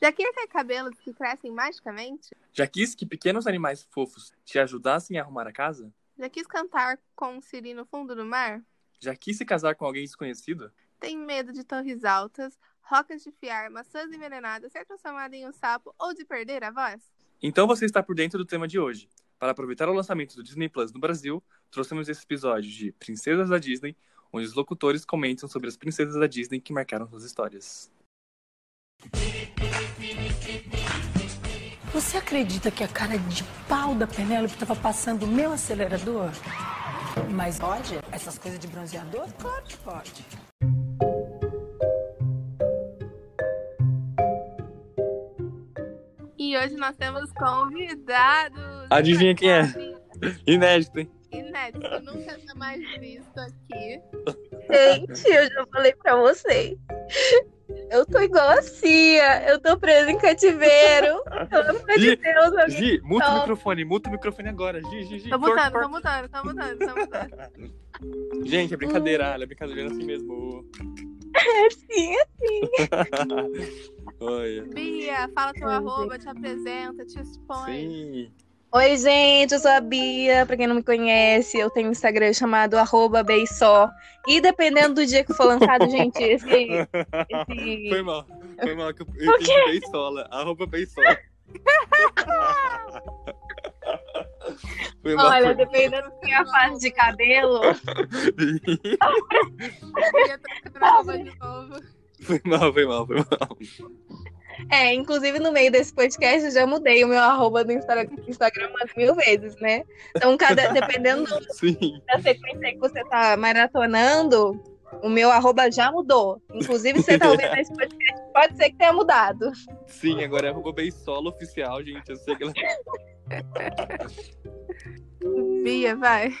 Já quis ter cabelos que crescem magicamente? Já quis que pequenos animais fofos te ajudassem a arrumar a casa? Já quis cantar com um siri no fundo do mar? Já quis se casar com alguém desconhecido? Tem medo de torres altas, rocas de fiar, maçãs envenenadas, ser transformada em um sapo ou de perder a voz? Então você está por dentro do tema de hoje. Para aproveitar o lançamento do Disney Plus no Brasil, trouxemos esse episódio de Princesas da Disney, onde os locutores comentam sobre as princesas da Disney que marcaram suas histórias. Você acredita que a cara de pau da Penélope estava passando o meu acelerador? Mas pode? Essas coisas de bronzeador? Claro que pode. E hoje nós temos convidados. Adivinha quem é? Inédito, hein? Inédito, nunca tinha mais visto aqui. Gente, eu já falei pra vocês. Eu tô igual a Cia, eu tô presa em cativeiro. Pelo amor de Deus, alguém. Gi, muta o microfone, muta o microfone agora. Gi, Gi, Gi. Tô corta, mutando, tô corta. mutando, tô mutando, tô mutando. Gente, é brincadeira, é brincadeira assim mesmo. Sim, Olha. Bia, fala teu arroba, te apresenta, te expõe. Sim. Oi, gente, eu sou a Bia. Pra quem não me conhece, eu tenho um Instagram chamado arroba Beisó. E dependendo do dia que for lançado, gente, esse, esse Foi mal. Foi mal que eu entendi beisola. Arroba beisola. Foi mal. Olha, dependendo da minha fase de cabelo. Foi mal, foi mal, foi mal. É, inclusive no meio desse podcast eu já mudei o meu arroba do Insta- Instagram umas mil vezes, né? Então, cada, dependendo Sim. da sequência que você tá maratonando, o meu arroba já mudou. Inclusive, você tá ouvindo esse podcast, pode ser que tenha mudado. Sim, agora é arroba beisola oficial, gente. Eu sei que ela. Bia, vai.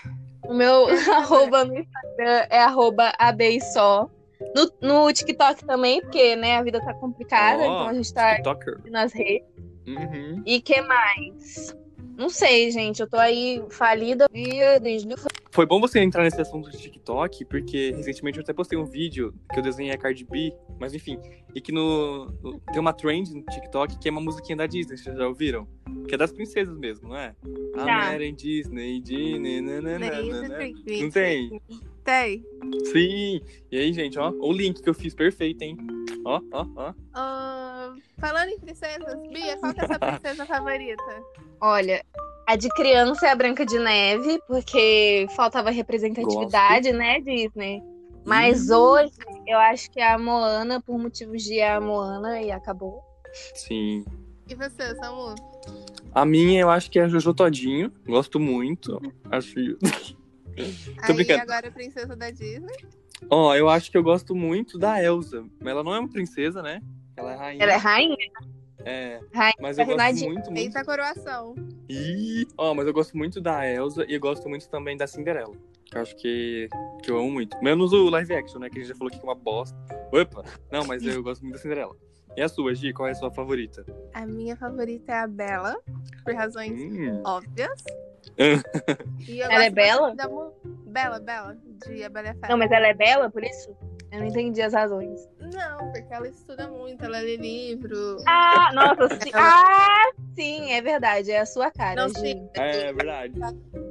O meu arroba no Instagram é arroba abeissó. No, no TikTok também, porque né, a vida tá complicada, Ó, então a gente tá nas redes. Uhum. E que mais? Não sei, gente. Eu tô aí falida desde o Foi bom você entrar nesse assunto de TikTok, porque recentemente eu até postei um vídeo que eu desenhei a Cardi B, mas enfim, e que no, no- tem uma trend no TikTok que é uma musiquinha da Disney, vocês já ouviram? Que é das princesas mesmo, não é? A Já. Mary Disney, Disney, nananana. Não Não tem? Tem. Sim! E aí, gente, ó, o link que eu fiz perfeito, hein? Ó, ó, ó. Ah, falando em princesas, Bia, qual que é a sua princesa favorita? Olha, a de criança é a Branca de Neve, porque faltava representatividade, né, Disney? Mas hoje eu acho que é a Moana, por motivos de a Moana, e acabou. Sim. E você, Samu? A minha eu acho que é a Jojo Todinho. Gosto muito. Acho. Tô Aí brincando. agora a princesa da Disney. Ó, eu acho que eu gosto muito da Elsa. Ela não é uma princesa, né? Ela é rainha. Ela é rainha? É. Rainha Mas eu gosto muito, muito. Eita coroação. Ih! Ó, mas eu gosto muito da Elsa e eu gosto muito também da Cinderela. Eu acho que, que eu amo muito. Menos o live action, né? Que a gente já falou que é uma bosta. Opa! Não, mas eu gosto muito da Cinderela. E a sua, Gi? Qual é a sua favorita? A minha favorita é a Bela, por razões Hum. óbvias. E Ela é bela? da Bela, Bela, de A Bela e a Fera. Não, mas ela é bela, por isso? Eu não entendi as razões. Não, porque ela estuda muito, ela lê livro. Ah, nossa, sim. Ah, sim, é verdade. É a sua cara, Não, sim. É, verdade.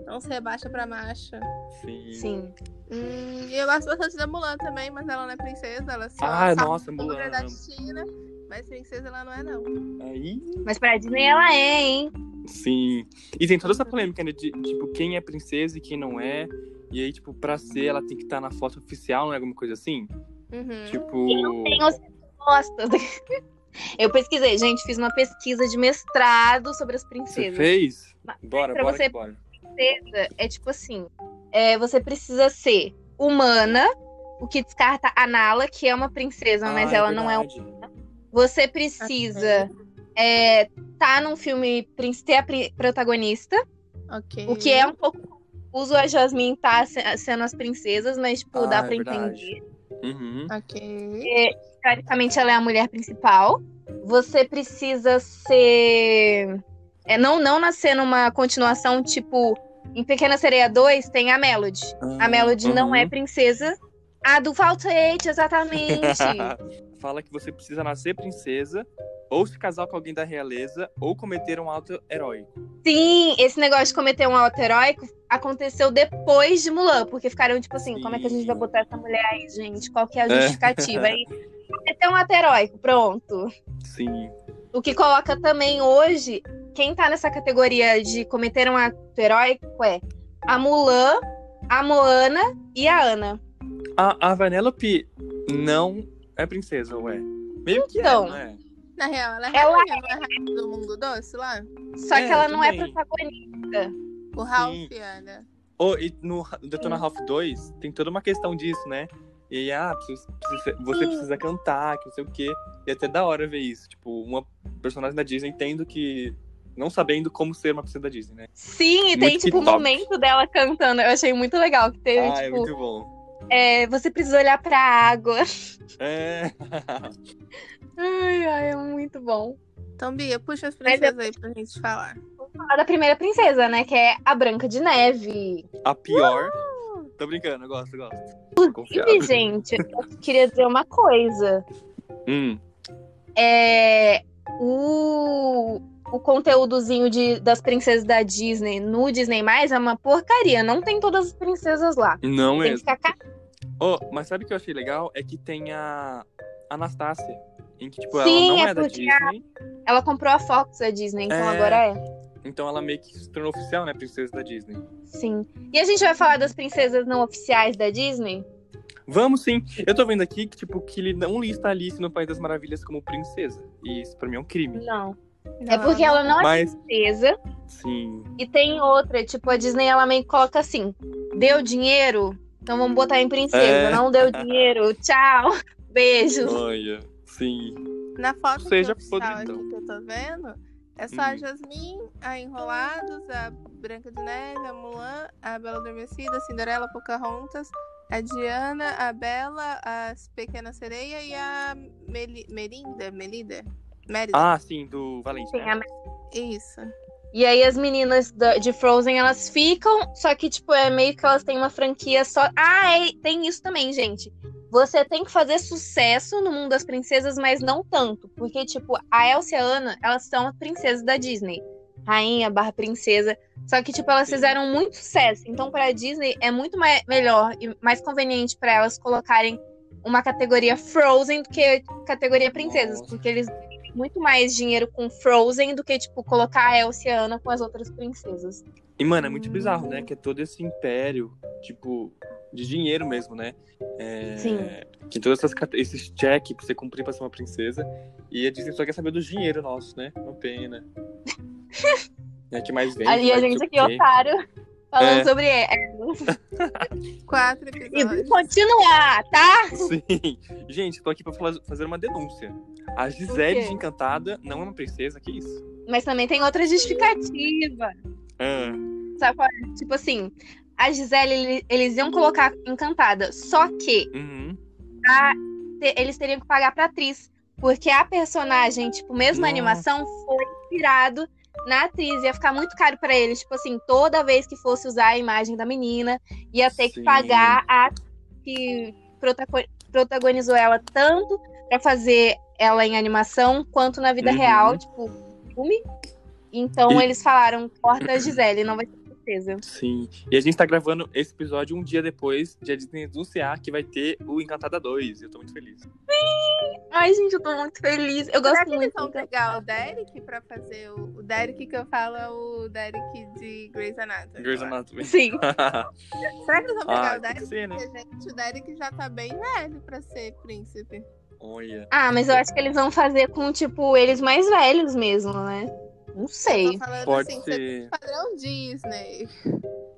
Não se rebaixa pra macha. Sim. Sim. Hum, e eu gosto bastante da Mulan também, mas ela não é princesa, ela só Ah, nossa, Mulan. da China. Mas princesa ela não é, não. Aí. Mas pra Disney ela é, hein? Sim. E tem toda essa polêmica, né? De, tipo, quem é princesa e quem não é. E aí, tipo, pra ser, ela tem que estar na foto oficial, não é alguma coisa assim? Uhum. Tipo. Tem os respostas. Eu pesquisei, gente, fiz uma pesquisa de mestrado sobre as Você princesas. fez? Mas Bora, pra bora, você- bora. Princesa é tipo assim: é, você precisa ser humana, o que descarta a Nala, que é uma princesa, mas Ah, ela não é. um- verdade. Você precisa é, tá num filme, ter a protagonista, Ok. o que é um pouco confuso a Jasmine tá se- sendo as princesas, mas, tipo, Ah, dá é pra verdade. entender. Uhum. Ok. teoricamente ela é a mulher principal. Você precisa ser. É, não, não nascer numa continuação, tipo, em Pequena Sereia 2 tem a Melody. A Melody não uhum. é princesa. A do Faltete, exatamente. Fala que você precisa nascer princesa ou se casar com alguém da realeza, ou cometer um ato heróico. Sim, esse negócio de cometer um auto heróico aconteceu depois de Mulan, porque ficaram tipo assim, Sim. como é que a gente vai botar essa mulher aí, gente? Qual que é a justificativa? Aí, cometer um ato heróico, pronto. Sim. O que coloca também hoje, quem tá nessa categoria de cometer um ato heróico é a Mulan, a Moana e a Ana. A, a Vanellope não é princesa, ué. Meio que Então. é, não é? Na real, ela é Ela rainha, não é rainha do mundo doce lá? Só É, que ela não é também. protagonista. O Ralph e Ana. Oh, e no Detona Ralph 2 tem toda uma questão disso, né? E aí, ah, precisa- precisa- você Sim. precisa cantar, que não sei o quê. E é até da hora ver isso. Tipo, uma personagem da Disney tendo que. Não sabendo como ser uma princesa da Disney, né? Sim, e tem Muito tipo o top. momento dela cantando. Eu achei muito legal que teve, ah, é tipo, muito bom. É, você precisa olhar pra água. É. Ai, ai, é muito bom. Então, Bia, puxa as princesas aí pra gente falar. Falar da primeira princesa, né? Que é a Branca de Neve. A pior. Tô brincando, eu gosto, eu gosto. Confiável. E, gente, eu queria dizer uma coisa. Hum, É. O. O conteúdozinho de, das princesas da Disney no Disney Mais é uma porcaria. Não tem todas as princesas lá. não Tem que mesmo. ficar ca- Oh, mas sabe o que eu achei legal? É que tem a Anastácia. Em que, tipo, Sim, ela não é é, da Disney. Ela comprou a Fox da Disney, então É. agora é. Então ela meio que se tornou oficial, né? Princesa da Disney. Sim. E a gente vai falar das princesas não oficiais da Disney? Vamos sim. Eu tô vendo aqui que, tipo, que ele não lista a Alice no País das Maravilhas como princesa. E isso pra mim é um crime. Não. É porque ela não é Mas, princesa. sim. E tem outra, tipo, a Disney ela meio que coloca assim: deu dinheiro? Então vamos botar em princesa. É. Não deu dinheiro? Tchau. Beijos. Olha, sim. Na foto Seja que oficial podridão. aqui que eu tô vendo, é só a Hum. Jasmine, a Enrolados, a Branca de Neve, a Mulan, a Bela Adormecida, a Cinderela, a Pocahontas, a Diana, a Bela, a Pequena Sereia e a Meli Melinda, Melida? Mérida. Ah, sim, do Valente. Tem né? a- Isso. E aí as meninas de Frozen, elas ficam, só que, tipo, é meio que elas têm uma franquia só. Ah, é, tem isso também, gente. Você tem que fazer sucesso no mundo das princesas, mas não tanto. Porque, tipo, a Elsa e a Anna, elas são as princesas da Disney. Rainha barra princesa. Só que, tipo, elas fizeram muito sucesso. Então, pra Disney, é muito mais, melhor e mais conveniente pra elas colocarem uma categoria Frozen do que categoria princesas. Porque eles muito mais dinheiro com Frozen do que, tipo, colocar a Elsa e a Anna com as outras princesas. E, mano, é muito bizarro, né? Que é todo esse império, tipo, de dinheiro mesmo, né? É... Sim. Tem todos essas esses check pra você cumprir pra ser uma princesa. E a Disney só quer saber do dinheiro nosso, né? Uma pena. é que mais vem. Aí a gente aqui, otário, falando É. sobre. Quatro E episódios. continuar, tá? Sim. Gente, tô aqui pra fazer uma denúncia. A Gisele de Encantada não é uma princesa, que isso? Mas também tem outra justificativa. Ah, Sabe é? Tipo assim, a Gisele, ele- eles iam colocar encantada. Só que uhum. te- eles teriam que pagar pra atriz. Porque a personagem, tipo, mesmo a Nossa. animação, foi inspirado na atriz. Ia ficar muito caro pra eles. Tipo assim, toda vez que fosse usar a imagem da menina, ia ter que Sim. pagar a que protago- protagonizou ela tanto pra fazer ela em animação quanto na vida Uhum. real, tipo, filme. Então E- eles falaram, corta a Gisele, não vai ter certeza. Sim. E a gente tá gravando esse episódio um dia depois de a Disney anunciar que vai ter o Encantada 2. Eu tô muito feliz. Ai, gente, eu tô muito feliz. Eu Será gosto que eles muito. vão pegar o Derek pra fazer o... O Derek que eu falo é o Derek de Grey's Anatomy. Grey's. Anatomy. Sim. Será que eles vão pegar ah, o Derek? que ser, né? Porque, gente, o Derek já tá bem velho pra ser príncipe. Olha. Ah, mas eu acho que eles vão fazer com, tipo, eles mais velhos mesmo, né? Não sei. Tô falando Pode assim, ser. padrão Disney.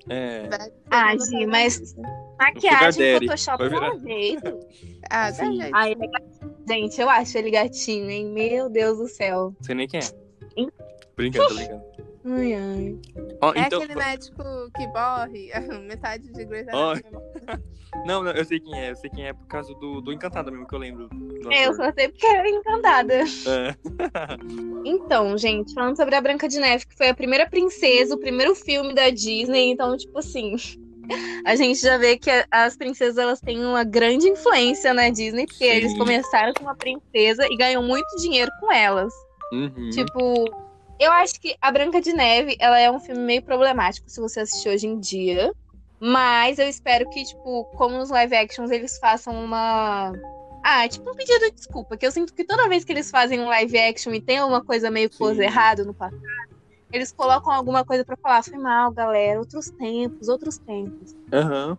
É. Ah, Gi, mas- Disney. Maquiagem, Daddy. Photoshop Vai virar. um jeito. Ah, dá Sim. jeito. Ai, ele é gatinho. Gente, eu acho ele gatinho, hein? Meu Deus do céu. Sei nem quem é. Brincando, tô brincando. Ai, ai. Ó, É então, aquele médico que morre, metade de Grey's. Anatomy. morre. Não, não, eu sei quem é. Eu sei quem é por causa do, do Encantada mesmo, que eu lembro. É, eu só sei porque era encantada. É. Então, gente, falando sobre a Branca de Neve, que foi a primeira princesa, o primeiro filme da Disney, então, tipo assim, a gente já vê que as princesas elas têm uma grande influência na Disney, porque Sim. eles começaram com uma princesa e ganham muito dinheiro com elas. Uhum. Tipo, eu acho que a Branca de Neve, ela é um filme meio problemático se você assistir hoje em dia. Mas eu espero que, tipo, como nos live actions, eles façam uma. Ah, tipo um pedido de desculpa. Que eu sinto que toda vez que eles fazem um live action e tem alguma coisa meio coisa errado no passado, eles colocam alguma coisa pra falar, foi mal, galera, outros tempos, outros tempos. Aham.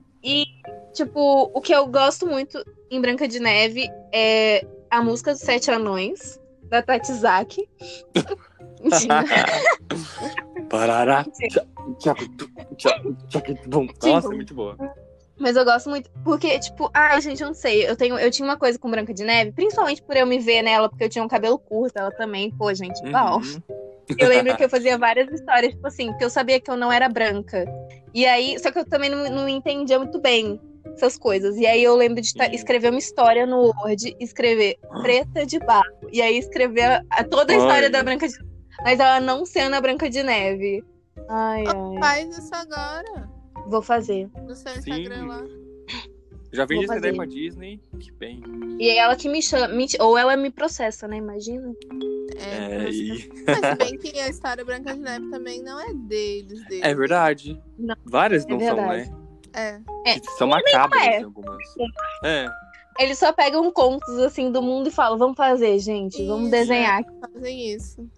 Tipo, o que eu gosto muito em Branca de Neve é a música dos Sete Anões, da Tati Zaki. Parará. Nossa, é muito boa. Mas eu gosto muito, porque, tipo, ai, gente, eu não sei. Eu, tenho, eu tinha uma coisa com Branca de Neve, principalmente por eu me ver nela, porque eu tinha um cabelo curto, ela também, pô, gente, igual. Uhum. Eu lembro que eu fazia várias histórias, tipo assim, porque eu sabia que eu não era branca. E aí, só que eu também não, não entendia muito bem essas coisas. E aí eu lembro de Sim. escrever uma história no Word, escrever preta de barro. E aí escrever a- a- toda a história Olha. da Branca de Neve. Mas ela não sendo a Branca de Neve. Ai, ai. Faz isso agora. Vou fazer. No seu Sim. Instagram lá. Já vendi essa ideia pra Disney. Que bem. E é ela que me chama. me- Ou ela me processa, né? Imagina. É, É, mas- e- mas bem que a história Branca de Neve também não é deles, deles. é verdade. Não. Várias É não são, verdade. né? É. É, Que são macabras é. algumas. É. Eles só pegam contos assim do mundo e falam: vamos fazer, gente, vamos Isso. desenhar. Fazem isso.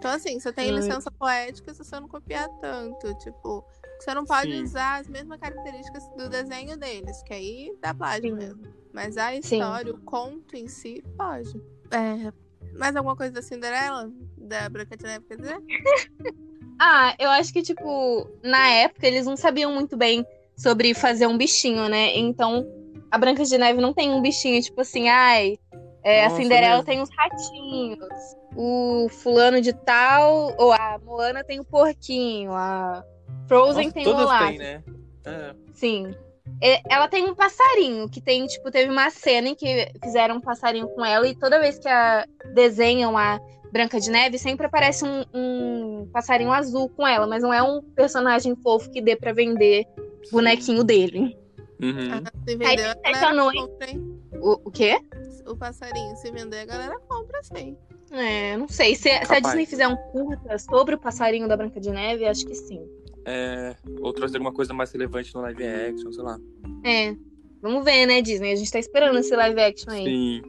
Então, assim, você tem licença poética se você não copiar tanto. Tipo, você não pode Sim. usar as mesmas características do desenho deles, que aí dá plágio Sim. mesmo. Mas a Sim. história, o conto em si, pode. É. Mais alguma coisa da Cinderela? Da Branca de Neve, quer dizer? Ah, eu acho que, tipo, na época eles não sabiam muito bem sobre fazer um bichinho, né? Então, a Branca de Neve não tem um bichinho, tipo assim, ai. É, a Nossa, Cinderela mesmo. tem os ratinhos. O fulano de tal, ou a Moana tem o porquinho, a Frozen Nossa, tem o Olaf. têm, né? É. Sim. Ela tem um passarinho, que tem, tipo, teve uma cena em que fizeram um passarinho com ela, e toda vez que a, desenham a Branca de Neve, sempre aparece um, um passarinho azul com ela, mas não é um personagem fofo que dê pra vender bonequinho dele. Uhum. Ah, se Aí vender, a sete galera anões. compra, hein? O, o quê? O passarinho, se vender, a galera compra, sim. É, não sei. Se, se a. Disney fizer um curta sobre o passarinho da Branca de Neve, acho que sim. É, ou trazer alguma coisa mais relevante no live action, sei lá. É. Vamos ver, né, Disney? A gente tá esperando esse live action aí. Sim.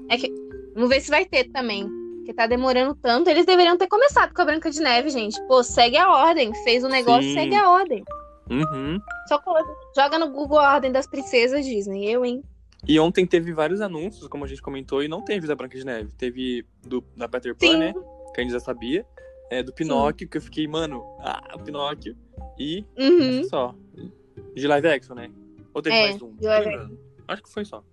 Vamos ver se vai ter também. Porque tá demorando tanto. Eles deveriam ter começado com a Branca de Neve, gente. Pô, segue a ordem. Fez o negócio, Sim. segue a ordem. Uhum. Só coloca- joga no Google a ordem das princesas Disney. Eu, hein? E ontem teve vários anúncios, como a gente comentou, e não teve da Branca de Neve. Teve do, da Peter Pan, Sim. né? Que a gente já sabia. É, do Pinóquio, que eu fiquei, mano, ah, o Pinóquio. E Uhum. só. De live action, né? Ou teve É, mais um? Acho que foi só.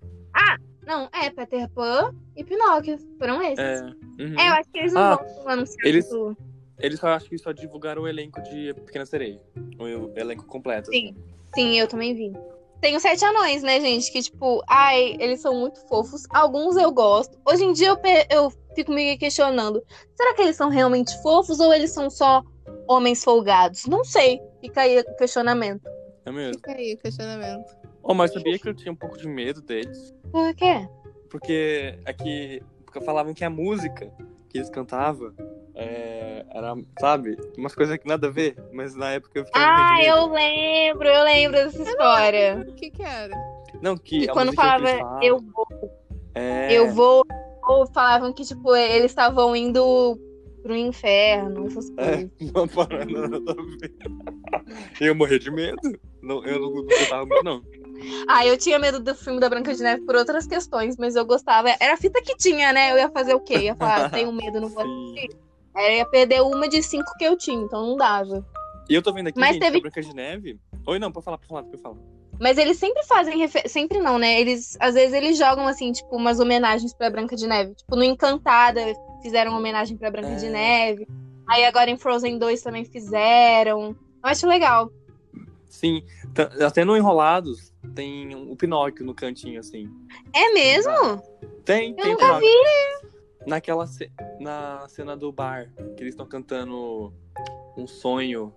Não, é Peter Pan e Pinóquio. Foram esses. É. É, uhum. eu acho que eles não Ah, vão anunciar eles- tudo. Eles só acho que só divulgaram o elenco de Pequena Sereia. O elenco completo. Sim. Sim, eu também vi. Tem os sete anões, né, gente? Que, tipo, ai, eles são muito fofos. Alguns eu gosto. Hoje em dia eu, eu fico me questionando: será que eles são realmente fofos ou eles são só homens folgados? Não sei. Fica aí o questionamento. É mesmo. Fica aí o questionamento. Oh, mas sabia que eu tinha um pouco de medo deles? Por quê? Porque aqui porque falavam que a música que eles cantavam é, era, sabe, umas coisas que nada a ver, mas na época eu fiquei Ah, eu lembro, eu lembro dessa história. O que que era? Não, que E a quando que falava eu vou, é, eu vou, ou falavam que, tipo, eles estavam indo pro inferno, essas É, coisas. não para nada a ver. Eu morri de medo. Não, eu não, gostava muito, não. Ah, eu tinha medo do filme da Branca de Neve por outras questões, mas eu gostava. Era a fita que tinha, né? Eu ia fazer o quê? Eu ia falar, ah, tenho medo, não vou Sim. Eu ia perder uma de cinco que eu tinha, então não dava. E eu tô vendo aqui, Mas gente, teve- Branca de Neve. Oi, não, pode falar, pode falar, pode falar. Mas eles sempre fazem refer... sempre não, né? Eles às vezes eles jogam assim, tipo, umas homenagens pra Branca de Neve. Tipo, no Encantada fizeram uma homenagem pra Branca É. de Neve. Aí agora em Frozen 2 também fizeram. Eu acho legal. Sim, tá- até no Enrolados tem o Pinóquio no cantinho, assim. É mesmo? Tem, Eu tem nunca Pinóquio. Naquela ce- na cena do bar, que eles estão cantando um sonho.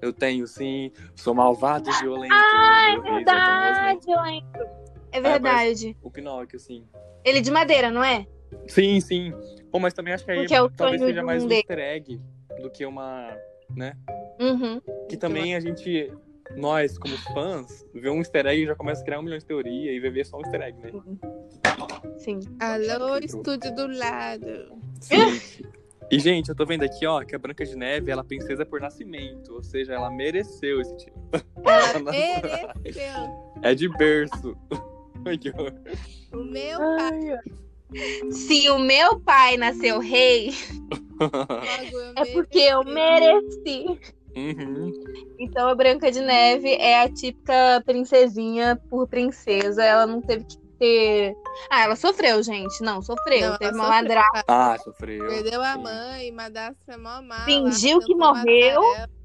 Eu tenho, sim. Sou malvado e violento. Ah, é verdade, eu lembro. É verdade. O Pinóquio, sim. Ele de madeira, não é? Sim, sim. Pô, mas também acho que aí é o talvez seja mais um easter egg do que uma. né? Uhum. Que também a gente. Nós, como fãs, vê um easter egg e já começa a criar um milhão de teorias e vai ver só um easter egg, né? Sim. Alô, estúdio do lado. Sim. E, gente, eu tô vendo aqui, ó, que a Branca de Neve, ela é princesa por nascimento. Ou seja, ela mereceu esse título. Mereceu. é de berço. Ai, que horror. O meu pai. Se o meu pai nasceu rei, é porque eu mereci. Uhum. Então a Branca de Neve é a típica princesinha por princesa. Ela não teve que ter. Ah, ela sofreu, gente. Não, sofreu. Não, teve uma sofreu. madrasta. Ah, sofreu. Perdeu a Sim. mãe, madrasta mó mala. Fingiu que morreu.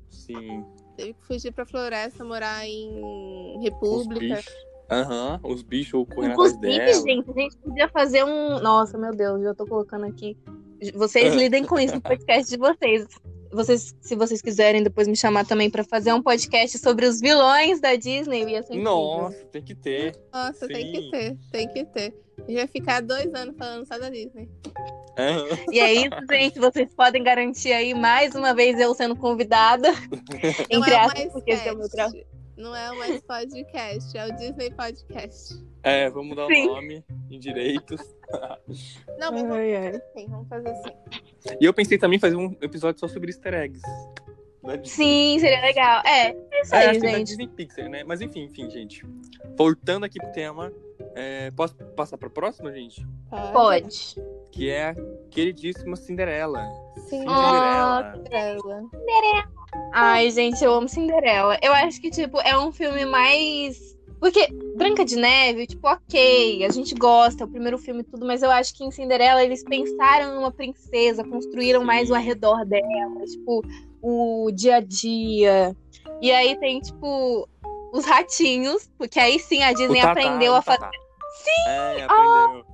Sim. Teve que fugir pra floresta, morar em Os república. bichos. Aham, os bichos correndo atrás Inclusive, dela. gente, a gente podia fazer um. Nossa, meu Deus, já tô colocando aqui. Vocês Ah. lidem com isso no podcast de vocês. Vocês, se vocês quiserem depois me chamar também pra fazer um podcast sobre os vilões da Disney, ia ser incrível. Nossa, tem que ter. Nossa, tem Sim. que ter, tem que ter. Vai ficar dois anos falando só da Disney. Aham. E é isso, gente. Vocês podem garantir aí mais uma vez eu sendo convidada. Não Entre é aspas, porque esse é o meu trabalho. Não é o mais podcast, é o Disney Podcast. É, vamos mudar Sim. o nome em direitos. Não, mas vamos Ai, ai. fazer assim, vamos fazer assim. E eu pensei também em fazer um episódio só sobre easter eggs. Disney. Sim, seria legal. É, é isso É, aí, acho que da gente. Disney Pixar, né? Mas enfim, enfim, gente. Voltando aqui pro tema, é, posso passar pra próxima, gente? Pode. Que é a queridíssima Cinderela. Sim. Cinderela. Ela. Ai, gente, eu amo Cinderela. Eu acho que, tipo, é um filme mais. Porque Branca de Neve, tipo, ok, a gente gosta, é o primeiro filme e tudo, mas eu acho que em Cinderela eles pensaram numa princesa, construíram Sim. mais o arredor dela, tipo, o dia a dia. E aí tem, tipo, os ratinhos, porque aí sim a Disney Tatá, aprendeu a fazer. Sim! É, aprendeu.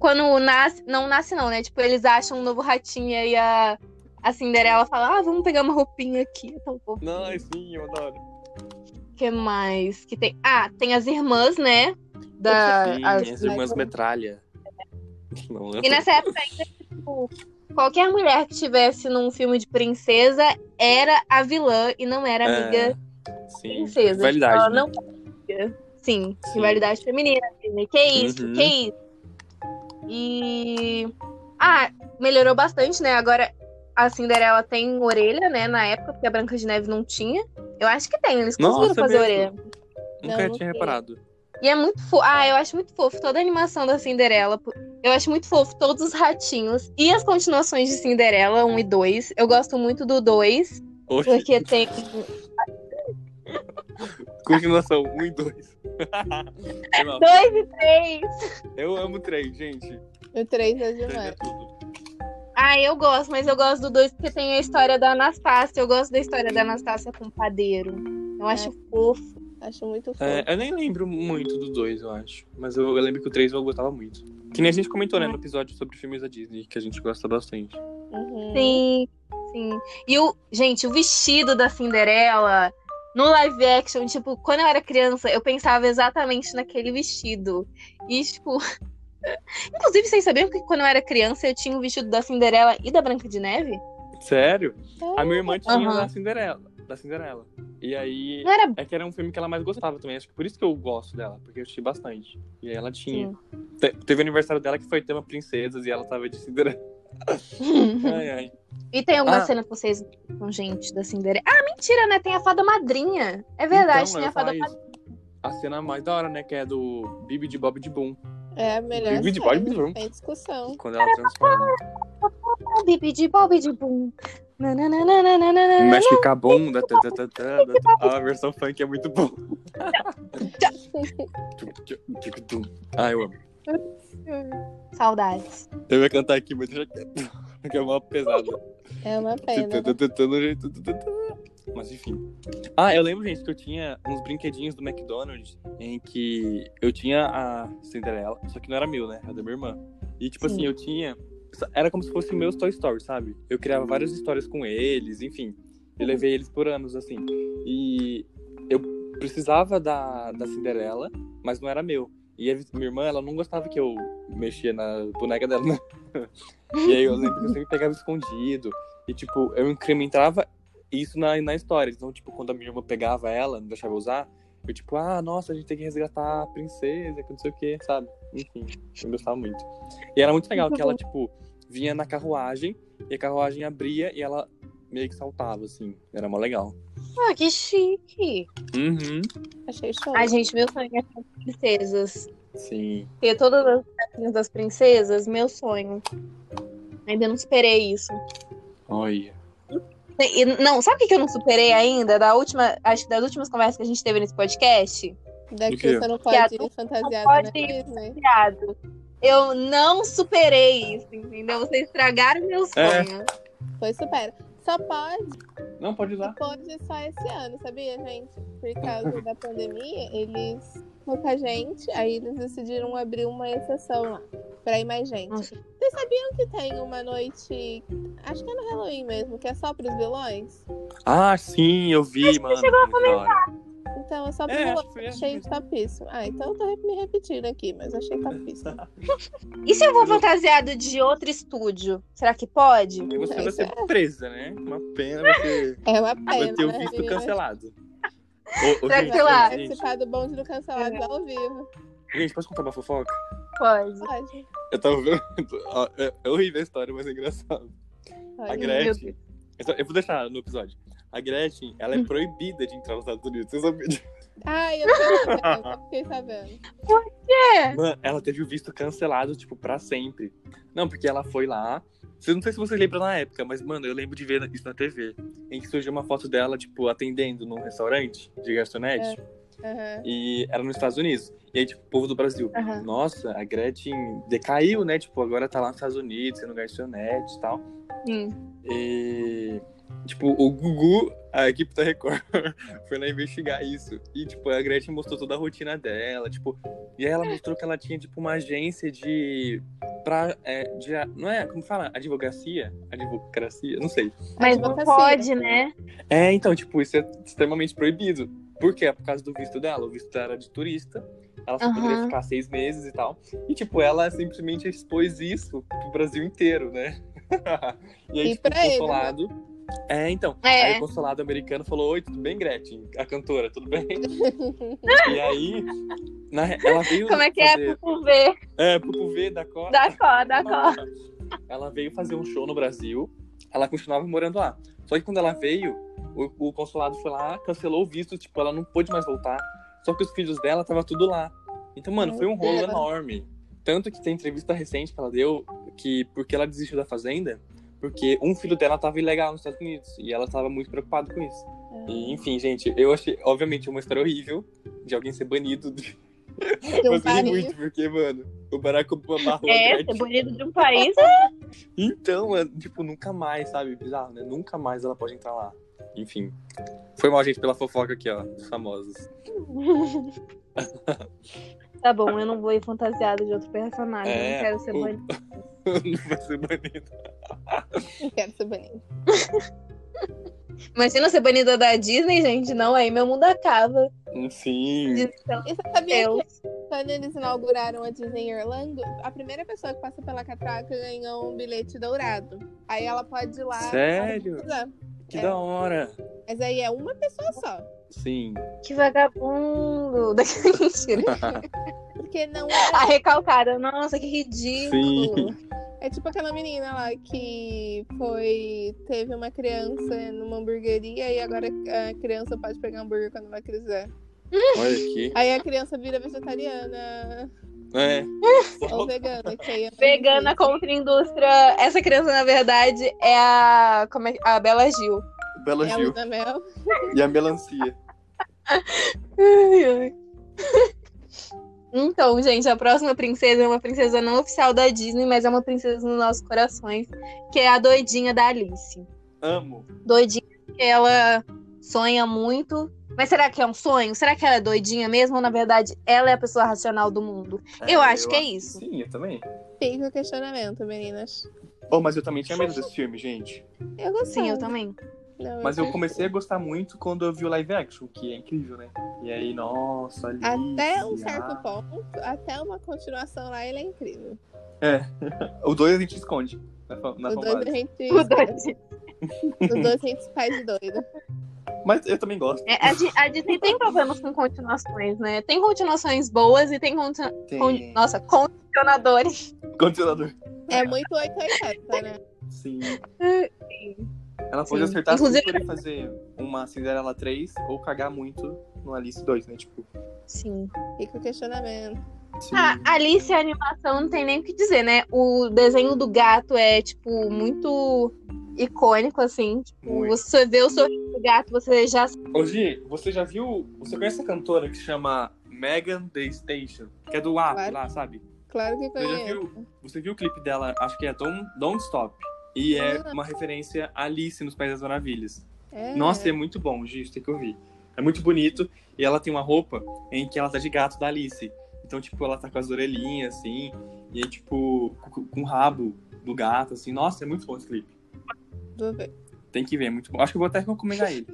Quando nasce, não nasce, não, né? Tipo, eles acham um novo ratinho e aí a, a Cinderela fala: Ah, vamos pegar uma roupinha aqui. É tão fofo. Não, sim, eu adoro. O que mais que tem? Ah, tem as irmãs, né? Da, Sim, as- as irmãs metralha. Não, E nessa época ainda, tipo, qualquer mulher que estivesse num filme de princesa era a vilã e não era amiga É, sim, princesa. rivalidade, Ela né? não amiga. Sim, Sim. rivalidade feminina, Disney. Que isso, Uhum. que isso. E. Ah, melhorou bastante, né? Agora a Cinderela tem orelha, né? Na época, porque a Branca de Neve não tinha. Eu acho que tem, eles conseguiram Nossa, fazer mesmo? orelha. Nunca Não, não tinha sei. reparado. E é muito fofo. Ah, eu acho muito fofo toda a animação da Cinderela. Eu acho muito fofo todos os ratinhos. E as continuações de Cinderela 1 e 2. Eu gosto muito do 2, Oxe, porque tem. continuação, um e dois. Foi mal. 2 e 3! Eu amo três, gente. O 3 é Três é demais. Ah, eu gosto, mas eu gosto do 2 porque tem a história da Anastácia. Eu gosto da história da Anastácia com o padeiro. Eu acho fofo. Acho muito fofo. É, eu nem lembro muito do dois, eu acho. Mas eu, eu lembro que o três eu gostava muito. Que nem a gente comentou, né, no episódio sobre filmes da Disney, que a gente gosta bastante. Uhum. Sim, sim. E o. Gente, o vestido da Cinderela. No live action, tipo, quando eu era criança, eu pensava exatamente naquele vestido. E, tipo. Inclusive, vocês sabiam que quando eu era criança eu tinha o vestido da Cinderela e da Branca de Neve? Sério? A minha irmã tinha Aham. da Cinderela. Da Cinderela. E aí. Não era. É que era um filme que ela mais gostava também. Acho que por isso que eu gosto dela, porque eu assisti bastante. E aí ela tinha. Te- teve o aniversário dela que foi tema princesas e ela tava de Cinderela. Ai, ai. E tem alguma Ah. cena que vocês com gente da Cinderela? Ah, mentira, né? Tem a fada madrinha. É verdade, Então, tem a fada madrinha. A cena mais da hora, né? Que é do Bibi de Bob de Boom. É a melhor. Bibi de Bob de Boom. Sem discussão. Quando ela transforma. Bibi de bob de. Nananana. Mexe com a bunda. tá. A versão funk é muito boa. Ah, eu amo. Saudades. Eu ia cantar aqui, mas deixa quieto. Porque é uma pesada. É uma pena. Mas enfim. Ah, eu lembro, gente, que eu tinha uns brinquedinhos do McDonald's em que eu tinha a Cinderela, só que não era meu, né? Era da minha irmã. E, tipo Sim. assim, eu tinha. Era como se fosse meus Toy Story, sabe? Eu criava várias histórias com eles, enfim. Eu levei eles por anos, assim. E eu precisava da, da Cinderela, mas não era meu. E a minha irmã, ela não gostava que eu mexia na boneca dela, né? E aí eu lembro que eu sempre pegava escondido. E, tipo, eu incrementava isso na, na história. Então, tipo, quando a minha irmã pegava ela, não deixava eu usar, eu, tipo, ah, nossa, a gente tem que resgatar a princesa, que não sei o que, sabe? Enfim, eu gostava muito. E era muito legal que ela, tipo, vinha na carruagem, e a carruagem abria e ela meio que saltava, assim. Era mó legal. Ah, que chique. Uhum. Achei show. Ai, gente, meu sonho é ter princesas. Sim. Ter todas as pecinhas das princesas, meu sonho. Ainda não superei isso. Olha. E, não, sabe o que que eu não superei ainda? Da última, acho que das últimas conversas que a gente teve nesse podcast? Daqui você não pode ir fantasiado pode na ir Disney. Viado. Eu não superei isso, entendeu? Vocês estragaram meu É. sonho. Foi super. Só pode, Não, pode usar. pode só esse ano, sabia, gente? Por causa da pandemia, eles. Pouca gente, aí eles decidiram abrir uma exceção lá. Pra ir mais gente. Nossa. Vocês sabiam que tem uma noite. Acho que é no Halloween mesmo, que é só pros vilões? Ah, sim, eu vi, mano. muito da hora. Então é só pros É, essa Achei mesmo. topíssimo. Ah, então eu tô me repetindo aqui, mas achei topíssimo. E se eu vou fantasiado de outro estúdio? Será que pode? E você vai ser presa, né? Uma pena você É uma vai pena. ter o né, visto cancelado. Ô, ô, Será gente, que lá- gente, Participar do bonde do cancelado É. ao vivo. gente, posso contar uma fofoca? Pode. Pode. Eu tava vendo. É, é horrível a história, mas é engraçado. A pode. Gretchen. Eu só- Eu vou deixar no episódio. A Gretchen, ela Hum. é proibida de entrar nos Estados Unidos. Você sabia disso? Ai, eu fiquei sabendo. eu Fiquei sabendo. É. Mano, ela teve o visto cancelado, tipo, pra sempre. Não, porque ela foi lá. Eu não sei se vocês lembram na época, mas, mano, eu lembro de ver isso na TV. Em que surgiu uma foto dela, tipo, atendendo num restaurante de garçonete. Aham. E era nos Estados Unidos. E aí, tipo, o povo do Brasil. Aham. Nossa, a Gretchen decaiu, né? Tipo, agora tá lá nos Estados Unidos, sendo garçonete e tal. Sim. E. Tipo, o Gugu, a equipe da Record, foi lá investigar isso. E, tipo, a Gretchen mostrou toda a rotina dela, tipo. E aí ela mostrou que ela tinha, tipo, uma agência de. Pra, é, de não é? Como fala? Advocacia? Advocacia? Não sei. Mas não pode, né? É, então, tipo, isso é extremamente proibido. Por quê? Por causa do visto dela. O visto dela era de turista. Ela só Aham. poderia ficar seis meses e tal. E, tipo, ela simplesmente expôs isso pro Brasil inteiro, né? e aí, E tipo, o pra ele, né? É, então. É. Aí o consulado americano falou: Oi, tudo bem, Gretchen? A cantora, tudo bem? e aí, na ela veio. Como é que é fazer... pro ver? É, pro ver da Costa. Da cor, da cor. Ela veio fazer um show no Brasil, ela continuava morando lá. Só que quando ela veio, o, o consulado foi lá, cancelou o visto, tipo, ela não pôde mais voltar. Só que os filhos dela tava tudo lá. Então, mano, foi um rolo enorme. Tanto que tem entrevista recente que ela deu, que porque ela desistiu da fazenda, porque um filho dela tava ilegal nos Estados Unidos. E ela tava muito preocupada com isso. E, enfim, gente, eu achei, obviamente, uma história horrível de alguém ser banido. De... De um eu ri muito, porque, mano, o Barack Obama barrou a É, ser bonito de um país. Então, é, tipo, nunca mais, sabe? Bizarro, né? Nunca mais ela pode entrar lá. Enfim. Foi mal, gente, pela fofoca aqui, ó, dos famosos. Tá bom, eu não vou ir fantasiada de outro personagem. É, eu não quero ser o- bonita. Não vai ser banido. Não quero ser banido. Imagina ser banida da Disney, gente. Não, aí meu mundo acaba. Sim. Então, E você sabia Deus. que quando eles inauguraram a Disney Orlando, a primeira pessoa que passa pela catraca ganhou um bilhete dourado. Aí ela pode ir lá. Sério? Que É. da hora. Mas aí é uma pessoa só. Sim. Que vagabundo. Daquele mentira. Porque não A é. recalcada. Nossa, que ridículo. É tipo aquela menina lá que foi. Teve uma criança numa hamburgueria e agora a criança pode pegar hambúrguer quando ela quiser. Olha aqui. Aí a criança vira vegetariana É. ou vegana. Que aí é Vegana contra a indústria. Essa criança, na verdade, é a. Como é... A Bela Gil. Bela É a Gil. Mel. E a melancia. Ai, ai. Então, gente, a próxima princesa é uma princesa não oficial da Disney, mas é uma princesa nos nossos corações, que é a doidinha da Alice. Amo. Doidinha que ela sonha muito. Mas será que é um sonho? Será que ela é doidinha mesmo? Ou, na verdade, ela é a pessoa racional do mundo? Eu acho que é isso. Sim, eu também. Fica o questionamento, meninas. Oh, mas eu também tinha medo desse filme, gente. Eu gostei. Sim, eu também. Não, Mas eu comecei a gostar muito quando eu vi o live action, que é incrível, né? E aí, nossa, ali. Até um certo ponto, até uma continuação lá, ele é incrível. O 2 a gente esconde. Na, na o dois fanbase. a gente. O dois. O dois a gente se faz de doido. Mas eu também gosto. É, a, Di- a Disney tem problemas com continuações, né? Tem continuações boas e tem, conti- con- nossa, condicionadores. Continuador. É muito 880, né? Sim. Sim. Ela pode Sim. acertar Inclusive- super e fazer uma Cinderela 3 ou cagar muito no Alice 2, né? Tipo. Sim. Fica o questionamento. Sim. Ah, Alice, a animação, não tem nem o que dizer, né? O desenho do gato é, tipo, muito icônico, assim. Tipo, Muito. você vê o sorriso do gato, você já. Ô, Gi, você já viu. Você conhece a cantora que se chama Megan Thee Station? Que é do WAP Claro. lá, sabe? Claro que Você já conheço. viu? Você viu o clipe dela? Acho que é Don't, Don't Stop. E é uma referência a Alice nos País das Maravilhas. É. Nossa, é muito bom, Gi, isso tem que ouvir. É muito bonito. E ela tem uma roupa em que ela tá de gato da Alice. Então, tipo, ela tá com as orelhinhas, assim. E aí, tipo, com, com o rabo do gato, assim. Nossa, é muito bom esse clipe. Vou ver. Tem que ver, é muito bom. Acho que eu vou até recomendar ele.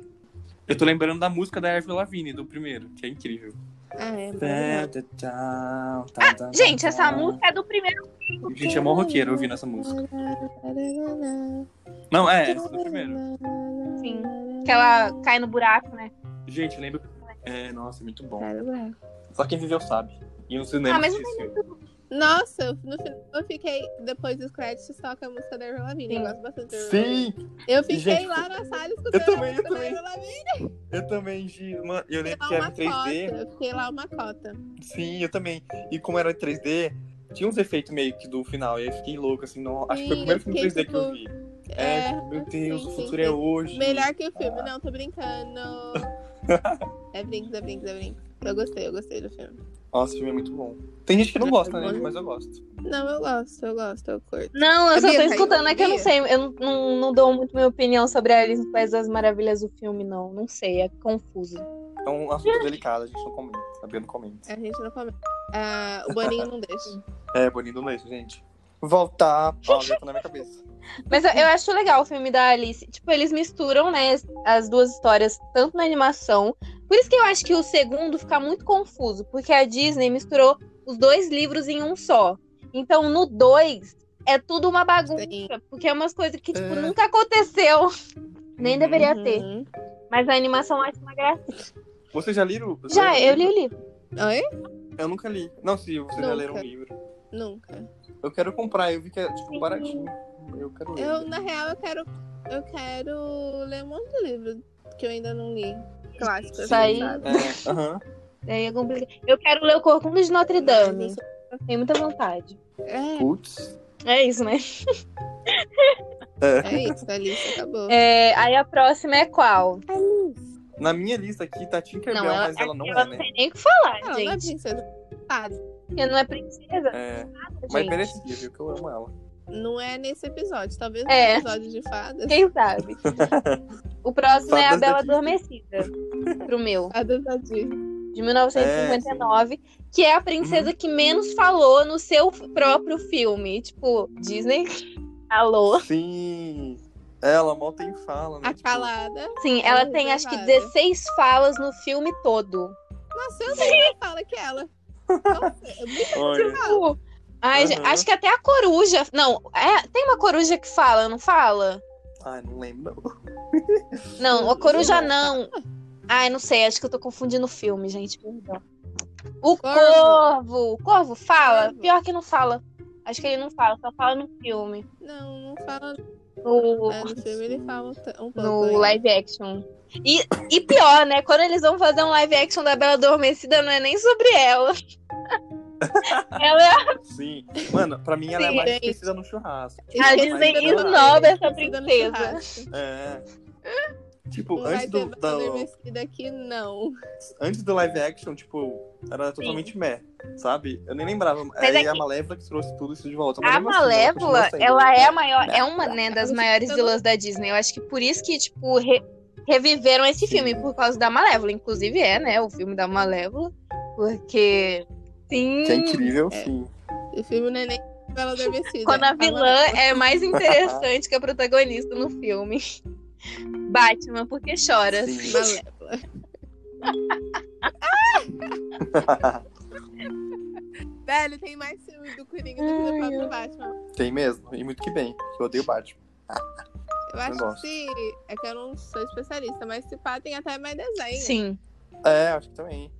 Eu tô lembrando da música da Avril Lavigne, do primeiro, que é incrível. Ah, é. Ah, gente, essa música é do primeiro. Gente, é mó roqueiro ouvindo essa música. Não, é, essa é do primeiro. Sim. Que ela cai no buraco, né? Gente, lembra. É, nossa, é muito bom. Só quem viveu sabe. E no cinema Ah, mas não disso. Nossa, no final eu fiquei. Depois dos créditos toca a música da Avril Lavigne. Eu Sim. gosto bastante da Avril. Sim, Eu fiquei Gente, lá na sala escutando eu também, a eu música da também. Avril Lavigne. eu também, Gi. Mano, eu lembro que era em 3D. cota. Eu fiquei lá uma cota. Sim, eu também. E como era em 3D, tinha uns efeitos meio que do final. E eu fiquei louco, assim. Não... Acho que foi o Sim, primeiro eu filme fiquei, 3D que eu vi. É, É, tipo, meu Deus, sim, o sim, futuro é sim. hoje. melhor que o filme. Não, tô brincando. É brinks, é brinks, é brinks. Eu gostei, eu gostei do filme. Nossa, o filme é muito bom. Tem gente que não É gosta, né? Mas eu gosto. Não, eu gosto, eu gosto, eu curto. Não, eu só Sabia, tô escutando, é que eu não sei. Eu não, não, não dou muito minha opinião sobre a Alice no País das Maravilhas do filme, não. Não sei, é confuso. É um assunto delicado, a gente não comenta. Sabia não comenta. A gente não comenta. Ah, o Boninho não deixa. É, bonito do leite, gente. Voltar. Ó, já tá na minha cabeça. Mas eu, eu acho legal o filme da Alice. Tipo, eles misturam, né, as duas histórias, tanto na animação. Por isso que eu acho que o segundo fica muito confuso, porque a Disney misturou os dois livros em um só. Então, no dois, é tudo uma bagunça, Sim. porque é umas coisas que, tipo, É. nunca aconteceu. Nem Uhum. deveria ter. Uhum. Mas a animação eu acho uma graça. Vocês já leram? Já, eu li o livro. Oi? Eu nunca li. Não, se vocês já Nunca. leram um livro. Nunca. Eu quero comprar, eu vi que é, tipo, baratinho. Eu quero ler. Eu, na real, eu quero. Eu quero ler um monte de livro que eu ainda não li. Clássicos. Isso aí. É. Daí é complicado. Eu quero ler o Corcunda de Notre Dame. Mas Tenho muita vontade. É, Putz. É isso, né? é isso, a lista acabou. É, aí a próxima é qual? Na minha lista aqui tá Tinkerbell, Não, ela, mas ela não ela é, não né? tem nem o que falar, Ela não é gente. princesa. Ah, Porque não é princesa, É, mas gente. merecia, viu? Que eu amo ela. não é nesse episódio. Talvez no É. episódio de fadas. Quem sabe? O próximo é a Bela Disney. Adormecida. Pro meu. A da Disney. De 1959. que é a princesa que menos falou no seu próprio filme. Tipo, Disney. Alô? Sim. Ela mal tem fala, né? A Tipo, calada. Sim, Ela ela é tem acho que reservada. 16 falas no filme todo. Nossa, eu tenho mais fala que ela. Nossa, é muito olha. Tipo, ai, Aham. acho que até a coruja. Não, é, tem uma coruja que fala, não fala? Ai, não lembro. Não, a coruja não. Ai, não sei, acho que eu tô confundindo o filme, gente. Perdão. O Corvo. corvo. O corvo fala? Corvo. Pior que não fala. Acho que ele não fala, só fala no filme. Não, não fala. No, É, no filme ele fala um pouco. no ainda. live action. E, e pior, né? Quando eles vão fazer um live action da Bela Adormecida, não é nem sobre ela. ela é Sim. Mano, pra mim ela é Sim, mais gente. esquecida no churrasco. A Disney no esnoba churrasco, essa princesa. É. Tipo, Não antes do, da- não. antes do live action, tipo, era totalmente meh, sabe? Eu nem lembrava. Mas Aí é que- a Malévola que trouxe tudo isso de volta. mas A assim, ela Malévola, continua sendo- ela é a maior, é uma né, das Ela maiores vilãs da Disney. Eu acho que por isso que, tipo, re- reviveram esse Sim. filme, por causa da Malévola. Inclusive é, né, o filme da Malévola. Porque. Sim. Que é incrível, É. sim. O filme não é nem Bela Adormecida. Quando a vilã Malévola. é mais interessante que a protagonista no filme. Batman, porque choras. Sim. Malévola. Velho, tem mais filme do Coringa do que do próprio Batman. Tem mesmo, e muito que bem. Eu odeio Batman. Eu acho que se. É que eu não sou especialista, mas se pá, tem até mais desenho. Sim. É, acho que também.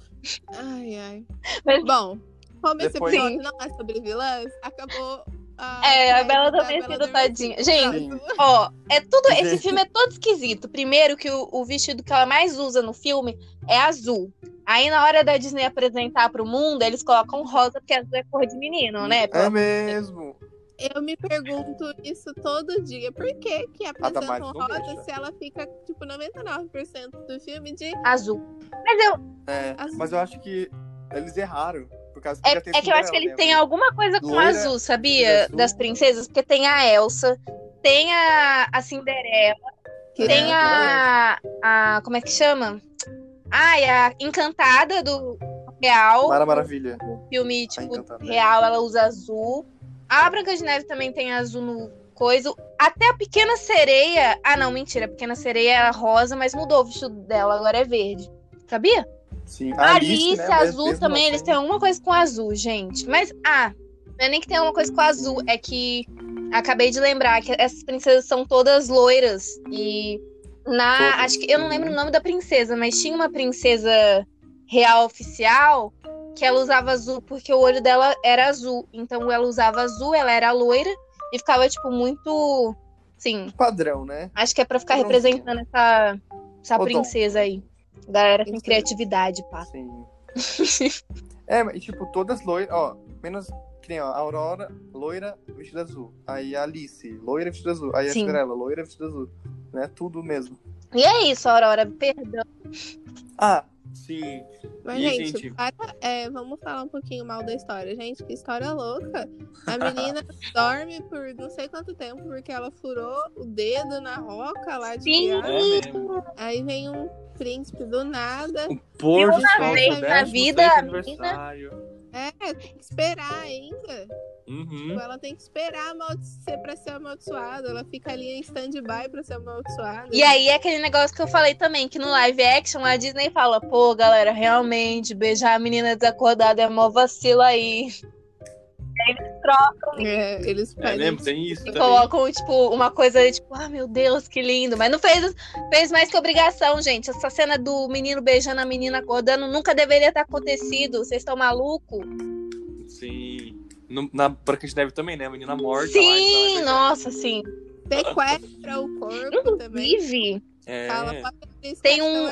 Ai, ai. Mas- Bom, como esse Depois- episódio não é sobre vilãs, acabou. A É, a Bela da Adormecida, tadinha. Gente. Ó, é tudo. Esse Gente. filme é todo esquisito. Primeiro, que o, o vestido que ela mais usa no filme é azul. Aí, na hora da Disney apresentar pro mundo, eles colocam rosa, porque azul é cor de menino, né? É mesmo. Eu me pergunto isso todo dia. Por que que Damares apresentam rosa se ela fica, tipo, 99% do filme de Azul. Mas eu, É, As- mas eu acho que eles erraram. Por causa que é, é que eu acho que eles né? têm alguma coisa com Loira, azul, sabia? azul. Das princesas, porque tem a Elsa, tem a, a Cinderela, que tem É, a, a. Como é que chama? Ai, a Encantada do Real. Mara Maravilha. no filme, tipo, real, ela usa azul. A Branca de Neve também tem azul no coisa. Até a Pequena Sereia. Ah, não, mentira. A Pequena Sereia era rosa, mas mudou o vestido dela, agora é verde. Sabia? Sim. A Alice, né, azul mesmo também, assim. eles têm alguma coisa com azul, gente. Mas, ah, não é nem que tem alguma coisa com azul, é que acabei de lembrar que essas princesas são todas loiras. E na. Todas. Acho que eu não lembro o nome da princesa, mas tinha uma princesa real oficial que ela usava azul porque o olho dela era azul. Então ela usava azul, ela era loira e ficava, tipo, muito. Sim, Padrão, né? acho que é pra ficar Padrãozinho. representando essa, essa Ô, princesa aí. Galera tem Isso. criatividade, pá. Sim. é, mas tipo, todas loiras, ó, menos que nem ó, a Aurora, loira, vestida azul. Aí a Alice, loira, vestida azul. Aí a Sim. Cinderela, loira, vestida azul. Né? Tudo mesmo. E é isso, Aurora. Perdão. Ah, Sim. Mas, E, gente, gente- para- é, vamos falar um pouquinho mal da história. Gente, que história louca. A menina dorme por não sei quanto tempo, porque ela furou o dedo na roca lá de Sim. criança. É. Aí vem um príncipe do nada. Um pôr sol seu na vida, a aniversário. É, tem que esperar ainda. Uhum. Tipo, Ela tem que esperar ser pra ser amaldiçoada. Ela fica ali em stand-by pra ser amaldiçoada. E aí é aquele negócio que eu falei também, que no live action a Disney fala, pô, galera, realmente, beijar a menina desacordada é mó vacilo aí. É, eles É pedem. mesmo? Tem isso E também. colocam, tipo, uma coisa, tipo, ah, meu Deus, que lindo. Mas não fez, fez mais que obrigação, gente. Essa cena do menino beijando a menina acordando nunca deveria ter acontecido. Vocês estão malucos? Sim. No- na Branca de Neve também, né? A menina morta lá. Sim, então, nossa, sim. Sequestra o corpo também. Inclusive, é... Fala, tem um,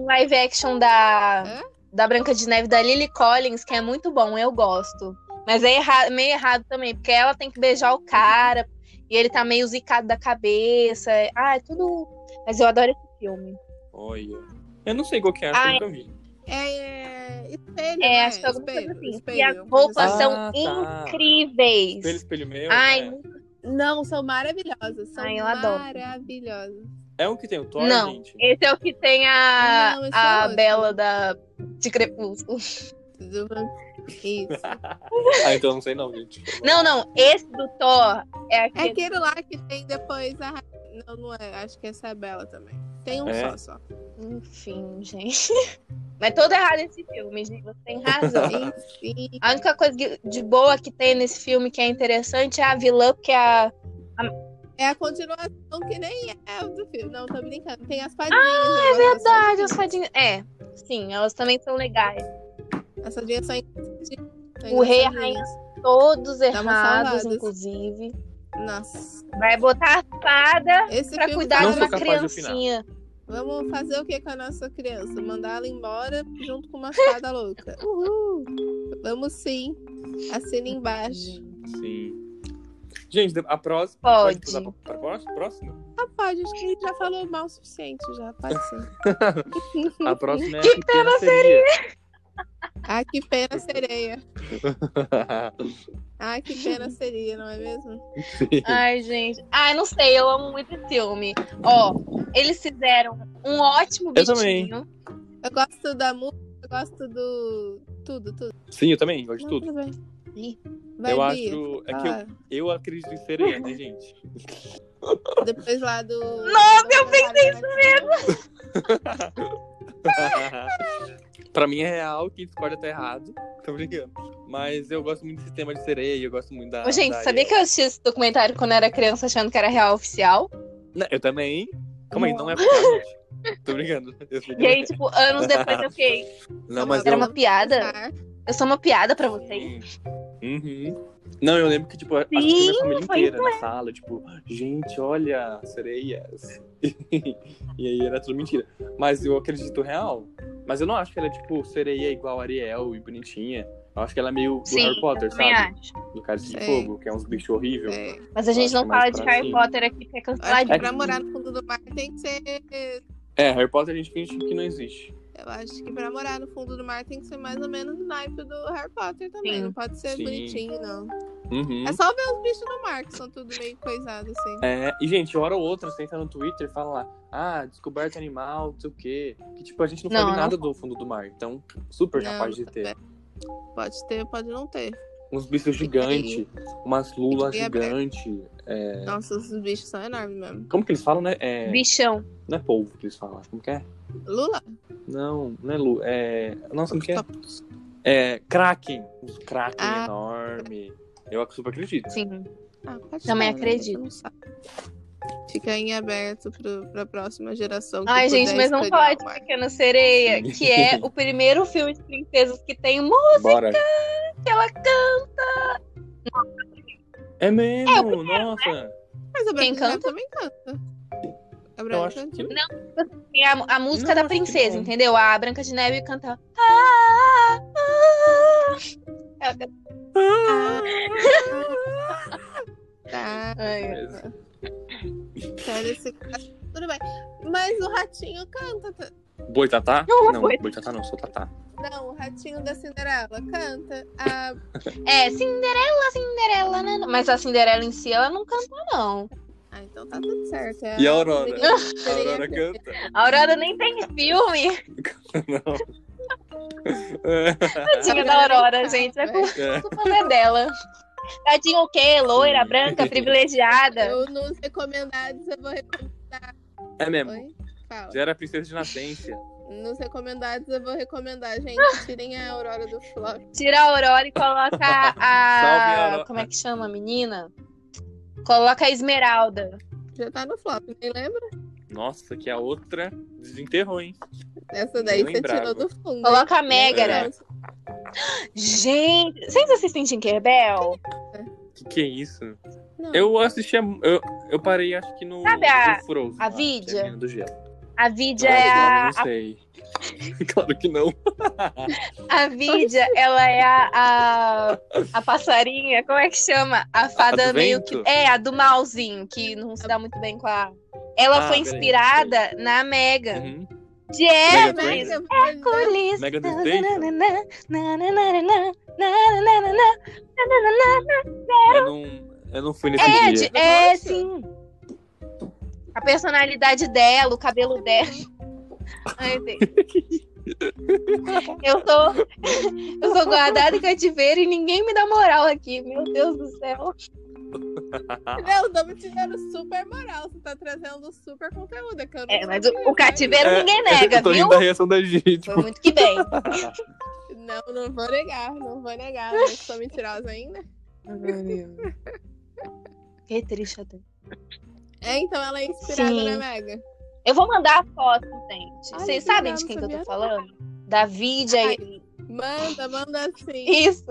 um live action da, Hã? da Branca de Neve, da Lily Collins, que é muito bom, eu gosto. Mas é erra- meio errado também, porque ela tem que beijar o cara, e ele tá meio zicado da cabeça. Ah, é tudo. Mas eu adoro esse filme. Olha. Eu não sei qual que é, acho que Ah, eu nunca vi. É, é espelho, É, né? acho que alguma coisa espelho, assim. espelho, e as roupas assim. são Ah, tá. incríveis. Espelho, espelho meu. Ai, é. Não, são maravilhosas. São Ai, eu adoro. maravilhosas. É um que tem o Thor, Não. gente? Esse é o que tem a, Não, é a outro. Bela da, de Crepúsculo. Isso. Ah, então eu não sei não, gente. Não, não. Esse do Thor é É aquele. aquele lá que tem depois a. Não, não é. Acho que essa é a Bela também. Tem um É? só só. Enfim, gente. Mas todo errado esse filme, gente. Você tem razão. Enfim. A única coisa que- de boa que tem nesse filme que é interessante é a vilã, porque a. É a continuação que nem é do filme. Não, tô brincando. Tem as fadinhas. Ah, é Verdade, as fadinhas. É, sim, elas também são legais. As fadinhas são. São O rei e a engraçadinhas. Todos errados, inclusive. Nossa. Vai botar a fada Esse pra cuidar Não de uma criancinha. Vamos fazer o que com a nossa criança? Mandar ela embora junto com uma fada louca. Uhul! Vamos sim. Assina embaixo. Sim. Gente, a próxima. Pode. pra, pra próxima? Ah, pode. Acho que a gente já falou mal o suficiente já. Pode ser. A próxima é a Que que pena seria. Ah, que pena sereia. Ah, que pena seria, não é mesmo? Sim. Ai, gente. Ai, não sei, eu amo muito esse filme. Ó, eles fizeram um ótimo Eu também. Eu gosto da música, eu gosto do. Tudo, tudo. Sim, eu também, gosto de Não, tudo. bem. Ih. Eu Bia. acho. É que eu, Ah, eu acredito em sereia, né, gente? Depois lá do. Nossa, eu pensei isso mesmo! pra mim é real, quem discorda tá errado. Tô brincando. Mas eu gosto muito do sistema de sereia, eu gosto muito da. Ô, gente, da sabia que eu assisti esse documentário quando era criança achando que era real oficial? Não, eu também. Calma aí, não é real, gente. Tô brincando. E aí, é. tipo, anos depois eu fiquei. Não, mas Era eu... uma piada? Eu sou uma piada pra vocês. Uhum. Não, eu lembro que, tipo, acho que Sim, minha família inteira na sala, tipo, gente, olha, sereias. e aí era tudo mentira. Mas eu acredito real. Mas eu não acho que ela é, tipo, sereia igual a Ariel e bonitinha. Eu acho que ela é meio do Sim, Harry Potter, sabe? acho. Do Cálice de. Fogo, que é uns bichos horríveis. É. Mas a gente não é fala de Harry cima. Potter aqui, que é canceladinho. pra morar no fundo do mar tem que ser. É, Harry Potter a gente finge que não existe. Eu acho que pra morar no fundo do mar tem que ser mais ou menos o naipe do Harry Potter também. Sim. Não pode ser Sim. bonitinho, não. Uhum. É só ver os bichos do mar, que são tudo meio coisados, assim. É, e, gente, hora ou outra, você entra no Twitter e fala lá, ah, descoberta animal, não sei o quê. Que, tipo, a gente não, Não, sabe não nada do fundo do mar. Então, super Não, capaz de ter. Pode ter, pode não ter. Uns bichos gigantes, umas lulas gigantes. É... Nossa, os bichos são enormes mesmo. Como que eles falam, né? É... Bichão. Não é polvo que eles falam. Como que é? Lula? Não, não é lu. É... Nossa, como que é? É Kraken. Os Kraken Ah. enorme. Eu super acredito. Sim. Ah, pode Também ser, né? acredito. Sabe. Fica em aberto pro, pra próxima geração. Ai, gente, mas não pode o. Pequena Sereia, Sim. que é o primeiro filme de princesas que tem música Bora. que ela canta. É mesmo, É, o nossa. Mas a Quem Branca também canta. A Eu Branca acho que Tem a, a música Não, da princesa, não. entendeu? A Branca de Neve canta. "Ah, ah, ah". Ela canta- Tá, Ai, sério, esse cara. Tudo bem. Mas o ratinho canta. tá- Boitatá? Não, Não, Boi- Boitatá não, sou Tatá. Não, o ratinho da Cinderela canta. A... É, Cinderela, Cinderela. né? Mas a Cinderela em si, ela não canta, não. Ah, então tá tudo certo. É E a Aurora? A Aurora canta. A Aurora nem tem filme. Não. Tadinha da Aurora, gente. É. É. culpa não é dela. Tadinha o quê? Loira, branca, privilegiada. Eu nos recomendados eu vou recomendar. É mesmo. Oi? Fala. Já era princesa de nascência. Nos recomendados eu vou recomendar, gente. Tirem a Aurora do flop. Tira a Aurora e coloca Salve a a. Aurora. Como é que chama a menina? Coloca a Esmeralda. Já tá no flop, nem lembra? Nossa, que a outra desenterrou, hein? Essa daí você tirou do fundo. Coloca a? Megara. Gente, vocês assistem Tinkerbell? Que que é isso? Não. Eu assisti a... Eu, eu parei, acho que no... Sabe a- no Frozen, a é do gelo. A Vidia Claro é a, Não sei. claro que não. a Vidia, ela é a, a, a passarinha, como é que chama? A fada do meio vento? que. É, a do malzinho, que não se dá muito bem com a. Ela Ah, foi inspirada na Megan. Uhum. De Mega Hércules. Mega do. Eu não, eu não fui nesse É, dia. é sim. A personalidade dela, o cabelo dela. Ai, Deus. Eu tô, eu sou guardada em cativeiro e ninguém me dá moral aqui. Meu Deus do céu. Não, estamos te dando super moral. Você tá trazendo super conteúdo. É, que eu não É, mas sabia, o, o cativeiro É, ninguém nega, eu tô viu? rindo da reação da gente. Foi muito que bem. Não, não vou negar. Não vou negar. Eu sou mentirosa ainda. Que triste até. É, então ela é inspirada Sim. na Mega. Eu vou mandar a foto, gente. Ai, Vocês sabem de quem que não eu tô falando? Da Vidia Ai, e... Manda, manda assim. Isso.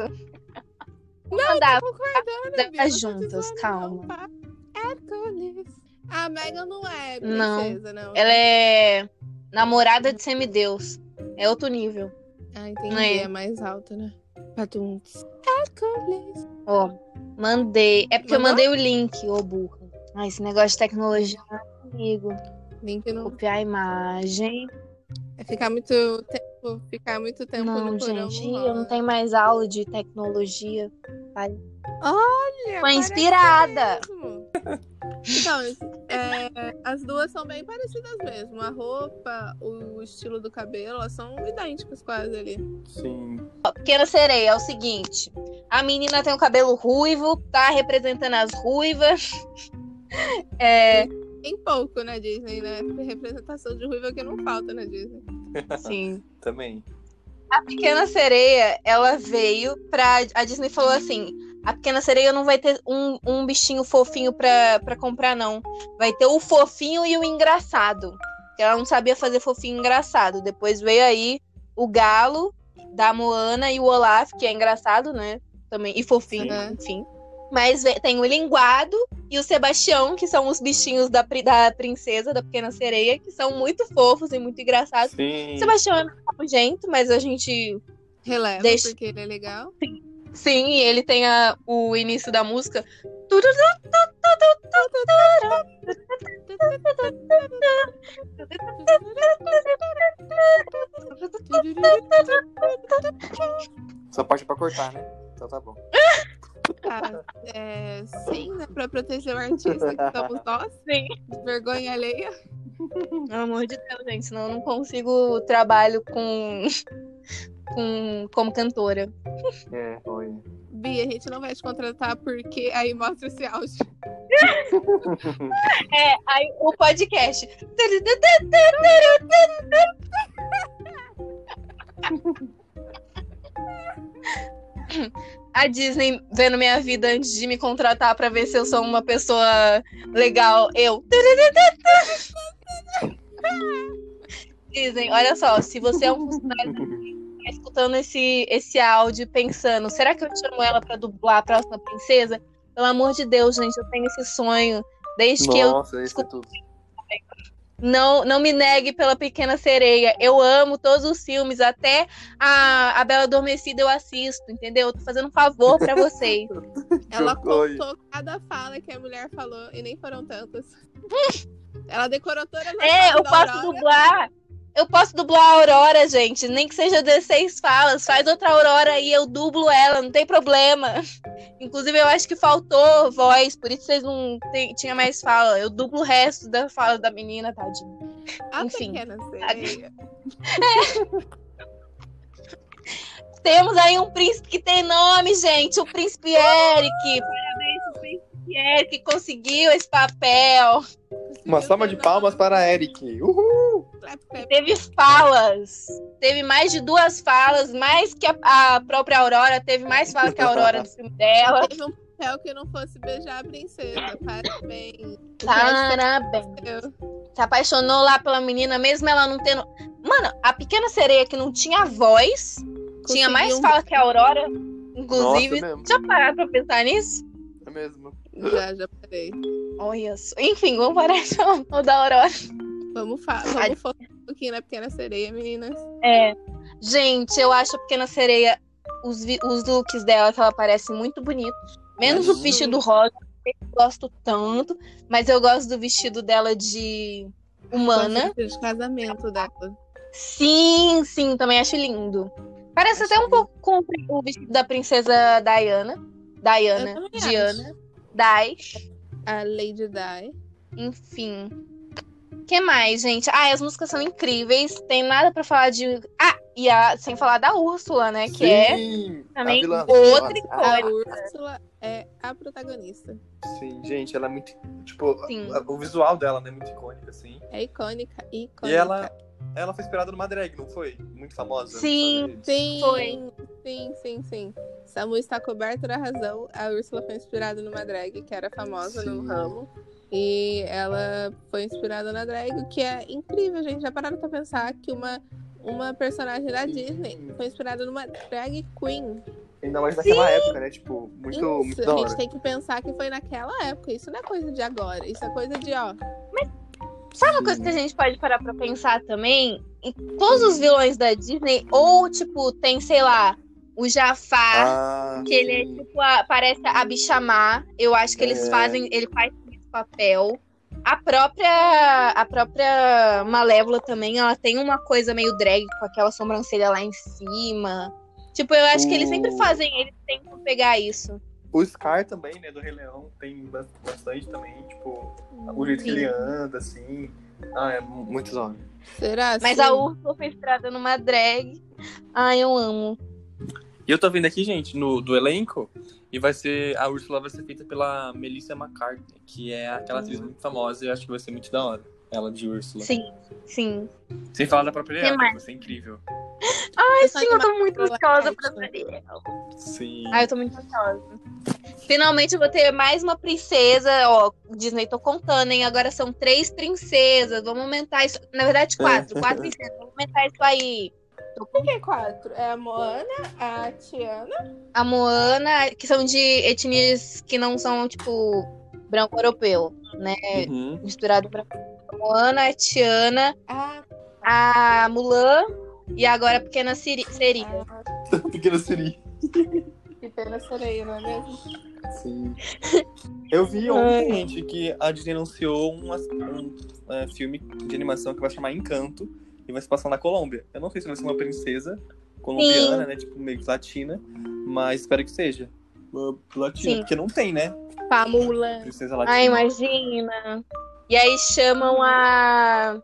Vou mandar. Concordando, Bia, não tô juntas, zoando, calma. não? Hércules. A Megan não é Não. princesa, não. Ela é namorada de semideus. É outro nível. Ah, entendi. É. É mais alta, né? Patuntos. Hércules. Ó, mandei. É porque eu Mandou? mandei o link, ô burra. Ah, esse negócio de tecnologia não comigo. Link não. Copiar a imagem. É ficar muito tempo. Ficar muito tempo Não, no porão. gente, não eu não tenho mais aula de tecnologia. Olha, Foi inspirada. Então, é, as duas são bem parecidas mesmo. A roupa, o estilo do cabelo, elas são idênticas quase ali. Sim. Pequena sereia, é o seguinte. A menina tem o cabelo ruivo, tá representando as ruivas. É, Tem pouco na Disney, né? Representação de ruiva que não falta na Disney. sim. Também. A Pequena Sereia, ela veio pra. A Disney falou assim: a Pequena Sereia não vai ter um, um bichinho fofinho pra, pra comprar, não. Vai ter o fofinho e o engraçado. Porque ela não sabia fazer fofinho e engraçado. Depois veio aí o Galo, da Moana e o Olaf, que é engraçado, né? Também. E fofinho, Sim. enfim. Mas tem o Linguado e o Sebastião, que são os bichinhos da, da princesa, da Pequena Sereia, que são muito fofos e muito engraçados. Sim. Sebastião é nojento, mas a gente Releva, Deixa- porque ele é legal. Sim, e ele tem a, o início da música. Só parte é pra cortar, né? Então tá bom. Ah, é, sim, né? Pra proteger o artista que somos nós. Sim. Vergonha alheia. Pelo amor de Deus, gente, senão eu não consigo trabalho com, com como cantora. É, olha. Bia, a gente não vai te contratar porque aí mostra esse áudio. É, aí o podcast. A Disney vendo minha vida antes de me contratar pra ver se eu sou uma pessoa legal. Eu. Disney, olha só, se você é um funcionário tá escutando esse, esse áudio pensando, será que eu chamo ela pra dublar a próxima princesa? Pelo amor de Deus, gente, eu tenho esse sonho desde que eu Nossa, isso é. Não, não me negue pela Pequena Sereia. Eu amo todos os filmes, até a, a Bela Adormecida eu assisto, entendeu? Eu tô fazendo um favor pra vocês. Ela contou cada fala que a mulher falou e nem foram tantas. Ela decorou todas as É, eu posso Aurora. dublar. Eu posso dublar a Aurora, gente. Nem que seja 16 falas. Faz outra Aurora aí, eu dublo ela, não tem problema. Inclusive, eu acho que faltou voz, por isso vocês não tem- tinha mais fala. Eu dublo o resto da fala da menina, tadinha. A Enfim. pequena sereia. Temos aí um príncipe que tem nome, gente. O príncipe Eric. Parabéns príncipe Eric que conseguiu esse papel. Uma salva de palmas para Eric. Uhul! Teve falas. Teve mais de duas falas, mais que a, a própria Aurora. Teve mais falas que a Aurora do filme dela. Teve um papel que não fosse beijar a princesa. Parabéns. Parabéns. Se apaixonou lá pela menina, mesmo ela não tendo. Mano, a pequena sereia que não tinha voz, tinha mais Conseguiu- fala que a Aurora. Inclusive, Nossa, já pararam pra pensar nisso? É mesmo. Já, já parei. Olha só. Enfim, vamos parar de falar mal da Aurora. Vamos, fa vamos focar um pouquinho na pequena sereia, meninas. É. Gente, eu acho a pequena sereia, os, os looks dela, que ela parece muito bonito. Menos o Acho. vestido rosa, que eu gosto tanto. Mas eu gosto do vestido dela de humana. De casamento dela. Sim, sim, também acho lindo. Parece Acho até um lindo. pouco com o vestido da princesa Diana. Eu Diana. também Dai. A Lady Di. Enfim. que mais, gente? Ah, as músicas são incríveis. Tem nada pra falar de. Ah, e a... sem falar da Úrsula, né? Que é Sim, também a vilã. outra Ah, A Úrsula é a protagonista. Sim, gente, ela é muito. Tipo, Sim. a- o visual dela né, é muito icônico, assim. É icônica, icônica. E ela, ela foi inspirada numa drag, não foi? Muito famosa. Sim. Sim, Foi. sim, sim, sim. Samu está coberto da razão. A Úrsula foi inspirada numa drag que era famosa no Sim. ramo. E ela foi inspirada na drag, o que é incrível, gente. Já pararam pra pensar que uma, uma personagem da. Disney foi inspirada numa drag queen. Ainda mais naquela época, né? Tipo, muito, Isso, muito a gente tem que pensar que foi naquela época. Isso não é coisa de agora. Isso é coisa de, ó. Sabe uma coisa que a gente pode parar pra pensar também? Em todos os vilões da Disney, ou, tipo, tem, sei lá, o Jafar, Ah, que ele é tipo, a- parece a Bichamar. Eu acho que eles É. fazem, ele faz esse papel. A própria, a própria Malévola também, ela tem uma coisa meio drag com aquela sobrancelha lá em cima. Tipo, eu acho que eles sempre O- fazem, eles tentam pegar isso. O Scar também, né, do Rei Leão, tem bas- bastante também, tipo, o jeito que ele anda, assim. Ah, é mu- muito da hora. Será? Mas Sim. a Úrsula foi inspirada numa drag. Ai, eu amo. E eu tô vendo aqui, gente, no, do elenco, E vai ser. A Úrsula vai ser feita pela Melissa McCartney, que é aquela atriz muito famosa e eu acho que vai ser muito da hora. Ela de Úrsula. Sim, sim. Sem falar da própria Ariel, vai ser incrível. Ai, Só sim, eu tô muito ansiosa pra Ariel. Sim. Ai, eu tô muito ansiosa. Finalmente eu vou ter mais uma princesa. Ó, Disney, tô contando, hein? Agora são três princesas. Vamos aumentar isso. Na verdade, quatro. Quatro princesas. Vamos aumentar isso aí. Que quatro? É a Moana, a Tiana. a Moana, que são de etnias que não são, tipo, branco europeu, né? Uhum. Misturado pra a Moana, a Tiana, Ah, a Mulan e agora a pequena Siri, ah, Pequena Siri. que pena sereia, não é mesmo? Sim. Eu vi ontem, gente, que a Disney anunciou um, um é, filme de animação que vai chamar Encanto e vai se passar na Colômbia. Eu não sei se vai ser uma princesa colombiana, né? Tipo, meio que latina, mas espero que seja. Latina, Sim. porque não tem, né? Pra Mulan. Princesa latina. Ai, imagina. E aí chamam a.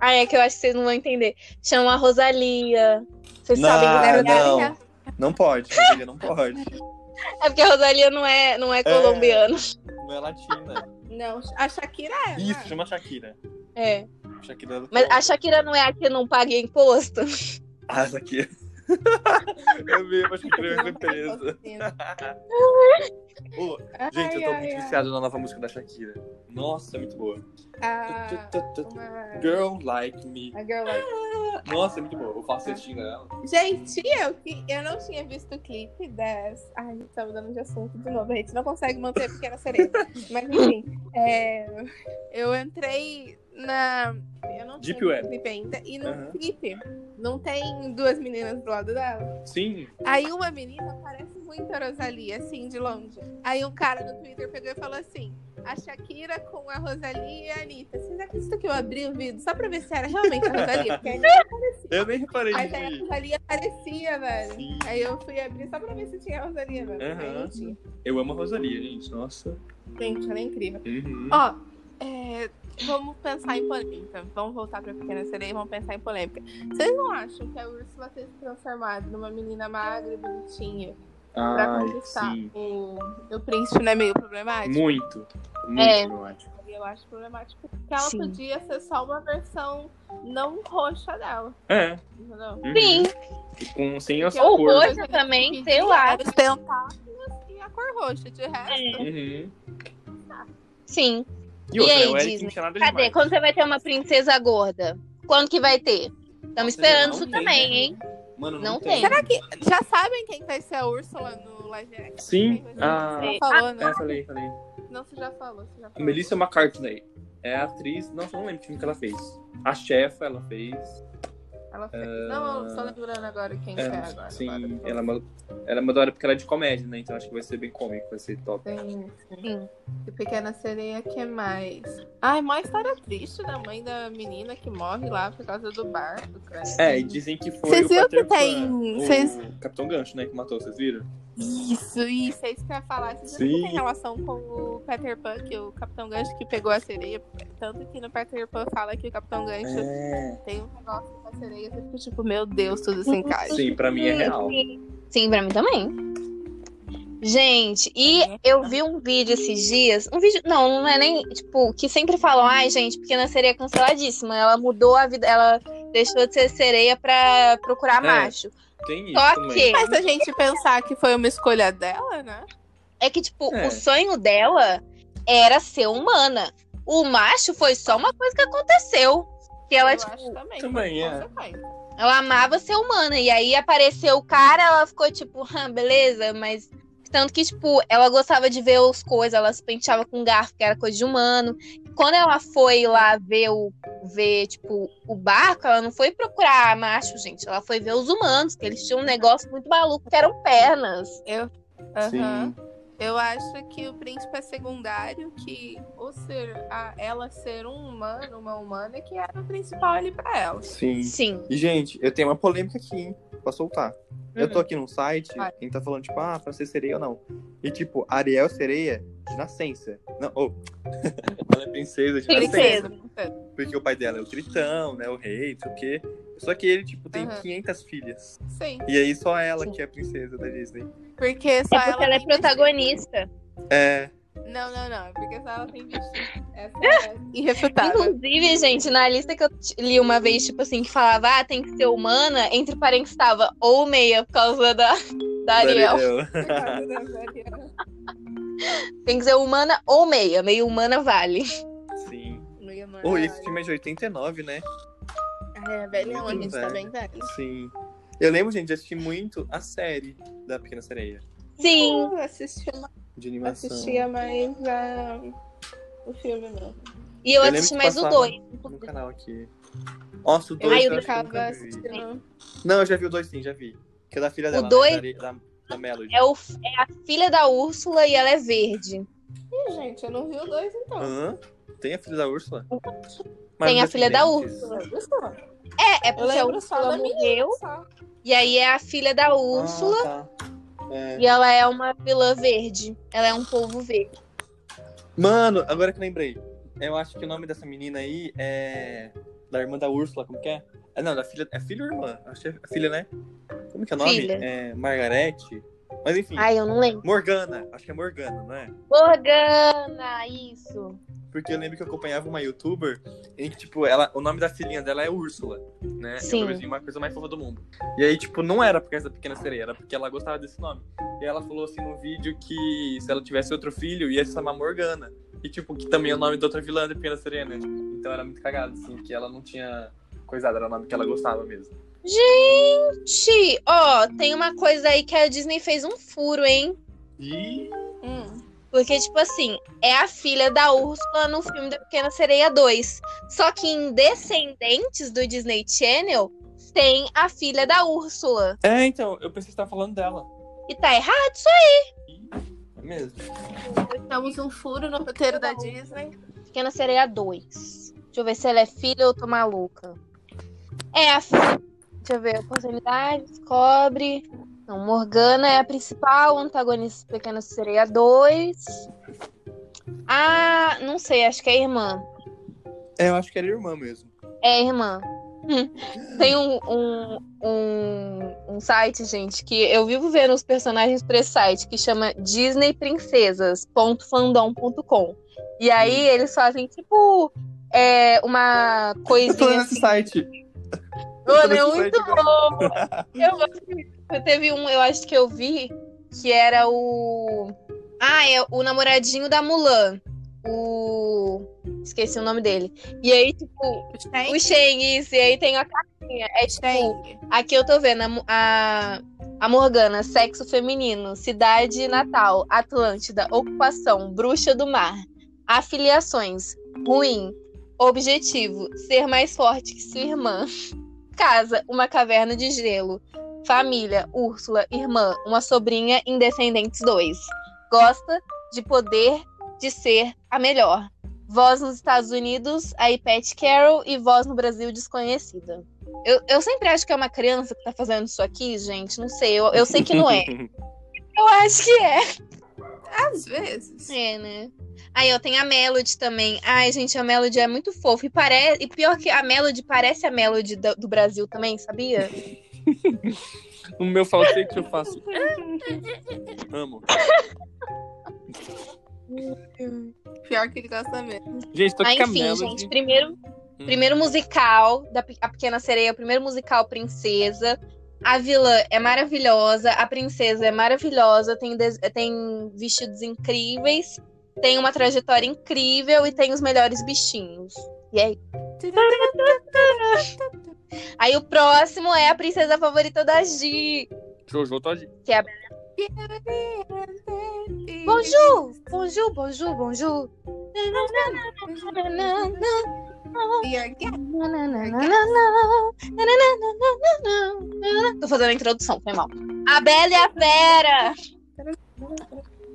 Ai, é que eu acho que vocês não vão entender. Chamam a Rosalia. Vocês Não, sabem que não. é Não pode, Rosalia, não pode. É porque a Rosalia não é, não é colombiana. Não é latina. Não, a Shakira é. Isso, né? chama Shakira. É. Shakira Mas a. Shakira não é a que não paga imposto? Ah, essa aqui. eu mesmo, acho que criou essa empresa. Ô, gente, eu tô Ai, muito ai, viciado na nova música da Shakira. Nossa, é muito boa. ai. A, uma... Girl Like Me. a girl like... Nossa, é muito boa. O falsetinho dela. Gente, eu, que- eu não tinha visto o clipe das. Ai, estamos mudando de assunto de novo. A gente não consegue manter a pequena sereia. Mas enfim, é, eu entrei na. Eu não Deep Web. clipe ainda. E no Aham. clipe não tem duas meninas do lado dela. Sim. Aí uma menina parece muito a Rosalia, assim, de longe. Aí um cara no Twitter pegou e falou assim: a Shakira com a Rosalia e a Anitta. Vocês acreditam que eu abri o vídeo só pra ver se era realmente a Rosalia? Porque a Anitta parecia. Eu nem reparei Mas aí a nisso. Rosalia aparecia, velho. Sim. Aí eu fui abrir só pra ver se tinha a Rosalia, velho. Tinha. Eu amo a Rosalia, gente. Nossa. Gente, ela é incrível. Uhum. Ó, é, vamos pensar em polêmica. Vamos voltar pra Pequena Sereia e vamos pensar em polêmica. Vocês não acham que a Úrsula ter se transformado numa menina magra e bonitinha pra Ai, conquistar sim. o, o príncipe não é meio problemático? Muito. Muito É. problemático. Eu acho problemático. Porque ela Sim. podia ser só uma versão não roxa dela. É. Entendeu? Uhum. Sim. E com, sem as Ou roxa também, sei lá. Os tentáculos e a cor roxa. De resto, Uhum. Sim. E outra, E aí, Eric Disney? Cadê? demais. Quando você vai ter uma princesa gorda? Quando que vai ter? Estamos esperando isso tem, também, né? hein? Mano, Não não, tem. Será que já sabem quem vai ser a Úrsula no live action? Sim. Ah, Você já falou, né? É, falei, falei. Não, você já falou. Você já A falou. Melissa McCartney é a atriz. Nossa, não lembro o filme que ela fez. A chefa, ela fez. Ela fez. Não, eu tô lembrando agora quem É, que é agora. sim, agora. ela é, uma, ela é da hora porque ela é de comédia, né? Então acho que vai ser bem cômico, vai ser top. Sim, sim. E Pequena Sereia, que mais? Ai, mó história triste da mãe da menina que morre lá por causa do barco, cara. É, e dizem que foi Vocês viram que tem- o Capitão Gancho, né, que matou, vocês viram? Isso, isso, é isso que eu ia falar. Que Sim. tem relação com o Peter Pan, que o Capitão Gancho que pegou a sereia. Tanto que no Peter Pan fala que o Capitão Gancho É. tem um negócio com a sereia. Você fica tipo, meu Deus, tudo se encaixa. Sim, pra mim é real. Sim, pra mim também. Gente, e eu vi um vídeo esses dias. Um vídeo. Não, não é nem. Tipo, que sempre falam, ai, gente, Pequena Sereia canceladíssima. Ela mudou a vida. Ela deixou de ser sereia pra procurar É. macho. Tem isso Só também. que Mas se a gente pensar que foi uma escolha dela, né? é que, tipo, É. o sonho dela era ser humana. O macho foi só uma coisa que aconteceu. Que ela, eu tipo, acho também. também, é. Ela amava ser humana. E aí apareceu o cara, ela ficou tipo, ah, beleza, mas. Tanto que, tipo, ela gostava de ver as coisas, ela se penteava com garfo, que era coisa de humano. Quando ela foi lá ver o. ver, tipo, o barco, ela não foi procurar macho, gente. Ela foi ver os humanos, que eles tinham um negócio muito maluco, que eram pernas. Aham. Sim. Eu acho que o príncipe é secundário, que o ser, a, ela ser um humano, uma humana, que era o principal ali pra ela. Sim. Sim. E, gente, eu tenho uma polêmica aqui, hein, pra soltar. Eu tô aqui num site, Vai. quem tá falando, tipo, ah, pra ser sereia ou não. E, tipo, Ariel é sereia de nascença. Não, oh. ela é princesa de Princesa. nascença. Porque o pai dela é o Tritão, né, o rei, não sei o quê. Só que ele, tipo, tem Aham. 500 filhas. Sim. E aí só ela Sim. que é a princesa da Disney. Porque só É porque ela é tem protagonista. É. Não, não, não. É porque só ela tem vestido. Essa é irrefutável. Inclusive, gente, na lista que eu li uma vez, tipo assim, que falava, ah, tem que ser humana, entre parênteses estava ou meia, por causa da, da Ariel. Por causa da Ariel. Tem que ser humana ou meia. Meio humana vale. Sim. Meio amor, Oh, esse filme é de 89, né? É velhão, a gente tá velho. bem velho. Sim. Eu lembro, gente, de assistir muito a série da Pequena Sereia. Sim. Eu assistia, De animação. assistia mais a... o filme mesmo. E eu, Eu assisti mais o passava 2. No canal aqui. Nossa, o Eu 2 Ai, eu, eu acho que eu ficava nunca vi. assistindo. Não, eu já vi o 2 sim, já vi. Que é da filha dela, né? dois? Da, da, da Melody. É, o, é a filha da Úrsula e ela é verde. Ih, gente, eu não vi o dois então. Hã? Tem a filha da Úrsula? Tem a filha da só. É, é Eu porque a Úrsula menina. morreu. Só. E aí é a filha da Úrsula. Ah, tá. É. E ela é uma vilã verde. Ela é um polvo verde. Mano, agora que lembrei. Eu acho que o nome dessa menina aí é. Da irmã da Úrsula, como que é? É, não, da filha. É filha ou irmã? Acho que é filha, né? Como que é o nome? Filha. É. Margarete. Mas enfim. Ai, eu não lembro. Morgana. Acho que é Morgana, não é? Morgana, isso. Porque eu lembro que eu acompanhava uma youtuber em que, tipo, ela, o nome da filhinha dela é Úrsula, né? Sim. É uma coisa mais fofa do mundo. E aí, tipo, não era por causa da pequena sereia, era porque ela gostava desse nome. E ela falou assim no vídeo que se ela tivesse outro filho, ia se chamar Morgana. E, tipo, que também é o nome da outra vilã da pequena sereia, né? Então era muito cagado, assim, que ela não tinha coisado, era o nome que ela gostava mesmo. Gente, ó, tem uma coisa aí que a Disney fez um furo, hein? E. Hum. Porque, tipo assim, é a filha da Úrsula no filme da Pequena Sereia 2. Só que em Descendentes do Disney Channel tem a filha da Úrsula. É, então, eu pensei que você tava falando dela. E tá errado isso aí. É mesmo. Estamos um furo no roteiro da Disney. Pequena Sereia 2. Deixa eu ver se ela é filha ou eu tô maluca. É a filha. Deixa eu ver. Oportunidade, descobre. Não, Morgana é a principal antagonista Pequena Sereia 2. Ah, não sei, acho que é a irmã. É, eu acho que era irmã mesmo. É, irmã. Hum. Tem um, um, um, um site, gente, que eu vivo vendo os personagens pra esse site, que chama disneyprincesas.fandom.com. E aí eles fazem, tipo, é, uma Eu tô coisinha nesse assim. site. Mano, é muito bom! Eu gosto. Teve um, eu acho que eu vi, que era o... Ah, é o namoradinho da Mulan. O... Esqueci o nome dele. E aí, tipo, o Shen, isso, e aí tem a carinha. É tipo, aqui eu tô vendo a, a, a Morgana, sexo feminino, cidade natal, Atlântida, ocupação, bruxa do mar, afiliações, ruim, objetivo, ser mais forte que sua irmã, casa, uma caverna de gelo, família, Úrsula, irmã, uma sobrinha em Descendentes 2, gosta de poder de ser a melhor. Voz nos Estados Unidos, a Ipet Carroll e voz no Brasil desconhecida. Eu, eu sempre acho que é uma criança que tá fazendo isso aqui, gente. Não sei. Eu, eu sei que não é. Eu acho que é. Às vezes. É, né? Aí eu tenho a Melody também. Ai, gente, a Melody é muito fofa. E, pare... e pior que a Melody parece a Melody do, do Brasil também, sabia? No meu falsete que eu faço. Amo. Pior que ele gosta mesmo. Gente, tô Ah, aqui com a enfim, Melody. gente. Primeiro, Hum. primeiro musical da Pe- A Pequena Sereia, o primeiro musical Princesa. A vilã é maravilhosa, a princesa é maravilhosa, tem, tem vestidos incríveis, tem uma trajetória incrível e tem os melhores bichinhos. E aí? Aí o próximo é a princesa favorita da Gi. Jojo Todd. Bonjour, bonjour, bonjour, bonjour. E aqui- Tô fazendo a introdução, foi mal. A Bela e a Fera.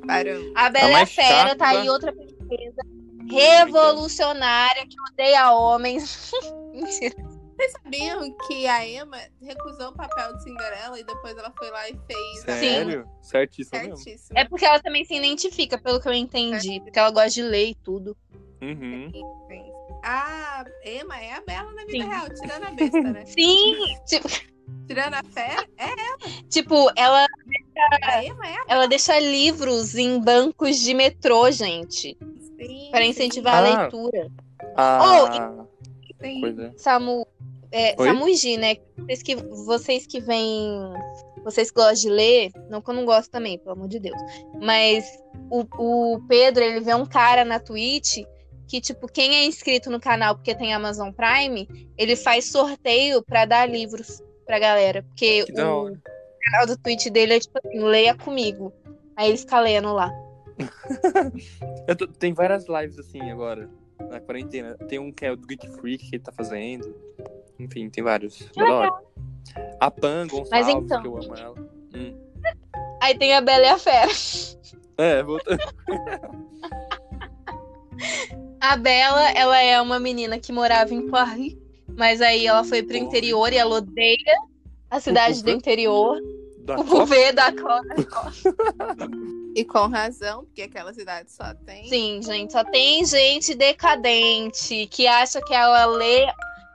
Parou. A Bela e a Fera tá aí outra princesa revolucionária que odeia homens. Mentira. Vocês sabiam que a Emma recusou o papel de Cinderela e depois ela foi lá e fez Sério? Certíssimo mesmo. certíssimo. É porque ela também se identifica, pelo que eu entendi. Porque ela gosta de ler e tudo. Uhum. A Emma é a Bela na vida Sim. real, tirando a besta, né? Sim! Tipo, Tirando a fé, é tipo ela deixa A Emma é a ela deixa livros em bancos de metrô, gente, sim, para sim, incentivar a Ah. leitura. Ah, sim. pois é. Samu, é, Oi? Samu e Gi, né? Vocês que, vocês que vêm. Vocês que gostam de ler, não que eu não gosto também, pelo amor de Deus. Mas o, o Pedro, ele vê um cara na Twitch que, tipo, quem é inscrito no canal porque tem Amazon Prime, ele faz sorteio pra dar livros pra galera. Porque Que o canal do Twitch dele é tipo assim, leia comigo. Aí ele fica lendo lá. Eu tô- tem várias lives assim agora, na quarentena. Tem um que é o do Geek Freak que ele tá fazendo. Enfim, tem vários. A Pan Gonçalves, então. que eu amo ela. Hum. Aí tem a Bela e a Fera. É, voltando. A Bela, ela é uma menina que morava em Paris, mas aí ela foi pro interior e ela odeia a cidade do Paris? interior. Da O. Puvê da Clara. E com razão, porque aquela cidade só tem. Sim, gente, só tem gente decadente que acha que ela lê.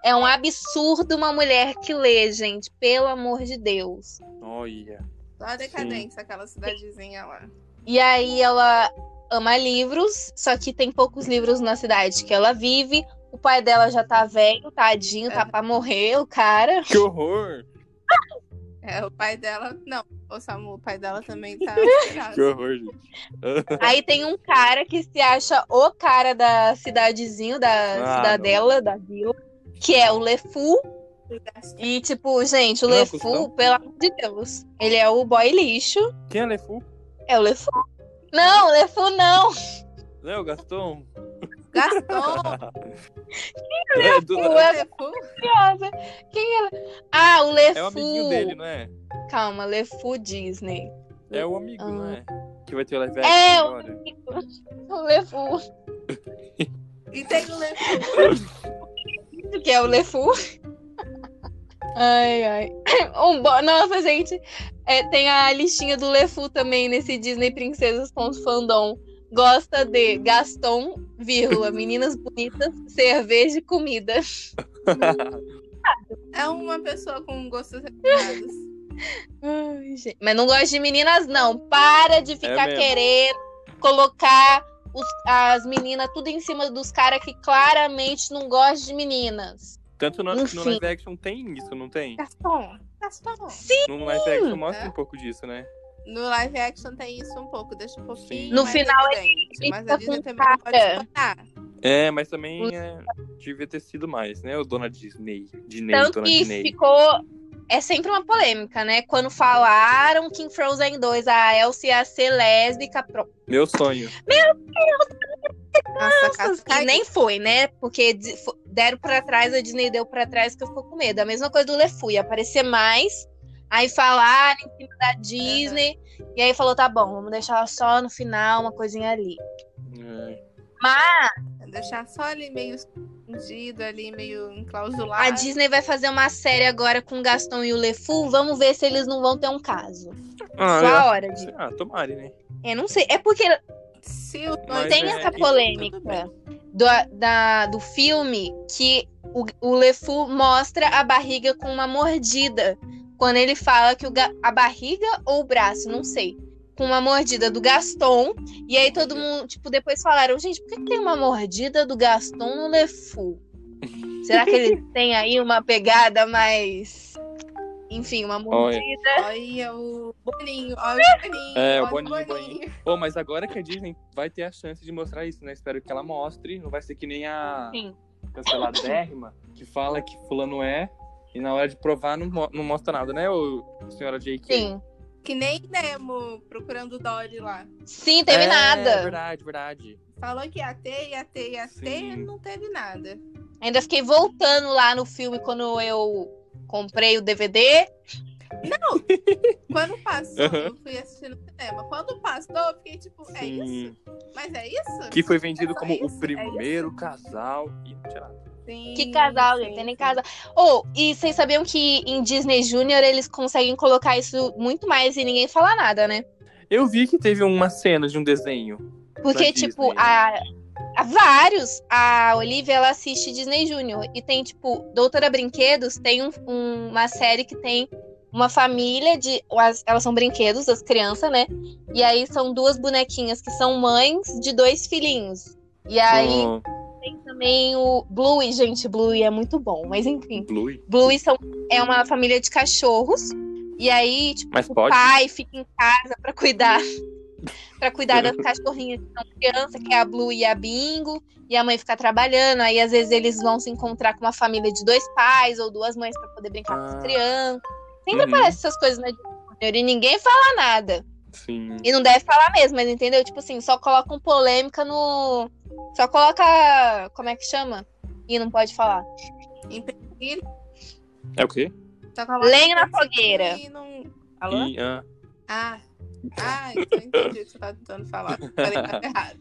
É um absurdo uma mulher que lê, gente. Pelo amor de Deus. Olha. Só a decadência, aquela cidadezinha lá. E aí ela ama livros, só que tem poucos livros na cidade que ela vive. O pai dela já tá velho, tadinho, tá É. pra morrer, o cara. Que horror! É, o pai dela. Não, o Samu, o pai dela também tá. Que horror, gente. Aí tem um cara que se acha o cara da cidadezinho, da Ah, cidadela, da vila, que é o Lefu. E, tipo, gente, o Não é Lefu, Custão? pelo amor de Deus, ele é o boy lixo. Quem é Lefu? É o Lefu. Não, o Lefu não. Não é o Gaston? Gaston! É, do- Eu- Lefu? Curiosa. Quem é? Ah, o Lefu. é o amiguinho dele, não é? Calma, Lefu Disney. É o amigo, não é? Que vai ter o live É, action o agora. O Lefu. E tem o Lefu. Que é o Lefu. Ai, ai. Um bo... Nossa, gente. É, tem a listinha do Lefu também nesse Disney Princesas.fandom. Gosta de Gaston, vírgula, meninas bonitas, cerveja e comida. É uma pessoa com gostos gente. Mas não gosta de meninas, não. Para de ficar mesmo. querendo colocar os- as meninas tudo em cima dos caras que claramente não gostam de meninas. Tanto no, no live action tem isso, não tem? Gaston! Gaston! No live action mostra É. um pouco disso, né? No live action tem isso um pouco, deixa um pouquinho. No final, evidente, Mas a Disney com também não pode. É, mas também é, devia ter sido mais, né? O Dona Disney. Disney, Tanto Dona que Disney. ficou. É sempre uma polêmica, né? Quando falaram que em Frozen 2 a Elsa ia ser lésbica, pronto. Meu sonho. Nossa, E nem foi, né? Porque deram pra trás, a Disney deu pra trás que eu ficou com medo. A mesma coisa do LeFou, ia aparecer mais. Aí falaram em cima da Disney. E aí falou: tá bom, vamos deixar só no final uma coisinha ali. É. Deixar só ali meio escondido, ali meio enclausulado. A Disney vai fazer uma série agora com o Gaston e o LeFou. Vamos ver se eles não vão ter um caso. Ah, Só eu a acho- hora de. Ah, tomare, né? Eu não sei. É porque Se o Mas tem é essa polêmica do, da, do filme que o, o LeFou mostra a barriga com uma mordida. Quando ele fala que o, a barriga ou o braço, não sei. Com uma mordida do Gaston. E aí todo mundo, tipo, depois falaram, gente, por que, que tem uma mordida do Gaston no LeFou? Será que ele tem aí uma pegada mais. Enfim, uma Olha. mordida. Olha o Boninho, olha o Boninho. É, o olha Boninho, Boninho. Pô, mas agora que a Disney vai ter a chance de mostrar isso, né? Espero que ela mostre. Não vai ser que nem a Sim. canceladérrima, que fala que fulano é, e na hora de provar não, mo- não mostra nada, né, ô, senhora J.K.? Sim. Que nem Nemo procurando Dory lá. Sim, teve é, nada. verdade, verdade. Falou que ia ter, ia ter, ia ter, Sim. não teve nada. Ainda fiquei voltando lá no filme quando eu comprei o DVD. Quando passou, Aham. eu fui assistir no cinema. Quando passou, eu fiquei tipo, é Sim. isso? Mas é isso? Que foi vendido É como isso? o primeiro casal. Ih, não tinha nada. Sim, Que casal, sim, gente, tem nem casal. Oh, e vocês sabiam que em Disney Junior eles conseguem colocar isso muito mais e ninguém fala nada, né? Eu vi que teve uma cena de um desenho. Porque, tipo, Disney, a vários, a Olivia, ela assiste Disney Junior. E tem, tipo, Doutora Brinquedos tem um- um- uma série que tem uma família de. as- Elas são brinquedos das crianças, né? E aí são duas bonequinhas que são mães de dois filhinhos. E aí Oh, tem também o Bluey, gente, Bluey é muito bom, mas enfim. Bluey. Bluey são, é uma família de cachorros. E aí, tipo, Mas o pode? pai fica em casa pra cuidar. Pra cuidar das cachorrinhas que são criança, que é a Blue e a Bingo. E a mãe fica trabalhando. Aí, às vezes, eles vão se encontrar com uma família de dois pais ou duas mães pra poder brincar com Ah. as crianças. Sempre Uhum. aparece essas coisas na Disney e ninguém fala nada. Sim. E não deve falar mesmo, mas entendeu? Tipo assim, só colocam polêmica no. Só coloca. Como é que chama? E não pode falar. Impedir, É o quê? Lenha na fogueira. E não... Alô? E, ah, Ah, ah, então eu entendi o que você tá tentando falar. Falei errado.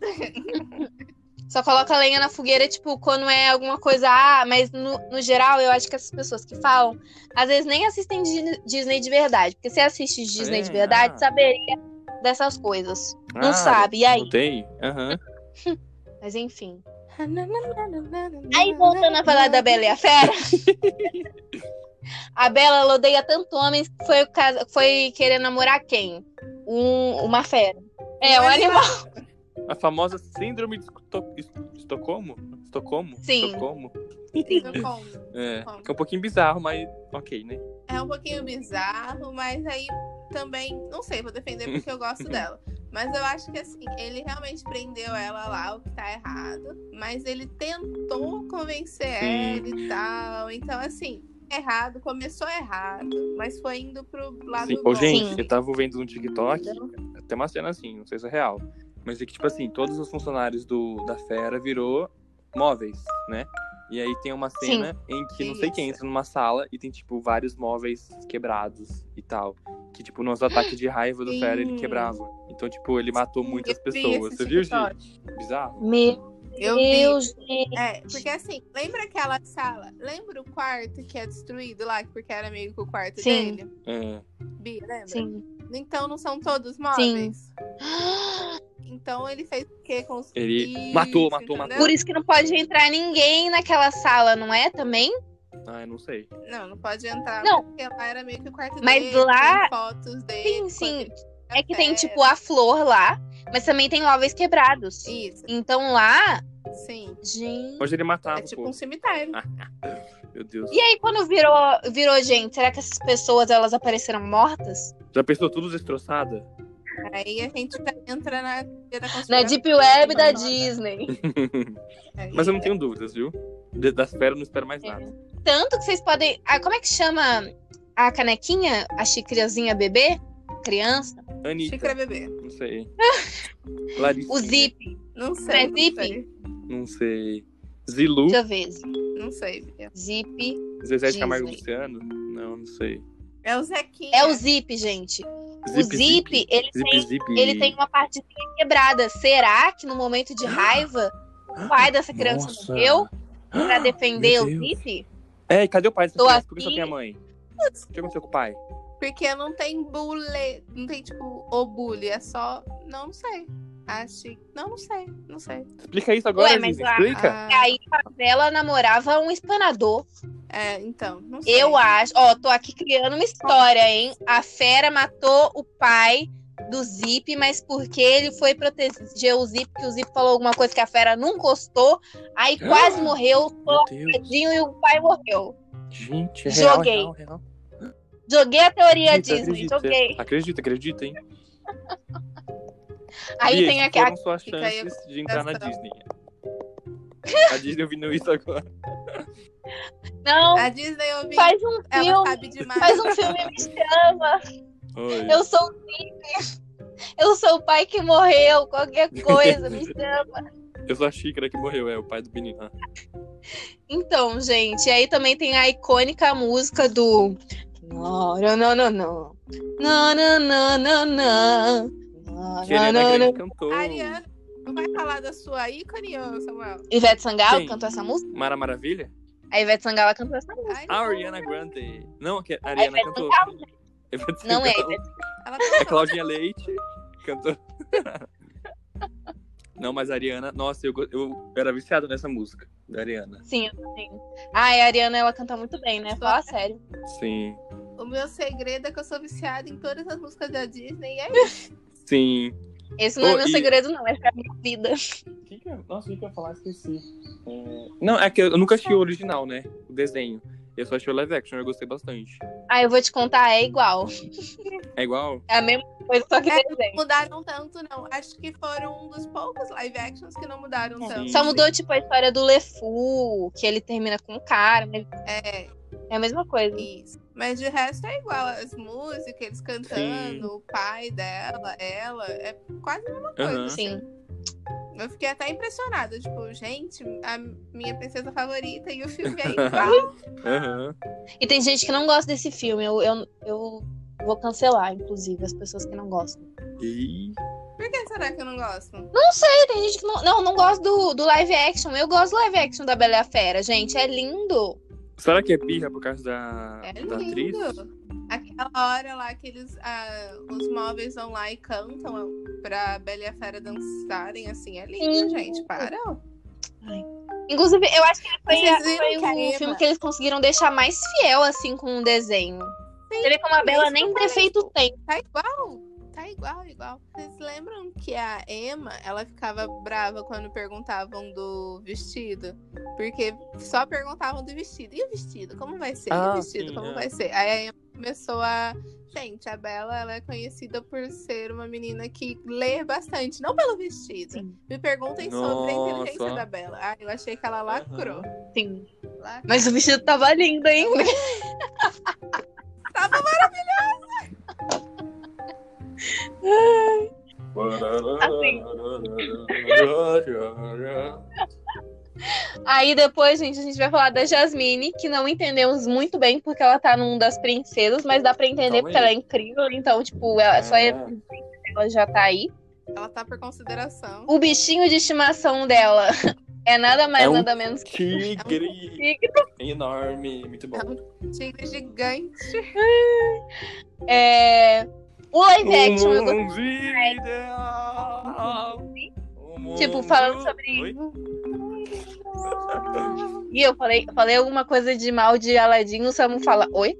Só coloca lenha na fogueira, tipo, quando é alguma coisa. Ah, mas no, no geral, eu acho que essas pessoas que falam, às vezes nem assistem Di- Disney de verdade. Porque se assiste Disney É, de verdade, ah. saberia dessas coisas. Não ah, sabe, e aí? Não tem? Aham. Mas enfim. Aí, voltando a falar da Bela e a Fera. A Bela ela odeia tanto homens que foi, foi querer namorar quem? Um, uma fera. É, um animal. A famosa síndrome de Esto- Est- Estocolmo? Estocolmo? Sim. Estocolmo. Eu como. É, que é um pouquinho bizarro, mas ok, né? É um pouquinho bizarro, mas aí também, não sei, vou defender porque eu gosto dela. Mas eu acho que assim, ele realmente prendeu ela lá, o que tá errado. Mas ele tentou convencer Sim. ela e tal. Então, assim, errado, começou errado, mas foi indo pro lado Sim. bom. Ô, gente, Sim. eu tava vendo no TikTok, até uma cena assim, não sei se é real. Mas é que, tipo assim, todos os funcionários do, da fera virou móveis, né? E aí tem uma cena em que não sei quem entra numa sala e tem, tipo, vários móveis quebrados e tal. Que, tipo, nos ataques de raiva do fera ele Sim. quebrava. Então, tipo, ele matou muitas pessoas. Você viu. Gi? Bizarro? Meu Eu vi. Deus, gente. É, porque assim, lembra aquela sala? Lembra o quarto que é destruído lá, porque era meio que o quarto Sim. dele? É. Bia, lembra? Sim. Então não são todos móveis. Então ele fez o quê com os Ele Isso, matou, matou, entendeu? Por isso que não pode entrar ninguém naquela sala, não é? Também? Ah, eu não sei. Não, não pode entrar, Não. porque lá era meio que o quarto Mas dele, lá- tem fotos dele. Sim, sim. É que tem, tipo, a flor lá, mas também tem móveis quebrados. Isso, Então lá, sim. gente. Hoje ele matava, É tipo pô. um cemitério. Meu Deus. E aí, quando virou, virou gente, será que essas pessoas elas apareceram mortas? Já pensou tudo destroçada? Aí a gente entra na da Na. Deep Web da. Disney. Mas eu não tenho dúvidas, viu? Das fera eu não espero mais nada. Tanto que vocês podem. Ah, como é que chama a canequinha? A xícarazinha bebê? Criança? Anitta, Xícara bebê. não sei. Larissa. O Zip. Não sei. Não é Zip? sei. Não sei. Zilu, Deixa eu ver. Não sei. Zip. Zezé de Camargo. Luciano? Não, não sei. É o Zequinha. É o Zip, gente. o Zip, ele Zip, tem. zip. Ele tem uma partezinha quebrada. Será que no momento de raiva, o pai dessa criança Nossa. morreu pra defender Meu o. Zip? É, e cadê o pai dessa Tô criança? Por que só tem a mãe? O que aconteceu com o pai? Porque não tem bullying. Não tem, tipo, o bullying. É só. Não, não sei. Acho. Não, não sei. Não sei. Explica isso agora, Ué, mas Disney. a- Explica. Ah, E aí a Bela namorava um espanador. é, então. Não sei. Eu acho. Ó, tô aqui criando uma história, hein? A fera matou o pai do Zip, mas porque ele foi proteger o Zip, que o Zip falou alguma coisa que a fera não gostou, aí quase morreu, tadinho, e o pai morreu. Gente, é real, Joguei. real, real. Joguei a teoria Acredita, Disney, acredita. joguei. Acredita, acredita, hein? Aí Bia, tem essas aqui. a- foram suas chances de entrar na. Disney. A Disney ouvindo isso agora. Não, A Disney ouviu. faz um Ela filme. sabe demais. Faz um filme e me chama. Oi. Eu sou o Zip. Eu sou o pai que morreu. Qualquer coisa, me chama. Eu sou a Xícara que morreu, é o pai do menino. Ah, Então, gente, aí também tem a icônica música do. Não, não, não, não, não. Não, não, não, não, é grande. Ariana, não vai falar da sua ícone, Samuel? Ivete Sangalo Quem? cantou essa música? Mara Maravilha? A Ivete Sangalo cantou essa música. A. Ariana Grande. Não, que a A Ariana Ivete cantou. Sangalo? Ivete Não é Sangalo. Ivete. A. Claudinha Leite cantou. Não, mas a Ariana, nossa, eu, eu era viciado nessa música da Ariana. Sim, eu também. Ah, e a Ariana, ela canta muito bem, né? Fala sério. Sim. O meu segredo é que eu sou viciada em todas as músicas da Disney e é isso. Sim. Esse não é Oh, meu e- segredo, não. Essa é a minha vida. Que que eu- Nossa, o que que eu ia falar? Esqueci. É, Não, é que eu nunca assisti o original, né? O desenho. Eu só assisti o live action, eu gostei bastante. Ah, eu vou te contar, é igual. É igual? É a mesma coisa, só que É, desenho. Mudaram tanto, não. Acho que foram um dos poucos live actions que não mudaram tanto. Só mudou, tipo, a história do LeFou, que ele termina com o cara. mas É, É a mesma coisa. isso. Mas de resto é igual. As músicas, eles cantando, o pai dela, ela. É quase a mesma coisa. Aham. Sim. Eu fiquei até impressionada. Tipo, gente, a minha princesa favorita e o filme é igual. Aham. E tem gente que não gosta desse filme. Eu, eu, eu vou cancelar, inclusive, as pessoas que não gostam. E... Por que será que eu não gosto? Não sei, tem gente que não. Não, não gosta do, do live action. Eu gosto do live action da Bela e a Fera, gente. É lindo. Será que é birra por causa da, É da atriz? Aquela hora lá que eles, ah, os móveis vão lá e cantam pra Bela e a Fera dançarem, assim, é lindo, Sim. gente. Para. Inclusive, eu acho que foi, foi o filme que eles conseguiram deixar mais fiel, assim, com o desenho. Você vê como a Bela nem defeito tem. Tá igual. Tá igual, igual. Vocês lembram que a Emma, ela ficava brava quando perguntavam do vestido? Porque só perguntavam do vestido. E o vestido? Como vai ser? e Ah, o vestido? sim, como é. vai ser? Aí a Emma começou a... Gente, a Bela, ela é conhecida por ser uma menina que lê bastante. Não pelo vestido. Sim. Me perguntem sobre a inteligência Nossa. da Bela. Ah, eu achei que ela lacrou. Sim. Lacrou. Mas o vestido tava lindo ainda. Tava Assim. Aí depois, gente, a gente vai falar da Jasmine, que não entendemos muito bem porque ela tá num das princesas, mas dá pra entender Calma porque aí. ela é incrível. Então, tipo, ela, só é, ela já tá aí. Ela tá por consideração. O bichinho de estimação dela é nada mais, É um nada menos que Tigre tigre. enorme, muito bom. Tigre gigante. É... O live action, eu gostei. O Tipo, falando sobre- Oi? E eu falei, falei alguma coisa de mal de Aladdin, o Samu fala, oi?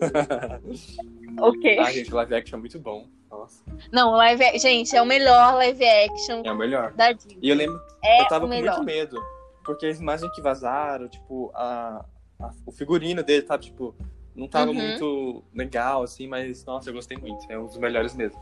Ok. ah, gente, live action é muito bom. Nossa, Não, live gente, é o melhor live action é o melhor. da Disney. E eu lembro, É eu tava com muito medo. Porque as imagens que vazaram, tipo, a, a- o figurino dele, sabe, tipo, não tava Uhum. muito legal, assim, mas, nossa, eu gostei muito. É um dos melhores mesmo.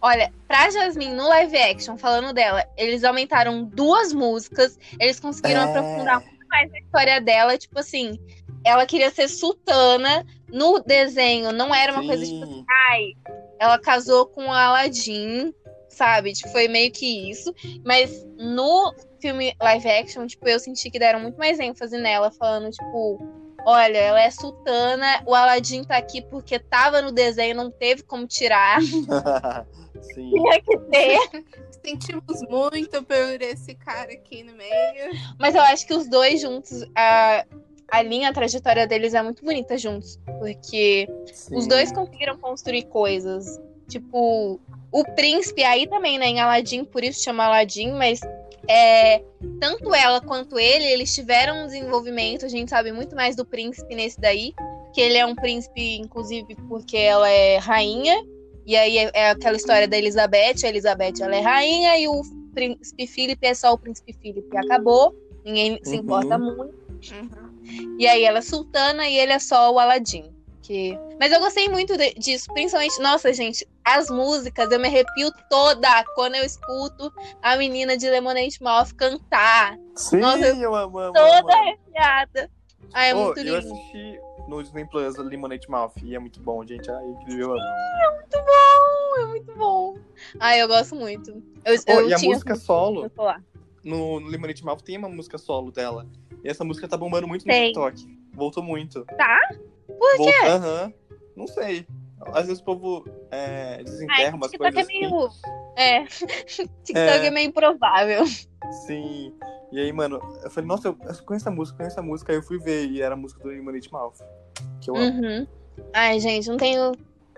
Olha, pra Jasmine, no live action, falando dela, eles aumentaram duas músicas, eles conseguiram É. aprofundar muito mais a história dela. Tipo assim, ela queria ser sultana. No desenho, não era uma coisa tipo Sim. ai, ela casou com Aladdin, sabe? Tipo, foi meio que isso. Mas no filme live action, tipo, eu senti que deram muito mais ênfase nela, falando, tipo, olha, ela é sultana, o Aladdin tá aqui porque tava no desenho, não teve como tirar. Sim. Tinha que ter. Sentimos muito por esse cara aqui no meio. Mas eu acho que os dois juntos, a, a linha, a trajetória deles é muito bonita juntos. Porque os sim. dois conseguiram construir coisas. Tipo, o príncipe aí também, né? Em Aladdin, por isso chama Aladdin, mas é, tanto ela quanto ele, eles tiveram um desenvolvimento. A gente sabe muito mais do príncipe nesse daí. Que ele é um príncipe, inclusive, porque ela é rainha. E aí é, é aquela história da Elizabeth. A Elizabeth ela é rainha e o príncipe Felipe é só o príncipe Felipe. E acabou. Ninguém se Uhum. importa muito. Uhum. E aí ela é sultana e ele é só o Aladdin. Que... Mas eu gostei muito de- disso, principalmente, nossa, gente, as músicas, eu me arrepio toda quando eu escuto a menina de Lemonade Mouth cantar. Sim, Nossa, eu eu amo, amo, Toda amo. arrepiada. Ah, é Ô, muito eu lindo. assisti no Disney Plus Lemonade Mouth e é muito bom, gente. Ai, incrível. eu amo. Muito bom, é muito bom. Ah, eu gosto muito. Eu, Ô, eu e a tinha música solo, no, no Lemonade Mouth tem uma música solo dela. E essa música tá bombando muito no Tem. TikTok. Voltou muito. Tá? Por quê? Aham. Não sei. Às vezes o povo é, desenterra Ah, umas TikTok coisas é meio. assim. É. TikTok é. É. meio improvável. Sim. E aí, mano, eu falei, nossa, eu conheço essa música, conheço essa música. Aí eu fui ver e era a música do Lemonade Mouth. Que eu amo. Uhum. Ai, gente, não tenho.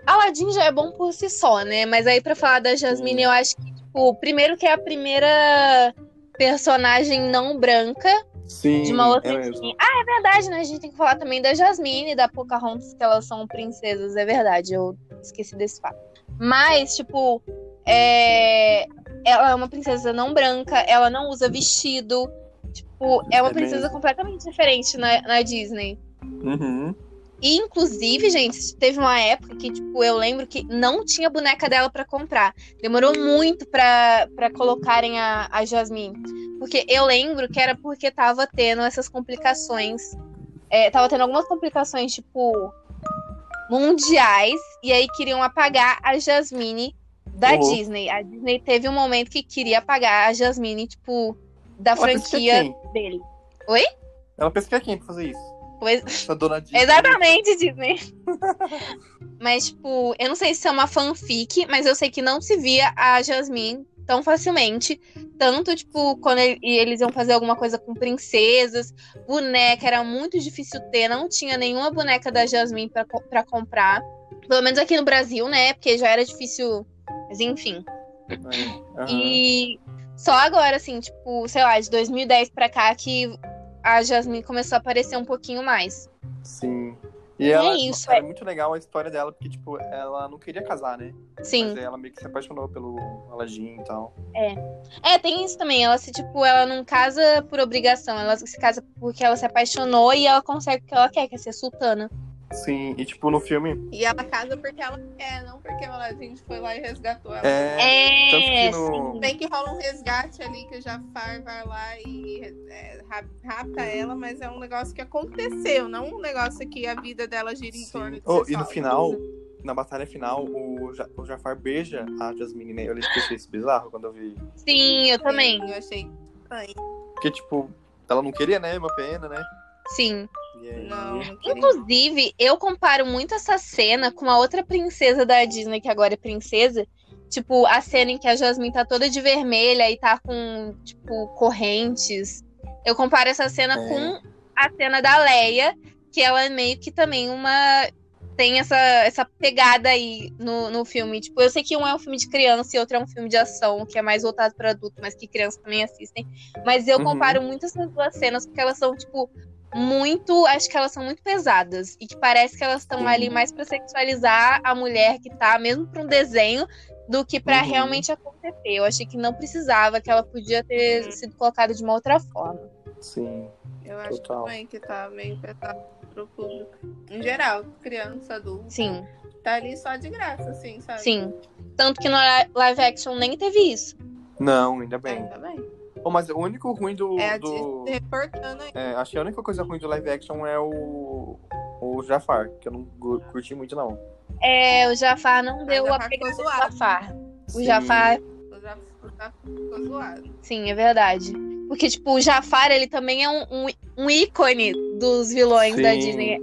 Aladdin já é bom por si só, né? Mas aí, pra falar da Jasmine, Sim. eu acho que, tipo, primeiro que é a primeira personagem não branca Sim. de uma outra é. Ah, é verdade, né? A gente tem que falar também da Jasmine e da Pocahontas, que elas são princesas, é verdade. Eu esqueci desse fato. Mas, tipo, é... ela é uma princesa não branca, ela não usa vestido. Tipo, é uma É princesa mesmo. completamente diferente na, na Disney. Uhum. E, inclusive, gente, teve uma época que, tipo, eu lembro que não tinha boneca dela pra comprar. Demorou muito pra, pra colocarem a, a Jasmine. Porque eu lembro que era porque tava tendo essas complicações. É, tava tendo algumas complicações, tipo, mundiais. E aí queriam apagar a Jasmine da Uhum. Disney. A Disney teve um momento que queria apagar a Jasmine, tipo, da Ela é franquia dele. Ela pensa que é quem pra fazer isso? Pois, Essa dona Disney. Exatamente, Disney. mas, tipo, eu não sei se é uma fanfic, mas eu sei que não se via a Jasmine tão facilmente. Tanto, tipo, quando ele- eles iam fazer alguma coisa com princesas, boneca, era muito difícil ter, não tinha nenhuma boneca da Jasmine pra comprar. Pelo menos aqui no Brasil, né? Porque já era difícil. Mas enfim. Aham. E só agora, assim, tipo, sei lá, de 2010 pra cá que a Jasmine começou a aparecer um pouquinho mais. Sim. E ela, isso, era é. muito legal a história dela, porque, tipo, ela não queria casar, né? Sim. Mas ela meio que se apaixonou pelo Aladdin e tal. É, tem isso também. Ela se, tipo, ela não casa por obrigação. Ela se casa porque ela se apaixonou e ela consegue o que ela quer, que é ser sultana. Sim, e tipo, no filme. E ela casa porque ela quer, não porque ela, a gente foi lá e resgatou ela. É. Tanto É, que no. Bem que rola um resgate ali que o Jafar vai lá e é, rap- rapta ela, mas é um negócio que aconteceu, não um negócio que a vida dela gira em Sim. torno de Oh, e no final, na batalha final, o, Ja- o Jafar beija a Jasmine, né? Eu achei isso bizarro quando eu vi. Sim, eu também. Eu achei estranho. Porque, tipo, ela não queria, né? Uma pena, né? Sim. Não. Inclusive, eu comparo muito essa cena com a outra princesa da Disney, que agora é princesa. Tipo, a cena em que a Jasmine tá toda de vermelha e tá com, tipo, correntes. Eu comparo essa cena É. com a cena da Leia, que ela é meio que também uma. Tem essa, essa pegada aí no, no filme. Tipo, eu sei que um é um filme de criança e outro é um filme de ação, que é mais voltado para adulto, mas que crianças também assistem. Mas eu Uhum. comparo muito essas duas cenas, porque elas são, tipo, muito. Acho que elas são muito pesadas. E que parece que elas estão ali mais pra sexualizar a mulher que tá, mesmo pra um desenho, do que pra Uhum. realmente acontecer. Eu achei que não precisava, que ela podia ter Uhum. sido colocada de uma outra forma. Sim. Eu acho Total. também que tá meio pesado pro público. Em geral, criança, adulto. Sim, Tá ali só de graça, assim, sabe? sim. Tanto que no li- live action nem teve isso. Não, ainda bem. Ainda bem. Oh, mas o único ruim do. É a do... Disney reportando aí. É, acho que a única coisa ruim do live action é o. O Jafar, que eu não curti muito, não. É, o Jafar não deu a pegada do. Jafar. O. Jafar, O Jafar ficou zoado. sim, é verdade. Porque, tipo, o Jafar, ele também é um, um, um ícone dos vilões da Sim. Disney.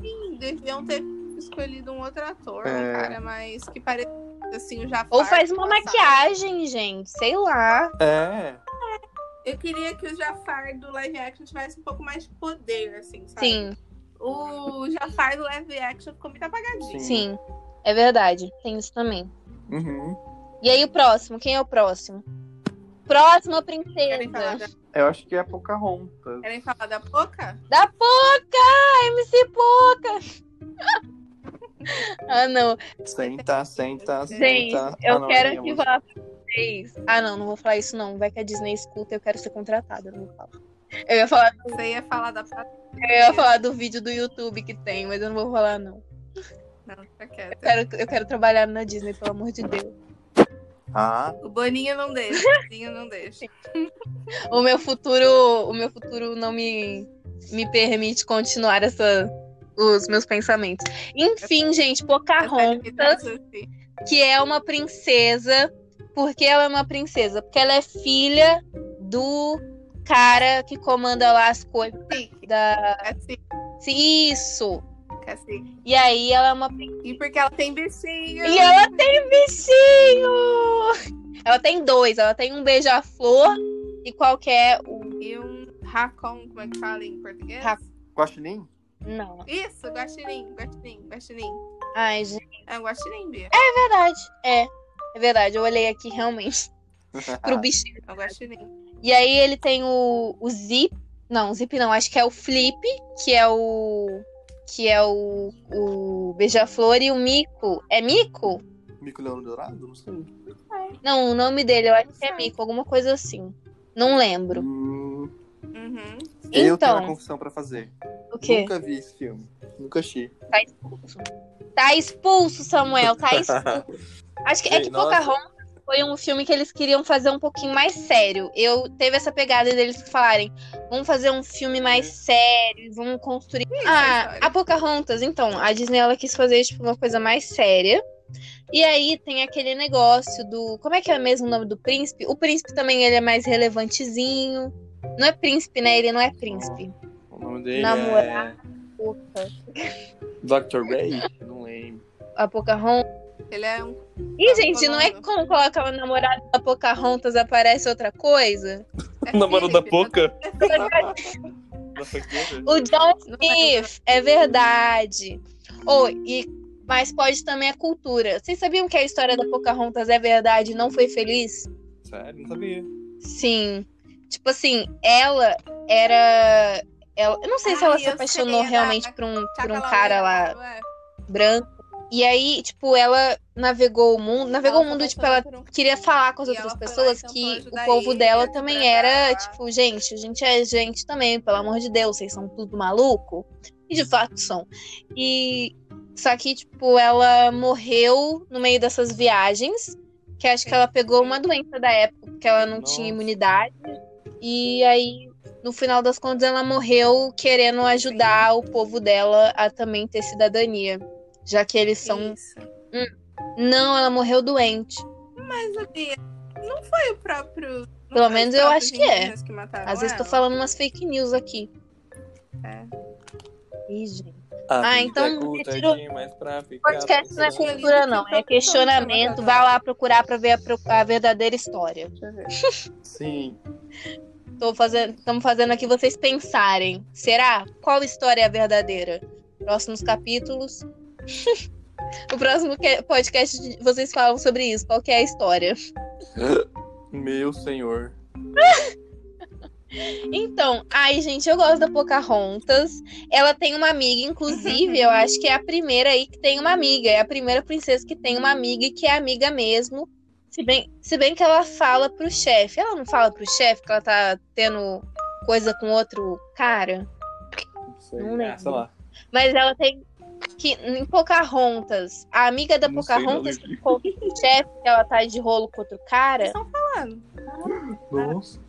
Sim, deviam ter escolhido um outro ator, É. cara mais que pareça assim, o Jafar. Ou faz uma maquiagem, gente, sei lá. É. Eu queria que o Jafar do live action tivesse um pouco mais de poder, assim, sabe? Sim, O Jafar do live action ficou muito apagadinho. Sim. sim. É verdade. Tem isso também. Uhum. E aí, o próximo? Quem é o próximo? Próxima princesa. da, Eu acho que é a Pocahontas. querem falar da Poca? Da Poca! MC Poca! ah, não. Senta, senta, Gente, senta. eu Ah, não, quero é aqui minha falar pra vocês. Ah, não, não vou falar isso, não. Vai que a Disney escuta, eu quero ser contratada. eu Não vou falar. Eu ia falar, Você ia falar da eu ia falar do vídeo do YouTube que tem, mas eu não vou falar, não. Não, quieta. Eu quero, eu quero trabalhar na Disney, pelo amor de Deus. Ah, O Boninho não deixa. O Boninho não deixa. O meu futuro, o meu futuro não me, me permite continuar essa, os meus pensamentos. Enfim, gente, Pocahontas, assim. que é uma princesa. Por que ela é uma princesa? Porque ela é filha do cara que comanda lá as coisas da. cacique, Isso! cacique. E aí ela é uma. E porque ela tem bichinho. E ela tem bichinho! Ela tem dois, ela tem um beija-flor e qualquer. E um racon, como é que fala em português? Ra- Guaxinim? Não. Isso, guaxinim, guaxinim, guaxinim. Ai, gente. É um guaxinim, Bia. É verdade. É. É verdade. Eu olhei aqui realmente pro bichinho. É um guaxinim. E aí ele tem o, o Zip, Não, Zip não. Acho que é o Flip, que é o. Que é o. O Beija-Flor e o Mico. É Mico? Mico Leão Dourado? Não sei. Não, o nome dele eu acho que é Mico, alguma coisa assim. Não lembro. Hum, Uhum. Eu tenho uma Então, confissão pra fazer. o quê? Nunca vi esse filme. Nunca achei. Tá expulso. Tá expulso, Samuel. Tá expulso. Acho que é que nossa. Pocahontas foi um filme que eles queriam fazer um pouquinho mais sério. Eu teve essa pegada deles falarem, vamos fazer um filme mais sério, vamos construir. Ah, história. a Pocahontas, então, a Disney ela quis fazer tipo uma coisa mais séria. E aí tem aquele negócio do, como é que é mesmo o nome do príncipe? O príncipe também ele é mais relevantezinho. Não é príncipe, né? Ele não é príncipe. O nome dele Namorado. é Dr. Ray? Não lembro. A Pocahontas. Ele é um. Ih, Tá gente, não é como coloca o namorado da Pocahontas aparece outra coisa? É O namorado da Philip, Poca? É? O John é Smith, é verdade. Ou, e, mas pode também a cultura. Vocês sabiam que a história da Pocahontas é verdade e não foi feliz? Sério? Não sabia. Sim. Tipo assim, ela era. Ela, eu não sei se Ai, ela se apaixonou sei, é da- realmente por um, por um cara lá é? branco. E aí, tipo, ela navegou o mundo. Navegou Ela o mundo, tipo, ela um- queria falar com as E outras pessoas que o povo dela tentou também trabalhar. era, tipo, gente, a gente é gente também, pelo amor de Deus, vocês são tudo maluco. E de fato são. E só que, tipo, ela morreu no meio dessas viagens, que acho que ela pegou uma doença da época, porque ela não Nossa. tinha imunidade. E aí, no final das contas, ela morreu querendo ajudar o povo dela a também ter cidadania. Já que eles são. Isso. Não, ela morreu doente. Mas a Bia, não foi o próprio. Pelo menos eu acho que é. Que Às vezes tô ela? falando umas fake news aqui. É. Ih, gente. A Ah, vida então é retiro- Podcast não é cultura, não. É questionamento. Vai lá procurar pra ver a, a verdadeira história. Deixa eu ver. Sim. Tô fazendo, estamos fazendo aqui vocês pensarem. Será? Qual história é a verdadeira? Próximos capítulos. o próximo que- podcast vocês falam sobre isso. Qual que é a história? Meu senhor. Então, ai, gente, eu gosto da Pocahontas. Ela tem uma amiga, inclusive, eu acho que é a primeira aí que tem uma amiga. É a primeira princesa que tem uma amiga e que é amiga mesmo. Se bem, se bem que ela fala pro chefe. Ela não fala pro chefe que ela tá tendo coisa com outro cara. Não sei. Não Ah, lembro. sei lá. Mas ela tem. Que em Pocahontas, a amiga da Não sei, Pocahontas lembro. que conta pro chefe que ela tá de rolo com outro cara. Mano, Nossa.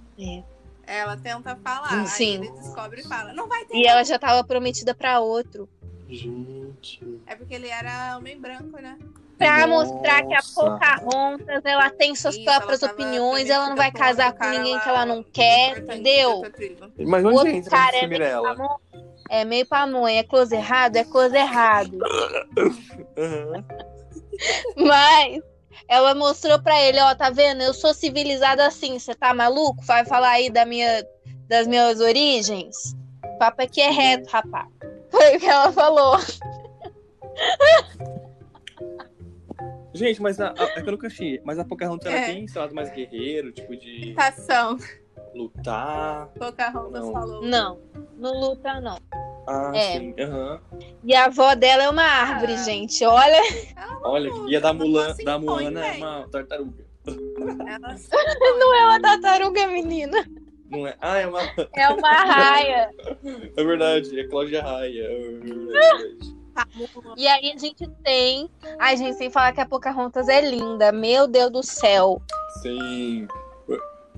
ela tenta falar, Sim. aí ele descobre e fala, não vai ter. E ela já tava prometida pra outro. Gente. É porque ele era homem branco, né? Pra Nossa. mostrar que a Pocahontas ela tem suas Isso, próprias ela tava opiniões, ela não vai casar outro com ninguém que ela não quer, entendeu? Mas O onde outro entra cara é meio pamonha. É meio pamonha, é close errado, é close errado. Aham. Mas ela mostrou pra ele, ó, tá vendo? Eu sou civilizada assim, você tá maluco? Vai falar aí da minha, das minhas origens? O papo aqui é reto, rapaz. Foi o que ela falou. Gente, mas a, a, é que eu nunca achei. Mas a Pocahontas ela É. tem esse lado mais guerreiro, tipo de Tação. lutar. Pocahontas Não. falou. Não, não luta, não. Ah, É. sim. Aham. E a avó dela é uma árvore, Ah. gente. Olha, Ela Olha, luta, e a da ela Mulan, da Moana é uma tartaruga. Ela não é uma tartaruga, menina. Não é? Ah, é uma. É uma raia. É verdade, é Cláudia Raia. É verdade. E aí a gente tem. Ai, gente, sem falar que a Pocahontas é linda. Meu Deus do céu. Sim.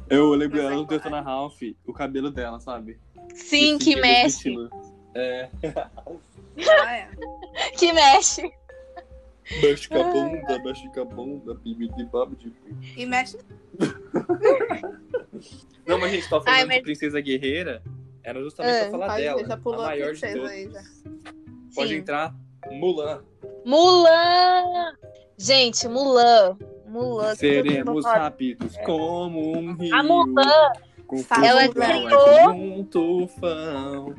Eu lembro ela no Detona Ralph, o cabelo dela, sabe? Sim, Esse que mesmo mexe. É. ela é. Que mexe. Mexe com a bunda, mexe com a bunda, bibi de babo de E mexe Não, mas a gente tava falando Ai, mas- de Princesa Guerreira. Era justamente Ah, pra falar dela. já pulou a a maior de princesa todas. aí já. Pode entrar Mulan. Mulan! Gente, Mulan. Mulan. que eu vou Seremos rápidos como um rio. A Mulan, Ela criou- Um tufão.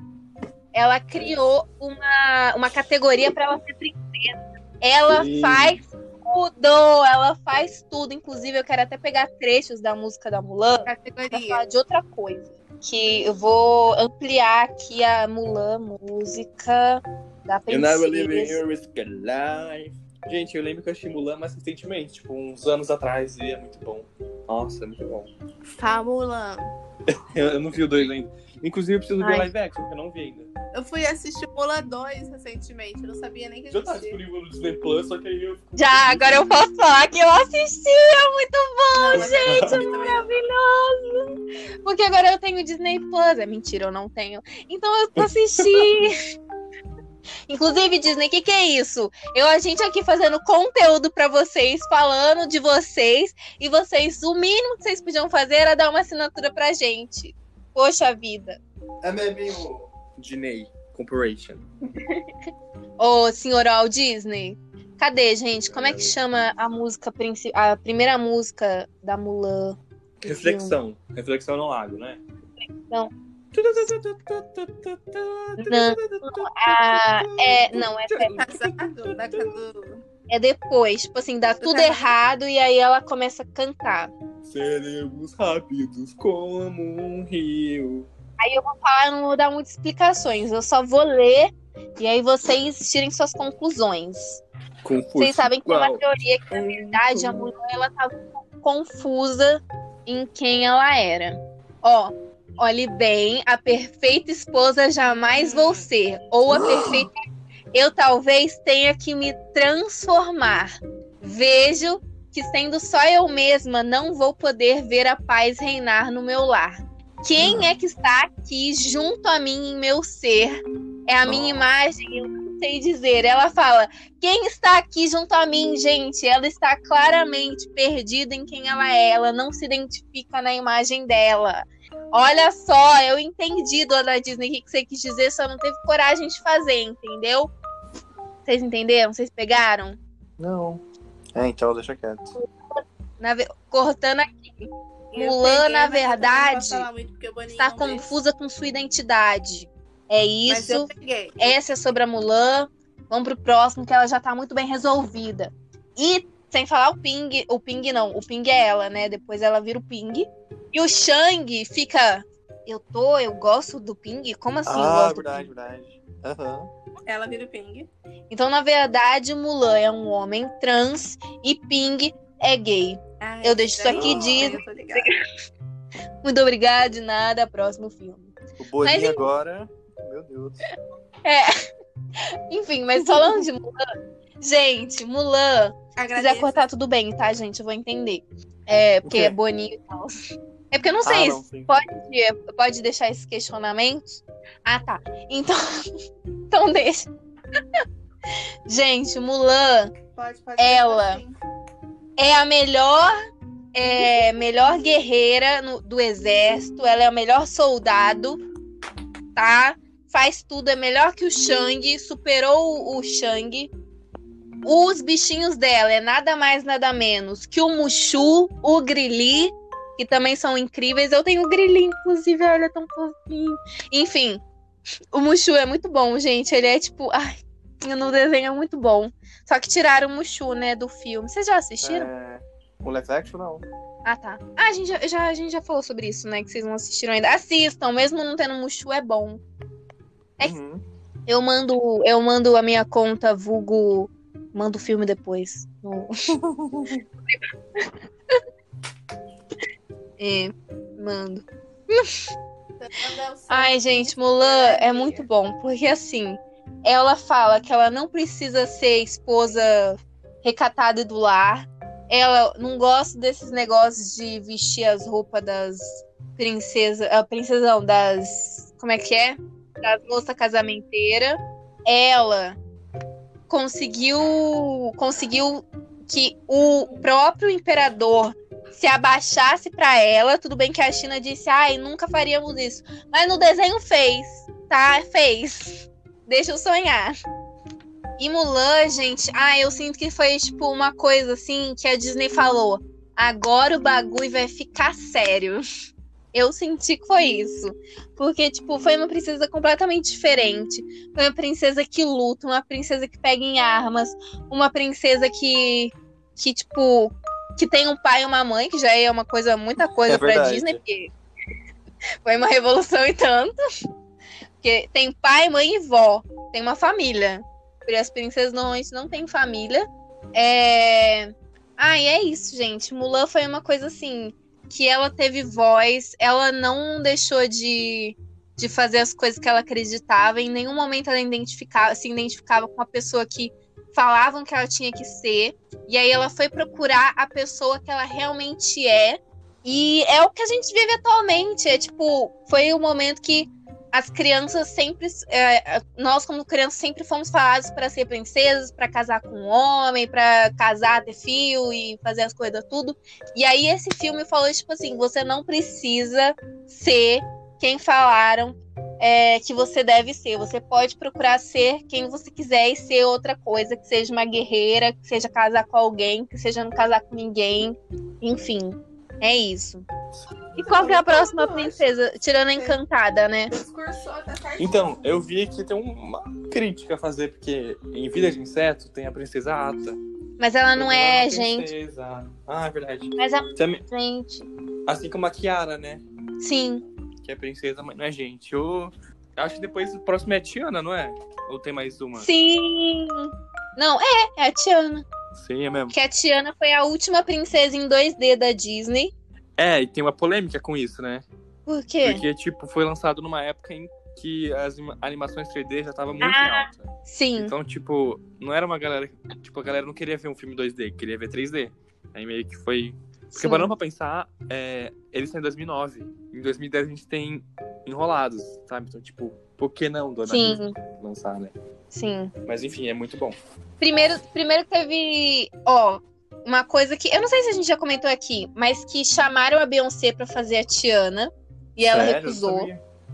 ela criou uma, uma categoria pra ela ser princesa. Ela Sim. faz tudo. Ela faz tudo. Inclusive, eu quero até pegar trechos da música da Mulan Categoria. falar de outra coisa. que eu vou ampliar aqui a Mulan música da You never live your risky life. Gente, eu lembro que eu assisti Mulan mais recentemente, tipo, uns anos atrás, e é muito bom. Nossa, é muito bom. Famulã. Eu, eu não vi o dois ainda. Inclusive, eu preciso ver Ai. live action, que eu não vi ainda. Eu fui assistir Mulan 2 recentemente, eu não sabia nem que Já tá existia. disponível no Disney Plus, só que aí eu. Já, agora eu posso falar que eu assisti, é muito bom, Não, gente, é maravilhoso. Porque agora eu tenho Disney Plus, é mentira, eu não tenho. Então eu assisti. Inclusive, Disney, o que, que é isso? Eu, a gente aqui fazendo conteúdo pra vocês, falando de vocês, e vocês, o mínimo que vocês podiam fazer era dar uma assinatura pra gente. Poxa vida. É mesmo. Disney Corporation. Ô, senhor Walt Disney, cadê, gente? Como é que chama a música principal, a primeira música da Mulan? Reflexão. Reflexão no lago, né? Não. Não. Ah, é, não, é, Cadu. é depois. Tipo assim, dá tudo errado e aí ela começa a cantar. Seremos rápidos como um rio. Aí eu vou falar, eu não vou dar muitas explicações, eu só vou ler e aí vocês tirem suas conclusões. Confuso. Vocês sabem que tem uma teoria que, na verdade, a Mulan ela tava confusa em quem ela era. Ó, olhe bem, a perfeita esposa jamais vou ser. Ou a perfeita. Eu talvez tenha que me transformar. Vejo que, sendo só eu mesma, não vou poder ver a paz reinar no meu lar. Quem é que está aqui junto a mim em meu ser? É a minha imagem, eu não sei dizer. Ela fala: quem está aqui junto a mim, gente? Ela está claramente perdida em quem ela é. Ela não se identifica na imagem dela. Olha só, eu entendi, dona Disney, o que que você quis dizer, só não teve coragem de fazer, entendeu? Vocês entenderam? Vocês pegaram? Não. É, então deixa quieto. Na Cortando aqui. Eu Mulan, peguei, na verdade, Está confusa com sua identidade. É isso. Essa é sobre a Mulan. Vamos pro próximo, que ela já tá muito bem resolvida. E, sem falar o Ping, o Ping não, o Ping é ela, né? Depois ela vira o Ping. E o Shang fica. Eu tô, eu gosto do Ping? Como assim? ah, gosto do verdade, verdade. Aham. Ela vira o ping. Então, na verdade, Mulan é um homem trans e Ping é gay. Ai, Eu deixo isso aqui, ligada. Muito obrigada, de nada. Próximo filme. O Boninho Mas, agora. Meu Deus. Enfim, mas falando de Mulan. Gente, Mulan. Se quiser Agradeço. cortar, tudo bem, tá, gente? Eu vou entender. É, porque é boninho e tal. É porque eu não sei Ah, se não, sim. pode, pode deixar esses questionamentos. Ah, tá. Então, então deixa. Gente, Mulan Pode, pode. Ela. assim. é a melhor é, melhor guerreira no- do exército. Ela é o melhor soldado, tá? Faz tudo, é melhor que o Shang, superou o, o Shang. Os bichinhos dela é nada mais, nada menos que o Mushu, o Grilli, que também são incríveis. Eu tenho o Grilli, inclusive, olha, é tão fofinho. Enfim, o Mushu é muito bom, gente. Ele é tipo, ai, no desenho é muito bom. Só que tiraram o Mushu, né, do filme. Vocês já assistiram? É... O live action, não. Ah, tá. Ah, a gente já, já- a gente já falou sobre isso, né? Que vocês não assistiram ainda. Assistam, mesmo não tendo Mushu, é bom. É- Uhum. Eu mando, eu mando a minha conta vulgo. Mando o filme depois. No- é, mando. Ai, gente, Mulan é muito bom, porque assim, ela fala que ela não precisa ser esposa recatada do lar. Ela não gosta desses negócios de vestir as roupas das princesas, a princesa não, das, como é que é? Das moça casamenteira. Ela conseguiu conseguiu que o próprio imperador se abaixasse pra ela. Tudo bem que a China disse, ai, nunca faríamos isso. Mas no desenho fez, tá? Fez. Deixa eu sonhar. E Mulan, gente, ah, eu sinto que foi tipo uma coisa assim que a Disney falou. Agora o bagulho vai ficar sério. Eu senti que foi isso. Porque, tipo, foi uma princesa completamente diferente. Foi uma princesa que luta, uma princesa que pega em armas, uma princesa que, que tipo, que tem um pai e uma mãe, que já é uma coisa, muita coisa É pra verdade. Disney, porque Foi uma revolução e tanto. Porque tem pai, mãe e vó. Tem uma família. Porque as princesas normalmente não têm família. É. Ah, e é isso, gente. Mulan foi uma coisa assim. Que ela teve voz, ela não deixou de, de fazer as coisas que ela acreditava. Em nenhum momento ela identificava, se identificava com a pessoa que falavam que ela tinha que ser. E aí ela foi procurar a pessoa que ela realmente é. E é o que a gente vive atualmente. É tipo, foi o momento que as crianças sempre. É, nós, como crianças, sempre fomos falados para ser princesas, para casar com um homem, para casar, ter fio e fazer as coisas tudo. E aí esse filme falou, tipo assim, você não precisa ser quem falaram é, que você deve ser. Você pode procurar ser quem você quiser e ser outra coisa, que seja uma guerreira, que seja casar com alguém, que seja não casar com ninguém. Enfim, é isso. E qual que é a próxima princesa? Tirando a encantada, né? Então, eu vi que tem uma crítica a fazer, porque em Vida de Inseto tem a princesa Ata. Mas ela não é, gente. Ah, é verdade. Mas a Também- gente. Assim como a Kiara, né? Sim. Que é princesa, mas não é gente. Eu acho que depois o próximo é a Tiana, não é? Ou tem mais uma? Sim. Não, é, é a Tiana. Sim, é mesmo. Que a Tiana foi a última princesa em 2D da Disney. É, e tem uma polêmica com isso, né? Por quê? Porque, tipo, foi lançado numa época em que as ima- animações 3D já estavam muito Ah. alta. Sim. Então, tipo, não era uma galera. Tipo, a galera não queria ver um filme 2D, queria ver 3D. Aí meio que foi. Porque sim. parando pra pensar, é, eles são em 2009. Em 2010 a gente tem Enrolados, sabe? Então, tipo, por que não Dona Sim. Lançar, né? Sim. Mas enfim, é muito bom. Primeiro, primeiro teve, ó, uma coisa que eu não sei se a gente já comentou aqui, mas que chamaram a Beyoncé pra fazer a Tiana e ela Sério? Recusou.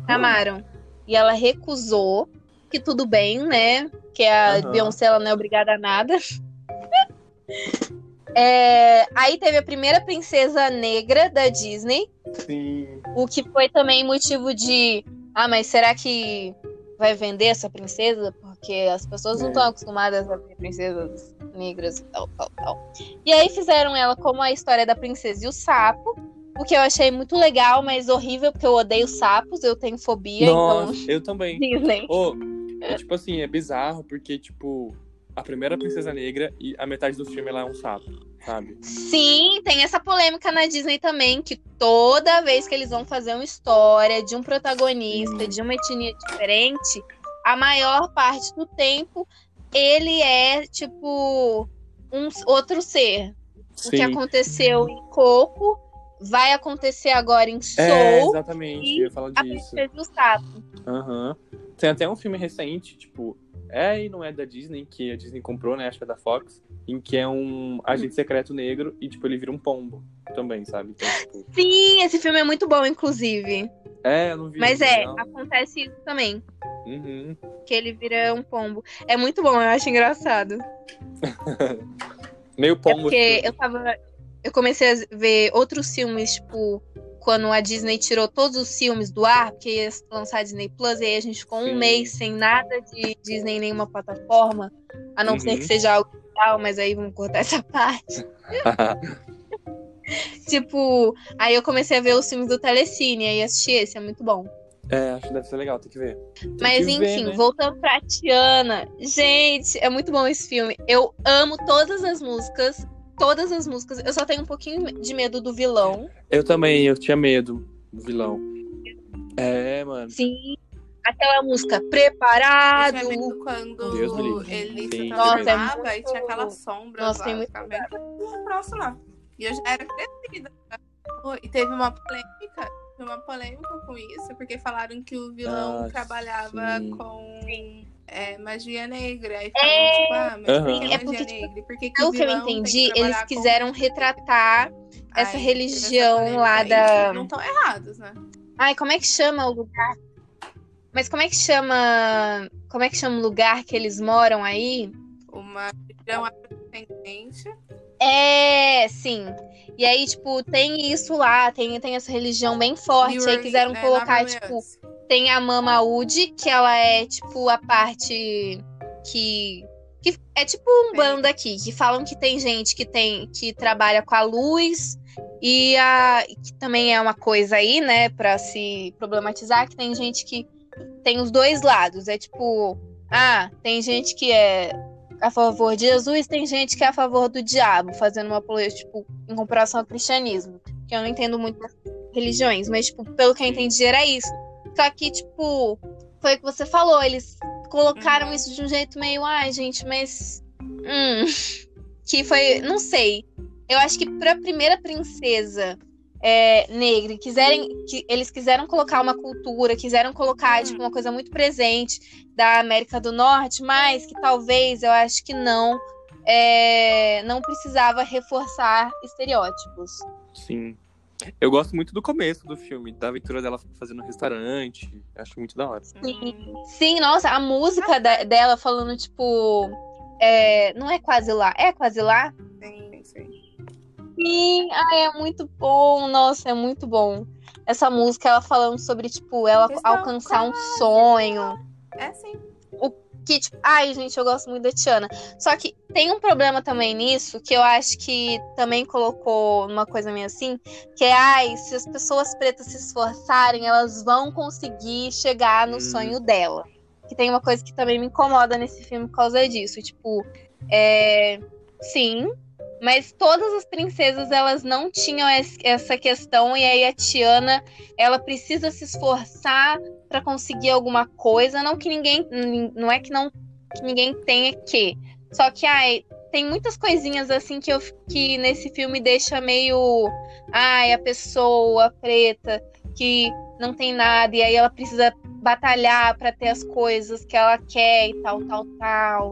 Chamaram. E ela recusou, que tudo bem, né? Que a Aham. Beyoncé ela não é obrigada a nada. É, aí teve a primeira princesa negra da Disney, Sim. o que foi também motivo de. Ah, mas será que vai vender essa princesa? Porque as pessoas não É. estão acostumadas a ver princesas negras e tal, tal, tal. E aí fizeram ela como a história da princesa e o sapo. O que eu achei muito legal, mas horrível, porque eu odeio sapos, eu tenho fobia, Nossa, então. eu também. Disney. Ô, é, tipo assim, é bizarro porque, tipo, a primeira princesa negra e a metade do filme ela é um sapo, sabe? Sim, tem essa polêmica na Disney também, que toda vez que eles vão fazer uma história de um protagonista, de uma etnia diferente, a maior parte do tempo ele é, tipo, um outro ser. O que aconteceu em Coco vai acontecer agora em Soul. É, exatamente, eu ia falar a disso. Princesa e o Sapo. Aham. Tem até um filme recente, tipo, é e não é da Disney, que a Disney comprou, né? Acho que é da Fox, em que é um agente secreto negro e, tipo, ele vira um pombo também, sabe? Então, tipo, Sim, esse filme é muito bom, inclusive. é, eu não vi. Mas é, não. acontece isso também. Uhum. Que ele vira um pombo. É muito bom, eu acho engraçado. Meio É pombo. porque assim. eu tava. Eu comecei a ver outros filmes, tipo, quando a Disney tirou todos os filmes do ar, porque ia lançar a Disney Plus, e aí a gente ficou Sim. um mês sem nada de Disney em nenhuma plataforma. A não ser Uhum. que seja algo legal, mas aí vamos cortar essa parte. tipo, aí eu comecei a ver os filmes do Telecine, aí assisti esse, é muito bom. é, acho que deve ser legal, tem que ver. Tem Mas que ver, enfim, né? voltando pra Tiana. Gente, é muito bom esse filme. Eu amo todas as músicas. Todas as músicas. Eu só tenho um pouquinho de medo do vilão. Eu também, eu tinha medo do vilão. É, mano. Sim. Aquela música Eu Preparado. medo quando Deus ele se Nossa, é transformava muito- e tinha aquela sombra Nossa, lá, tem muito lá. E eu já era crescida. E teve uma polêmica, uma polêmica com isso, porque falaram que o vilão Ah, trabalhava sim. com é, magia negra. Aí É, falaram, tipo, ah, mas Aham. por que É magia porque, tipo, negra? E Por que, que Pelo o que eu entendi, que eles trabalhar com- quiseram retratar essa Aí, teve religião lá aí. da- Não estão errados, né? Ai, como é que chama o lugar? Mas como é que chama. Como é que chama o lugar que eles moram aí? Uma religião afrodescendente. É, sim. E aí, tipo, tem isso lá, tem, tem essa religião bem forte. Aí quiseram é, colocar, tipo, tem a Mama Ud, que ela é, tipo, a parte que. que é tipo um bando aqui, que falam que tem gente que tem que trabalha com a luz E a, que também é uma coisa aí, né, para se problematizar, que tem gente que tem os dois lados. É tipo, ah, tem gente que é a favor de Jesus, tem gente que é a favor do diabo, fazendo uma apologia, tipo, em comparação ao cristianismo. Que eu não entendo muito das religiões, mas, tipo, pelo que eu entendi, era isso. Só que, tipo, foi o que você falou, eles colocaram isso de um jeito meio, ai, gente, mas. Hum. Que foi. Não sei. Eu acho que pra primeira princesa é, negra, quiserem, que eles quiseram colocar uma cultura, quiseram colocar tipo, uma coisa muito presente da América do Norte, mas que talvez eu acho que não. é, não precisava reforçar estereótipos. Sim. Eu gosto muito do começo do filme, da aventura dela fazendo restaurante. Acho muito da hora. Sim, Sim, nossa, a música da- dela falando, tipo. é, não é quase lá, é quase lá? Sim, sim. Sim, ai, é muito bom, nossa, é muito bom. Essa música, ela falando sobre, tipo, ela alcançar um sonho. É sim. Que, tipo, ai, gente, eu gosto muito da Tiana. Só que tem um problema também nisso, que eu acho que também colocou uma coisa meio assim, que é, ai, se as pessoas pretas se esforçarem, elas vão conseguir chegar no Hum. sonho dela. Que tem uma coisa que também me incomoda nesse filme por causa disso. Tipo, é. Sim, mas todas as princesas elas não tinham es- essa questão e aí a Tiana ela precisa se esforçar pra conseguir alguma coisa, não que ninguém nin- não é que não que ninguém tenha que. Só que ai, tem muitas coisinhas assim que eu que nesse filme deixa meio ai, a pessoa preta que não tem nada e aí ela precisa batalhar pra ter as coisas que ela quer e tal, tal, tal.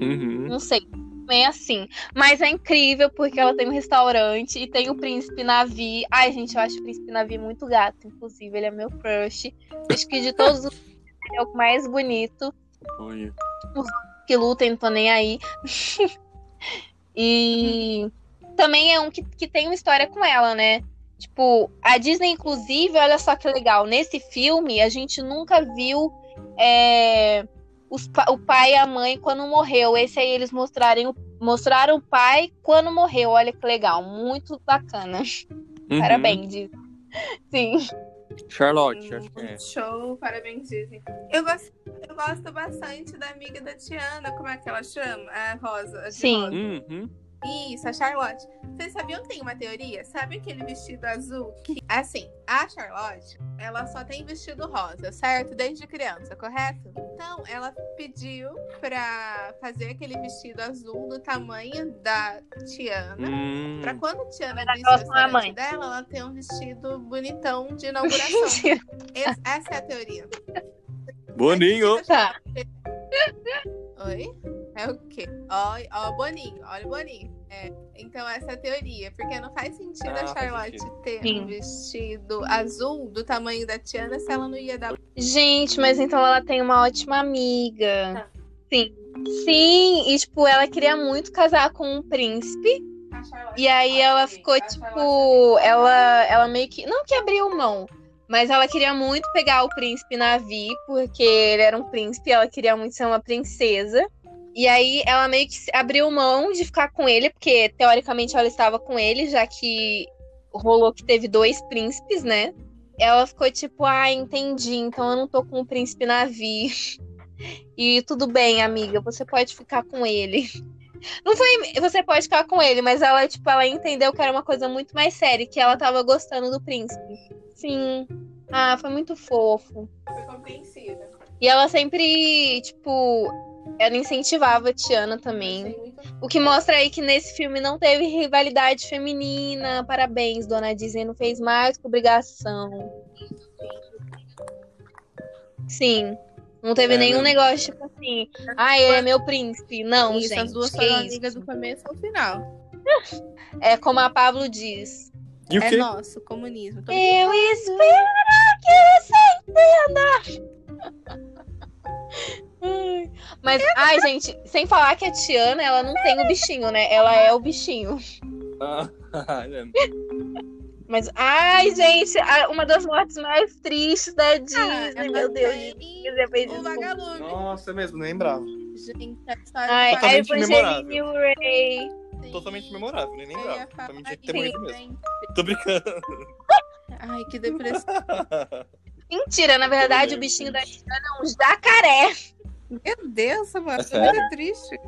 Uhum. Não sei. É assim. Mas é incrível porque ela tem um restaurante e tem o Príncipe Navi. Ai, gente, eu acho o Príncipe Navi muito gato. Inclusive, ele é meu crush. Acho que de todos os ele é o mais bonito. Olha. Que lutem, não tô nem aí. e também é um que, que tem uma história com ela, né? Tipo, a Disney, inclusive, olha só que legal. Nesse filme, a gente nunca viu é, os o pai e a mãe quando morreu. Esse aí eles mostrarem mostraram o pai quando morreu. Olha que legal. Muito bacana. Uhum. Parabéns, Disney. Sim. Charlotte, acho que é. Show, parabéns, Disney. Eu gosto, eu gosto bastante da amiga da Tiana, como é que ela chama? A Rosa. a Sim. Rosa. Uhum. Isso, a Charlotte. Vocês sabiam que tem uma teoria? Sabe aquele vestido azul? Que, assim, a Charlotte, ela só tem vestido rosa, certo? Desde criança, correto? Então, ela pediu pra fazer aquele vestido azul no tamanho da Tiana. Hum. Pra quando a Tiana Vai dar visse o à restaurante mãe. dela, ela ter um vestido bonitão de inauguração. Esse- essa é a teoria. Boninho. Tá. Oi? É o quê? Ó, ó o Boninho, olha o Boninho. É, então essa é a teoria, porque não faz sentido Ah, a Charlotte sentido. ter Sim. um vestido azul do tamanho da Tiana se ela não ia dar. Gente, mas então ela tem uma ótima amiga. Tá. Sim. Sim, e tipo, ela queria muito casar com um príncipe. E aí ela ficou, tipo, ela, ela meio que. Não que abriu mão, mas ela queria muito pegar o príncipe Navi, porque ele era um príncipe, ela queria muito ser uma princesa. E aí ela meio que abriu mão de ficar com ele, porque teoricamente ela estava com ele, já que rolou que teve dois príncipes, né? Ela ficou tipo, ah, entendi, então eu não tô com o príncipe Navi. E tudo bem, amiga, você pode ficar com ele. Não foi você pode ficar com ele, mas ela, tipo, ela entendeu que era uma coisa muito mais séria, que ela tava gostando do príncipe. Sim. Ah, foi muito fofo. foi. E ela sempre, tipo, ela incentivava a Tiana também. O que mostra aí que nesse filme não teve rivalidade feminina. Parabéns, dona Disney não fez mais que obrigação. Sim. Não teve É nenhum mesmo. negócio, tipo assim, ah, ele é meu príncipe. Não, Isso, gente. as duas foram isso? amigas do começo ao final. É como a Pablo diz. E o é quê? nosso, comunismo. Tô Eu espero que você entenda. Mas, ai, gente, sem falar que a Tiana, ela não tem o bichinho, né? Ela é o bichinho. Ah, é. Mas, ai, gente, uma das mortes mais tristes da Disney, Ah, meu Deus. Disney fez O vagalume. Nossa, é mesmo, não lembrava. Gente, a história Ai, a Totalmente Evangeline Ray. Sim. totalmente memorável, nem lembrava. ter morrido mesmo. Tô brincando. Ai, que depressão. Mentira, na verdade, o bichinho da Tiana é um jacaré. Meu Deus, mano. É muito triste.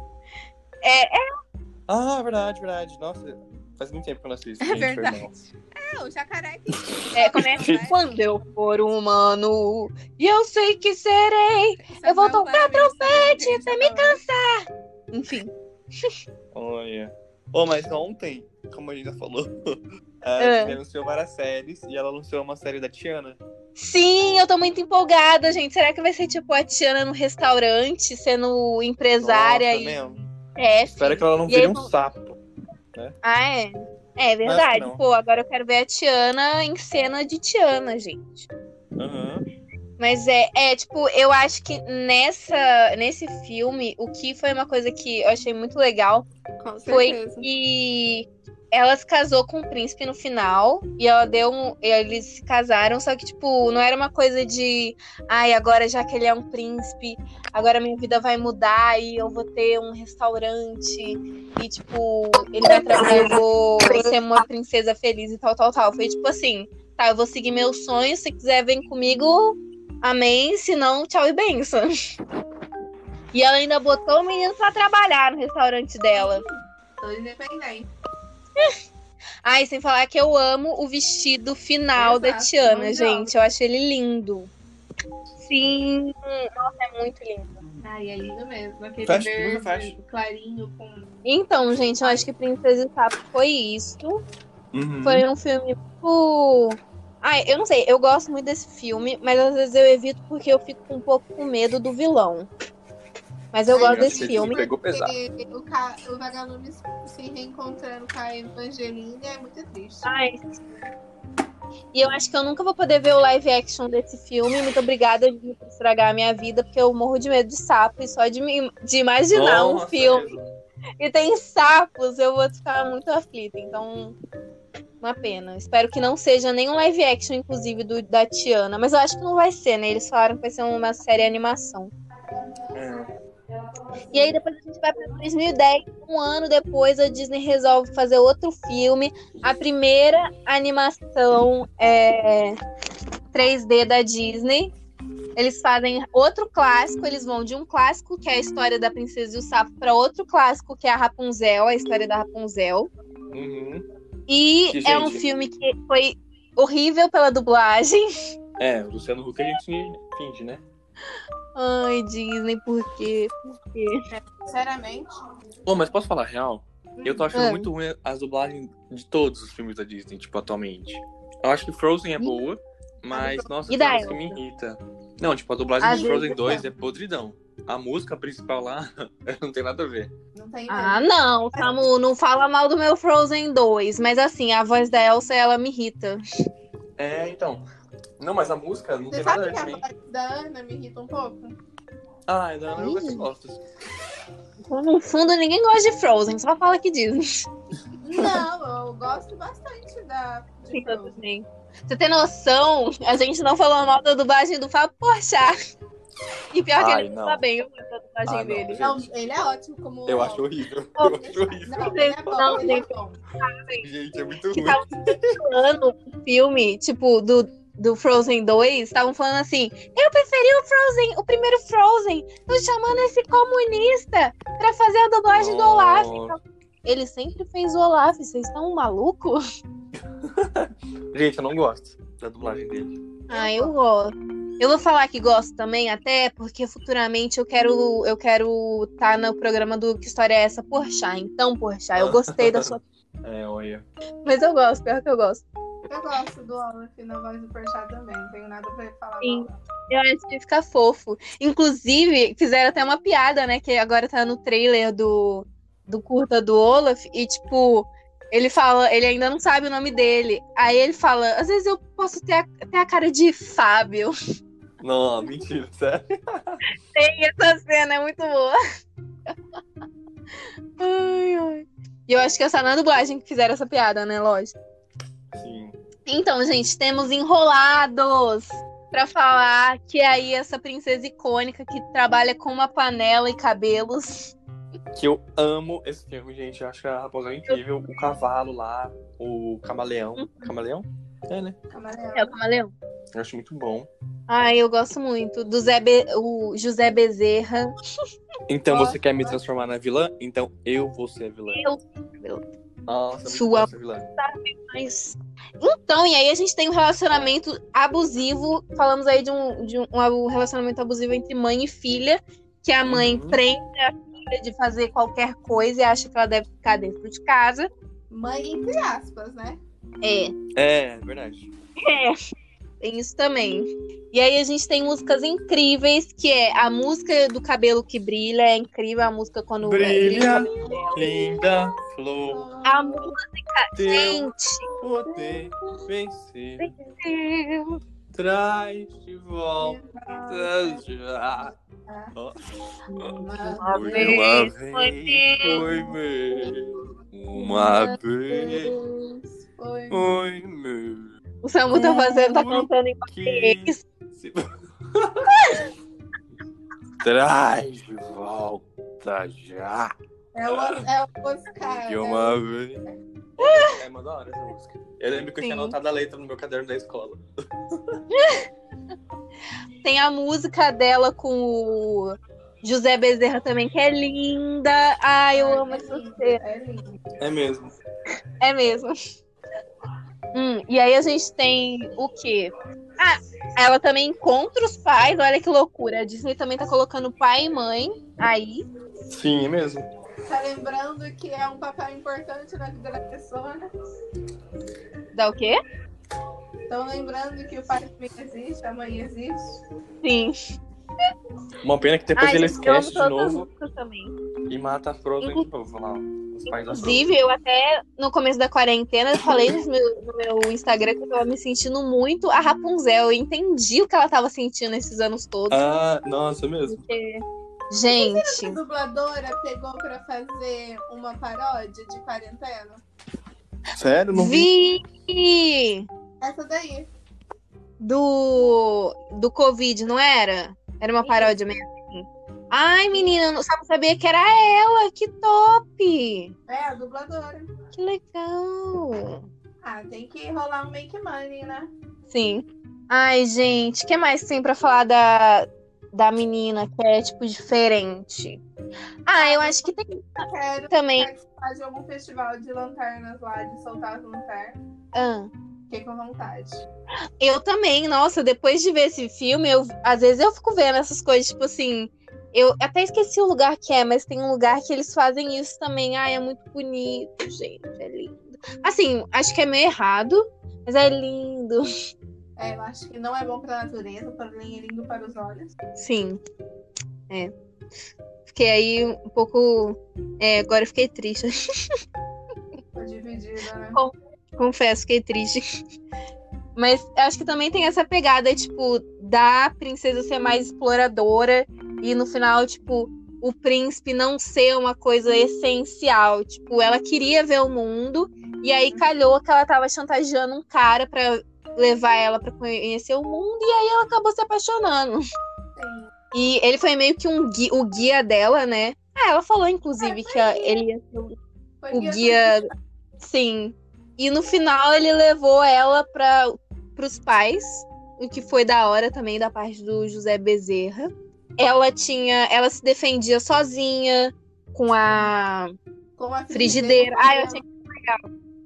ah, verdade, verdade. Nossa, faz muito tempo que eu não assisto. É gente, verdade. É, o jacaré que. É, começa quando eu for humano e eu sei que serei. Eu vou tocar trompete até me cansar. Enfim. Olha. Oh, mas ontem, como a Gina falou, a É. Disney anunciou várias séries e ela anunciou uma série da Tiana. Sim, eu tô muito empolgada, gente. Será que vai ser tipo a Tiana no restaurante, sendo empresária Nossa, e mesmo. é, Espero que ela não E aí vire um vão- sapo. Ah, é. É verdade. não. Pô, agora eu quero ver a Tiana em cena de Tiana, gente. Aham. Mas é, é, tipo, eu acho que nessa, nesse filme, o que foi uma coisa que eu achei muito legal Com foi certeza. que ela se casou com o príncipe no final e ela deu um, eles se casaram, só que tipo, não era uma coisa de, ai, agora já que ele é um príncipe, agora minha vida vai mudar e eu vou ter um restaurante e tipo, ele vai trabalhar, eu vou ser uma princesa feliz e tal, tal, tal. Foi tipo assim, tá, eu vou seguir meus sonhos, se quiser vem comigo, amém, se não, tchau e benção. E ela ainda botou o menino pra trabalhar no restaurante dela. Tô independente. Ai, sem falar que eu amo o vestido final da Exato, Tiana, mão de gente. Eu acho ele lindo. Sim, nossa, é muito lindo. Ai, é lindo mesmo. Aquele Fecha, verde clarinho com. Então, gente, eu acho que Princesa e Sapo foi isso. Uhum. Foi um filme muito. Ai, eu não sei, eu gosto muito desse filme, mas às vezes eu evito porque eu fico um pouco com medo do vilão. Mas eu Ai, gosto desse filme. Pegou pesado. O, ca... o vagalume se reencontrando com a Evangeline é muito triste. Ai, E eu acho que eu nunca vou poder ver o live action desse filme. Muito obrigada por estragar a minha vida, porque eu morro de medo de sapo. E só de, me- de imaginar um Nossa, filme mesmo. e tem sapos, eu vou ficar muito aflita. Então, uma pena. Espero que não seja nenhum live action, inclusive, do, da Tiana. Mas eu acho que não vai ser, né? Eles falaram que vai ser uma série animação. É. E aí depois a gente vai para 2010, um ano depois a Disney resolve fazer outro filme, a primeira animação é, 3D da Disney. Eles fazem outro clássico, eles vão de um clássico que é a história da princesa e o sapo para outro clássico que é a Rapunzel, a história da Rapunzel. Uhum. E Que, é um filme que foi horrível pela dublagem. É, o Luciano Huck a gente finge, né? Ai, Disney, por quê? Por quê? Sinceramente. Pô, mas posso falar a real? Eu tô achando Ah. muito ruim as dublagens de todos os filmes da Disney, tipo, atualmente. Eu acho que Frozen é boa, mas, nossa, tem umas que me irrita. Não, tipo, a dublagem de Frozen vezes 2 é podridão. A música principal lá não tem nada a ver. Não tem Ah, não, Samu, não fala mal do meu Frozen 2, mas assim, a voz da Elsa, ela me irrita. É, então. Não, mas a música não Você tem nada a sabe ver que a também. voz da Ana me irrita um pouco? Ah, é da Ana, eu gosto. Então, No fundo, ninguém gosta de Frozen, só fala que diz. Não, eu gosto bastante da. de Frozen. Você tem noção? A gente não falou mal da dublagem do Fábio Porchat. E pior que Ai, ele não. fala bem, eu gosto da dublagem Ah, não, dele. gente. Não, ele é ótimo como. Eu acho horrível. Eu acho horrível. Não, ele é bom, Não, ele é gente. bom. Gente, é muito que ruim. estavam falando o filme, tipo, do, do Frozen 2, estavam falando assim: eu preferi o Frozen, o primeiro Frozen, tô chamando esse comunista pra fazer a dublagem do Olaf. Ele sempre fez o Olaf, vocês estão malucos? Gente, eu não gosto da dublagem dele. Ah, eu gosto. Eu vou falar que gosto também, até porque futuramente eu quero eu quero estar no programa do Que História é Essa Porchat. Então, Porchat, eu gostei da sua. É, olha. Mas eu gosto, pior que eu gosto. Eu gosto do Olaf na voz do Porchat também. Não tenho nada pra falar. Sim. mal. Eu acho que fica fofo. Inclusive, fizeram até uma piada, né? Que agora tá no trailer do, do curta do Olaf. E, tipo, ele fala, ele ainda não sabe o nome dele. Aí ele fala, às vezes eu posso ter a, ter a cara de Fábio. Não, mentira, sério. Tem essa cena, é muito boa. ai, ai. E eu acho que essa na dublagem que fizeram essa piada, né? Lógico. Sim. Então, gente, temos enrolados pra falar que aí essa princesa icônica que trabalha com uma panela e cabelos Que eu amo esse filme, gente. Eu acho que a Rapunzel é incrível. O cavalo lá, o camaleão. Camaleão? É, né? Camaleão. É o camaleão. Eu acho muito bom. Ai, eu gosto muito. Do Zé Be- o José Bezerra. Então você quer me transformar na vilã? Então eu vou ser a vilã. Eu. Nossa, Sua-. Mas... Então, e aí a gente tem um relacionamento abusivo. Falamos aí de um, de um, um relacionamento abusivo entre mãe e filha, que a mãe Uhum. prende a filha de fazer qualquer coisa e acha que ela deve ficar dentro de casa. Mãe, entre aspas, né? É. É, é verdade. É, tem isso também. E aí a gente tem músicas incríveis, que é a música do cabelo que brilha, é incrível a música quando Brilha, linda flor, A música, teu gente, poder vencer. Traz de volta já. Uma vez uma foi vez, meu. foi meu. Uma vez, foi meu. O Samu tá fazendo, tá cantando em se... Traz de volta já. É o, é o Oscar. De né? uma vez. É uma da hora essa música. Eu lembro que eu tinha Sim. anotado a letra no meu caderno da escola. Tem a música dela com o José Bezerra também, que é linda. Ai, eu amo essa lindo, cena. É. É mesmo. É mesmo. Hum, e aí a gente tem o quê? Ah, ela também encontra os pais, olha que loucura. A Disney também tá colocando pai e mãe aí. Sim, é mesmo. Tá lembrando que é um papel importante na vida da pessoa, né? Dá o quê? Estão lembrando que o pai também existe, a mãe existe. Sim. Uma pena que depois Ai, ele esquece de novo e mata a Frozen de novo lá. Inclusive, eu até no começo da quarentena eu falei no meu, no meu Instagram que eu tava me sentindo muito a Rapunzel. Eu entendi o que ela tava sentindo esses anos todos. Ah, nossa, é mesmo. Porque, A gente, dubladora pegou pra fazer uma paródia de quarentena. Sério? Não vi. vi Essa daí. do, do Covid, não era? Era uma paródia mesmo. assim. Ai, menina, eu não sabia que era ela. Que top! É, a dubladora. Que legal! Ah, tem que rolar um make money, né? Sim. Ai, gente, o que mais tem pra falar da, da menina que é, tipo, diferente? Ah, eu acho que tem Quero também. participar de algum festival de lanternas lá, de soltar as lanternas. Ah, Fiquei com vontade. eu também, nossa, depois de ver esse filme, eu, às vezes eu fico vendo essas coisas, tipo assim. Eu até esqueci o lugar que é, mas tem um lugar que eles fazem isso também. Ai, é muito bonito, gente. É lindo. Assim, acho que é meio errado, mas é lindo. É, eu acho que não é bom pra natureza, porém é lindo para os olhos. Sim. É. Fiquei aí um pouco. É, agora eu fiquei triste. Tô dividida, né? Confesso, fiquei triste. Mas acho que também tem essa pegada, tipo, da princesa ser mais exploradora e no final, tipo, o príncipe não ser uma coisa essencial. Tipo, ela queria ver o mundo e aí calhou que ela tava chantageando um cara pra levar ela pra conhecer o mundo e aí ela acabou se apaixonando. E ele foi meio que um o guia dela, né? Ah, ela falou, inclusive, que a- ele ia ser o guia. Sim. E no final ele levou ela para os pais, o que foi da hora também da parte do José Bezerra. Ela tinha, ela se defendia sozinha com a com a frigideira. Ah, eu achei muito legal.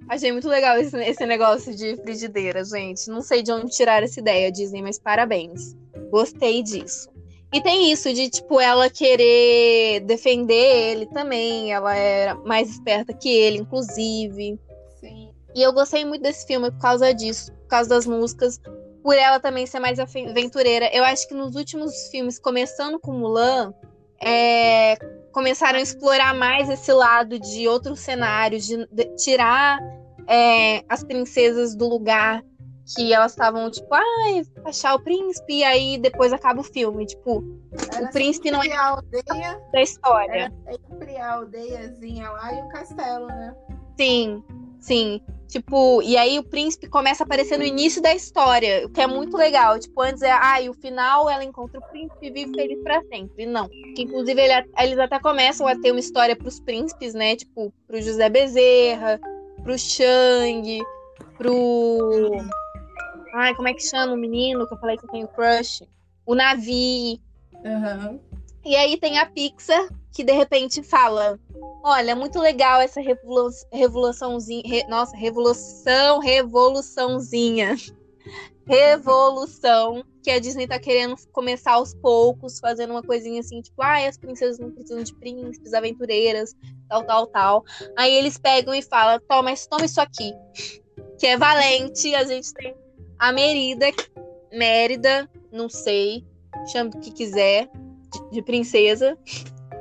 Achei muito legal esse, esse negócio de frigideira, gente. Não sei de onde tirar essa ideia, Disney, mas parabéns. Gostei disso. E tem isso de, tipo, ela querer defender ele também. Ela era mais esperta que ele, inclusive. E eu gostei muito desse filme por causa disso, por causa das músicas, por ela também ser mais aventureira. Eu acho que nos últimos filmes, começando com Mulan, é, começaram a explorar mais esse lado de outros cenários, de, de tirar é, as princesas do lugar que elas estavam, tipo, ai, achar o príncipe, e aí depois acaba o filme. Tipo, Era o príncipe não é a aldeia, da história. era sempre a aldeiazinha lá e o castelo, né? Sim, sim. Tipo, e aí o príncipe começa a aparecer no início da história, o que é muito legal. Tipo, antes é, ah, e o final ela encontra o príncipe e vive feliz pra sempre. Não. Que inclusive ele, eles até começam a ter uma história pros príncipes, né? Tipo, pro José Bezerra, pro Shang, pro. Ai, como é que chama o menino que eu falei que eu tenho crush? O Navi. Aham. E aí tem a Pixar, que de repente fala: Olha, muito legal essa revolu revoluçãozinha. Re nossa, revolução, revoluçãozinha. Revolução que a Disney tá querendo começar aos poucos, fazendo uma coisinha assim, tipo, ah, as princesas não precisam de príncipes, aventureiras, tal, tal, tal. Aí eles pegam e falam: toma, toma isso aqui, que é valente. A gente tem a Merida, Mérida, não sei, chama o que quiser, de, de princesa.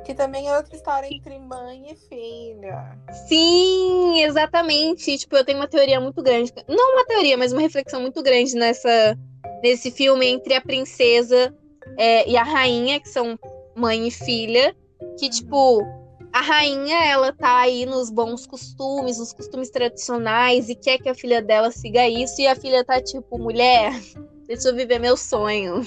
Que também é outra história entre mãe e filha. Sim, exatamente. Tipo, eu tenho uma teoria muito grande. Não uma teoria, mas uma reflexão muito grande nessa, nesse filme entre a princesa é, e a rainha, que são mãe e filha. Que, tipo, a rainha, ela tá aí nos bons costumes, nos costumes tradicionais, e quer que a filha dela siga isso. E a filha tá tipo, mulher, deixa eu viver meu sonho.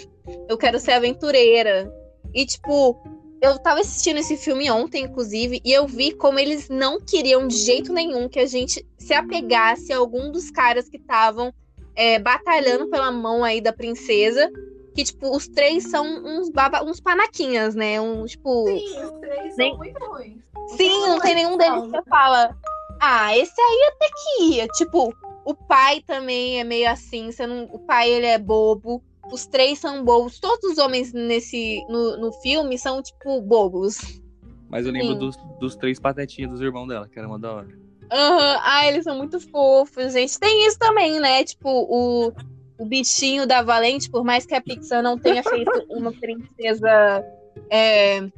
Eu quero ser aventureira. E, tipo, eu tava assistindo esse filme ontem, inclusive, e eu vi como eles não queriam de jeito nenhum que a gente se apegasse a algum dos caras que estavam é, batalhando pela mão aí da princesa. Que, tipo, os três são uns, baba, uns panaquinhas, né? Um, tipo. Sim, os três nem... são muito ruins. Sim, não tem nenhum deles que fala. Ah, esse aí até que ia. Tipo, o pai também é meio assim. Você não... O pai, ele é bobo. Os três são bobos. Todos os homens nesse no, no filme são, tipo, bobos. Mas eu lembro dos, dos três patetinhos dos irmãos dela, que era uma da hora. Uhum. Ah, eles são muito fofos, gente. Tem isso também, né? Tipo, o, o bichinho da Valente, por mais que a Pixar não tenha feito uma princesa. É,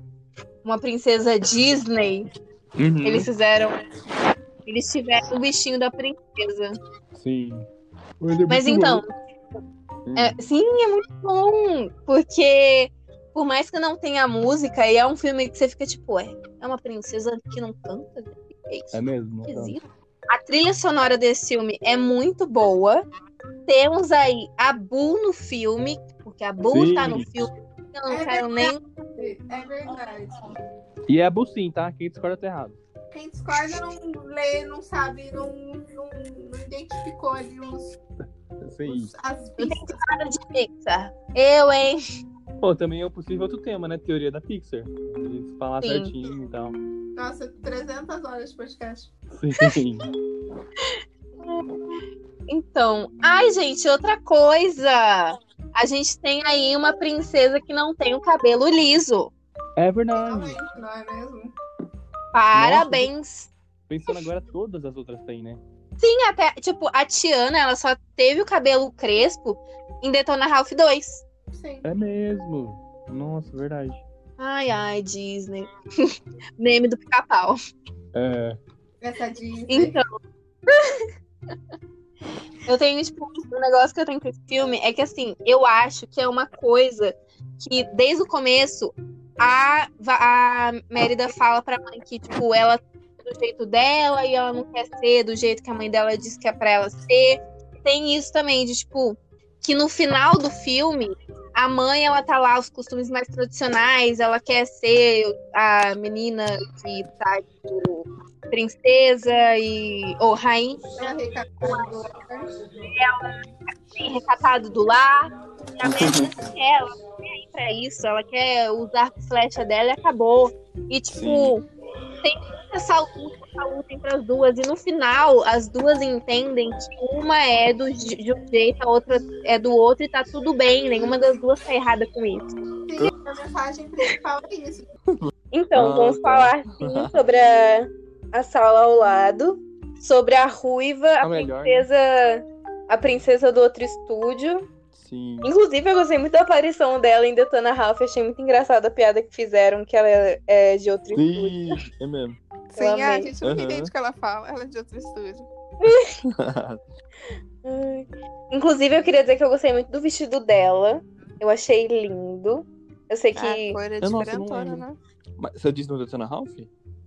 uma princesa Disney, Uhum. eles fizeram. Eles tiveram o bichinho da princesa. Sim. Mas então. Hum. É, sim, é muito bom. Porque, por mais que não tenha música, e é um filme que você fica tipo, é, é uma princesa que não canta? É isso? É mesmo. A trilha sonora desse filme é muito boa. Temos aí a Boo no filme, porque a Boo Sim. tá no filme. Eu não É quero nem. É verdade. E é Bucim, tá? Quem discorda tá errado. Quem discorda não lê, não sabe, não, não, não identificou ali os, Sim. os- as nada de Pixar. Eu, hein? Pô, também é um possível outro tema, né? Teoria da Pixar. Eles falar Sim. certinho e tal. Nossa, 300 horas de podcast. Sim. Então. Ai, gente, outra coisa. A gente tem aí uma princesa que não tem o cabelo liso. É verdade. Não é mesmo? Parabéns. Pensando agora, todas as outras têm, né? Sim, até, tipo, a Tiana, ela só teve o cabelo crespo em Detona Ralph 2. Sim. É mesmo. Nossa, verdade. Ai, ai, Disney. Meme do pica-pau. É. Essa Disney. Então. eu tenho, tipo, um negócio que eu tenho com esse filme é que, assim, eu acho que é uma coisa que, desde o começo, a, a Mérida fala pra mãe que, tipo, ela do jeito dela e ela não quer ser do jeito que a mãe dela disse que é pra ela ser. Tem isso também, de, tipo, que no final do filme, a mãe, ela tá lá, os costumes mais tradicionais, ela quer ser a menina que tá, tipo, princesa e ou rainha É a recatadora. bem recatado do lar. E a quer, ela não quer ir pra isso, ela quer usar a flecha dela e acabou. E tipo, tem essa luta, essa luta entre as duas. E no final, as duas entendem que uma é do, de um jeito, a outra é do outro e tá tudo bem. Nenhuma das duas tá errada com isso. Sim, a mensagem principal é isso. Então, Ah, vamos tá. falar sim sobre a, a sala ao lado, sobre a ruiva, a, A melhor, né? princesa, a princesa do outro estúdio. Sim. Inclusive, eu gostei muito da aparição dela em Detona Ralph. Achei muito engraçada a piada que fizeram, que ela é de outro estúdio. Sim, é mesmo. Sim, ah, a gente não Aham. entende o que ela fala. Ela é de outro estúdio. Inclusive, eu queria dizer que eu gostei muito do vestido dela. Eu achei lindo. Eu sei que. A cor é Eu, não diferentona, lembro. né? Mas você disse no Detona Ralph?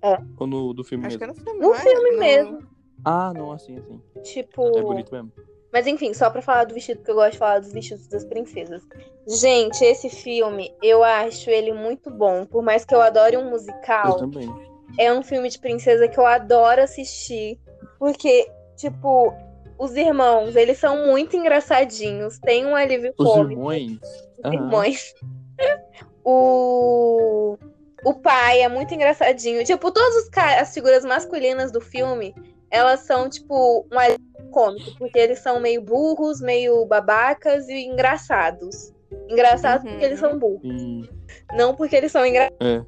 É. Ou no do filme Acho que mesmo? é no filme. No não é? filme No- mesmo. Ah, não, assim, assim. Tipo. É bonito mesmo. Mas enfim, só pra falar do vestido, porque eu gosto de falar dos vestidos das princesas. Gente, esse filme, eu acho ele muito bom. Por mais que eu adore um Eu musical, também. É um filme de princesa que eu adoro assistir. Porque, tipo, os irmãos, eles são muito engraçadinhos. Tem um alívio Os cômico. irmãos. Os Aham. irmãos. o... o pai é muito engraçadinho. Tipo, todas os ca- as figuras masculinas do filme, elas são, tipo, um alívio cômico. Porque eles são meio burros, meio babacas e engraçados. Engraçados Uhum. porque eles são burros. Não porque eles são engraçados. É.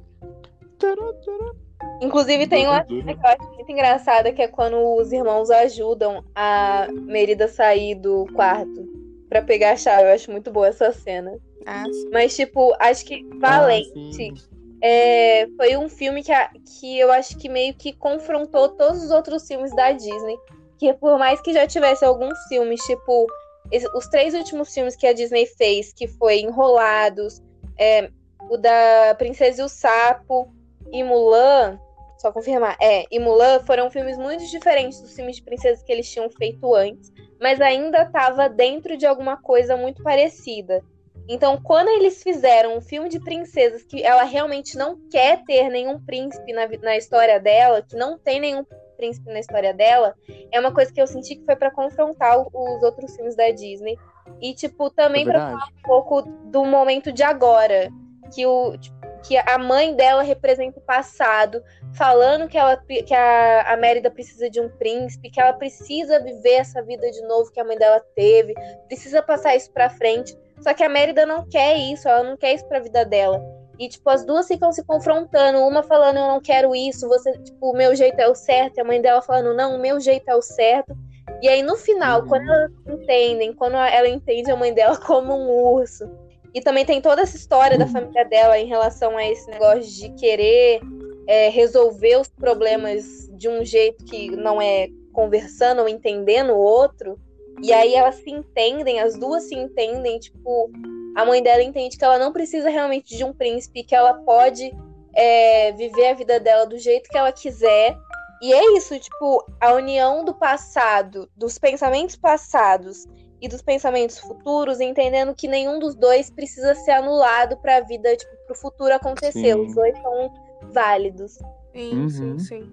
Inclusive, tem uma cena que eu acho muito engraçada, que é quando os irmãos ajudam a Merida sair do quarto pra pegar a chave. Eu acho muito boa essa cena. Ah. Mas, tipo, acho que Valente Ah, é, foi um filme que, a- que eu acho que meio que confrontou todos os outros filmes da Disney. Que por mais que já tivesse alguns filmes, tipo, esse- os três últimos filmes que a Disney fez, que foi Enrolados, é, o da Princesa e o Sapo e Mulan, só confirmar, é, e Mulan foram filmes muito diferentes dos filmes de princesas que eles tinham feito antes, mas ainda estava dentro de alguma coisa muito parecida. Então, quando eles fizeram um filme de princesas que ela realmente não quer ter nenhum príncipe na, na história dela, que não tem nenhum príncipe na história dela, é uma coisa que eu senti que foi pra confrontar os outros filmes da Disney. E, tipo, também É pra verdade. um pouco do momento de agora. Que, o, tipo, que a mãe dela representa o passado, falando que, ela, que a, a Mérida precisa de um príncipe, que ela precisa viver essa vida de novo que a mãe dela teve, precisa passar isso pra frente. Só que a Mérida não quer isso, ela não quer isso pra vida dela. E, tipo, as duas ficam se confrontando, uma falando, eu não quero isso, você, tipo, o meu jeito é o certo, e a mãe dela falando, não, o meu jeito é o certo. E aí, no final, Uhum. quando elas entendem, quando ela entende a mãe dela como um urso, e também tem toda essa história da Uhum. família dela em relação a esse negócio de querer é, resolver os problemas de um jeito que não é conversando ou entendendo o outro. E aí elas se entendem, as duas se entendem, tipo, a mãe dela entende que ela não precisa realmente de um príncipe, que ela pode é, viver a vida dela do jeito que ela quiser. E é isso, tipo, a união do passado, dos pensamentos passados e dos pensamentos futuros, entendendo que nenhum dos dois precisa ser anulado para a vida, tipo, pro futuro acontecer. Sim. Os dois são válidos. Sim, Uhum. sim, sim.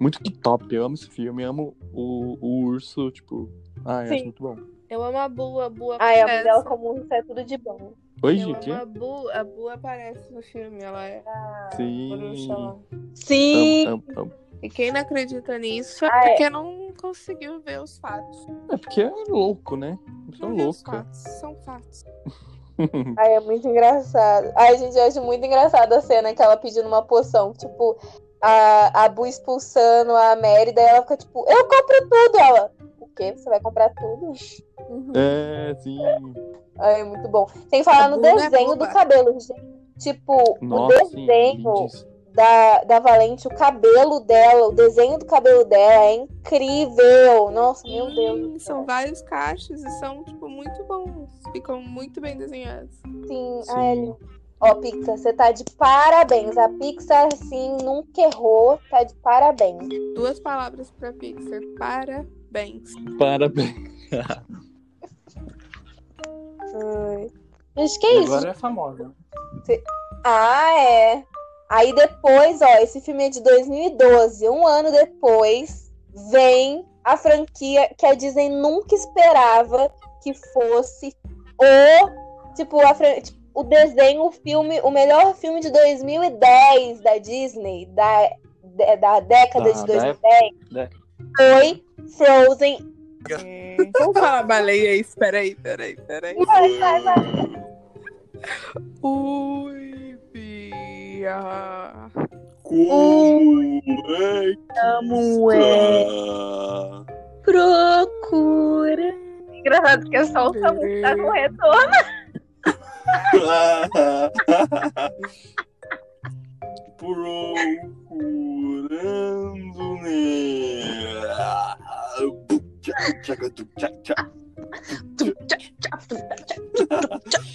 Muito que top. Eu amo esse filme. Amo o, o urso, tipo. Ai, Sim. acho muito bom. Eu amo a Bu, a Bu Ai, a mãe aparece. dela como urso é tudo de bom. Oi, Eu gente. amo a Bu, a Bu aparece no filme, ela é a Sim. bruxa. Sim! Amo, amo, amo. E quem não acredita nisso é Ah, é. porque não conseguiu ver os fatos. É porque é louco, né? Viu os louca. fatos, são fatos. Ai, é muito engraçado. Ai, gente, eu acho muito engraçada a cena que ela pedindo uma poção. Tipo, a, a Bu expulsando a Mary, daí ela fica tipo, eu compro tudo. Ela, o quê? Você vai comprar tudo? Uhum. É, sim. Ai, é muito bom. Tem que falar A no é desenho do boba. cabelo, gente. Tipo, Nossa, o sim. desenho lindíssimo. Da, da Valente, o cabelo dela, o desenho do cabelo dela é incrível. Nossa, meu Deus. Sim, são vários cachos e são, tipo, muito bons. Ficam muito bem desenhados. Sim, Sim. é lindo. Ó, Pixar, você tá de parabéns. A Pixar, assim, nunca errou. Tá de parabéns. Duas palavras pra Pixar. Parabéns. Parabéns. Ai. Gente, que isso? Agora é famosa. Ah, é. Aí depois, ó, esse filme é de 2012. Um ano depois, vem a franquia que a Disney nunca esperava que fosse o. Tipo, a fran- tipo, o desenho, o filme, o melhor filme de 2010 da Disney, da, de- da década Da- de da 2010, da- foi Frozen. É... Vamos falar baleia aí. Peraí, peraí, peraí. Vai, vai, vai. Ui, Bia. Samuel. Procura. Engraçado que é só o Samuel que tá com retorno. Procurando Nemo.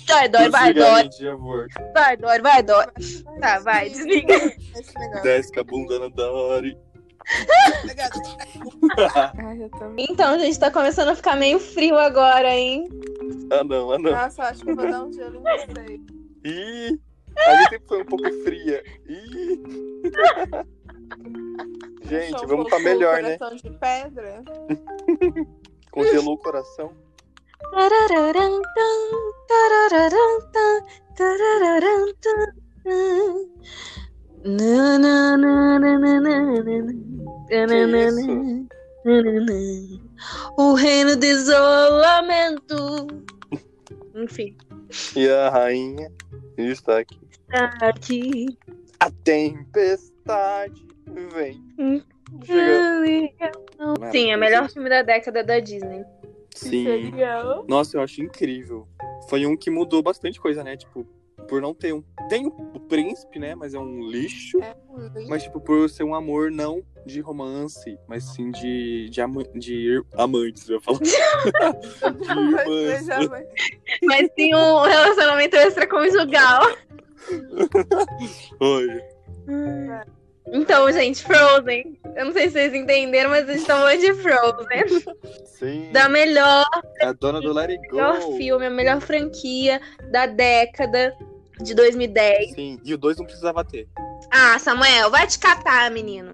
Vai, dói, vai, dói. Vai, dói, vai, dói. Tá, vai, desliga. Negócio. Desce com a bunda na também. Então, gente, tá começando a ficar meio frio agora, hein? ah, não, ah, não. Nossa, eu acho que eu vou dar um gelo em vocês. Ih, a gente sempre foi um pouco fria. Ih. Gente, vamos pra melhor, né? coração de pedra. Congelou o coração. O reino do isolamento. Enfim, E a rainha está aqui. tá aqui. A tempestade vem. Chegou. Sim, é o melhor filme da década da Disney. Sim. Seria Nossa, eu acho incrível. Foi um que mudou bastante coisa, né? Tipo, por não ter um. Tem o príncipe, né? Mas é um lixo. é um lixo. Mas, tipo, por ser um amor não de romance, mas sim de, de, ama de ir- amantes, eu ia falar. de Mas tem um relacionamento extraconjugal. Oi. Então, gente, Frozen. Eu não sei se vocês entenderam, mas a gente tá falando de Frozen. Sim. Da melhor, É a dona do Let It Go. melhor filme, a melhor franquia da década de 2010. Sim, e o dois não precisava ter. Ah, Samuel, vai te catar, menino.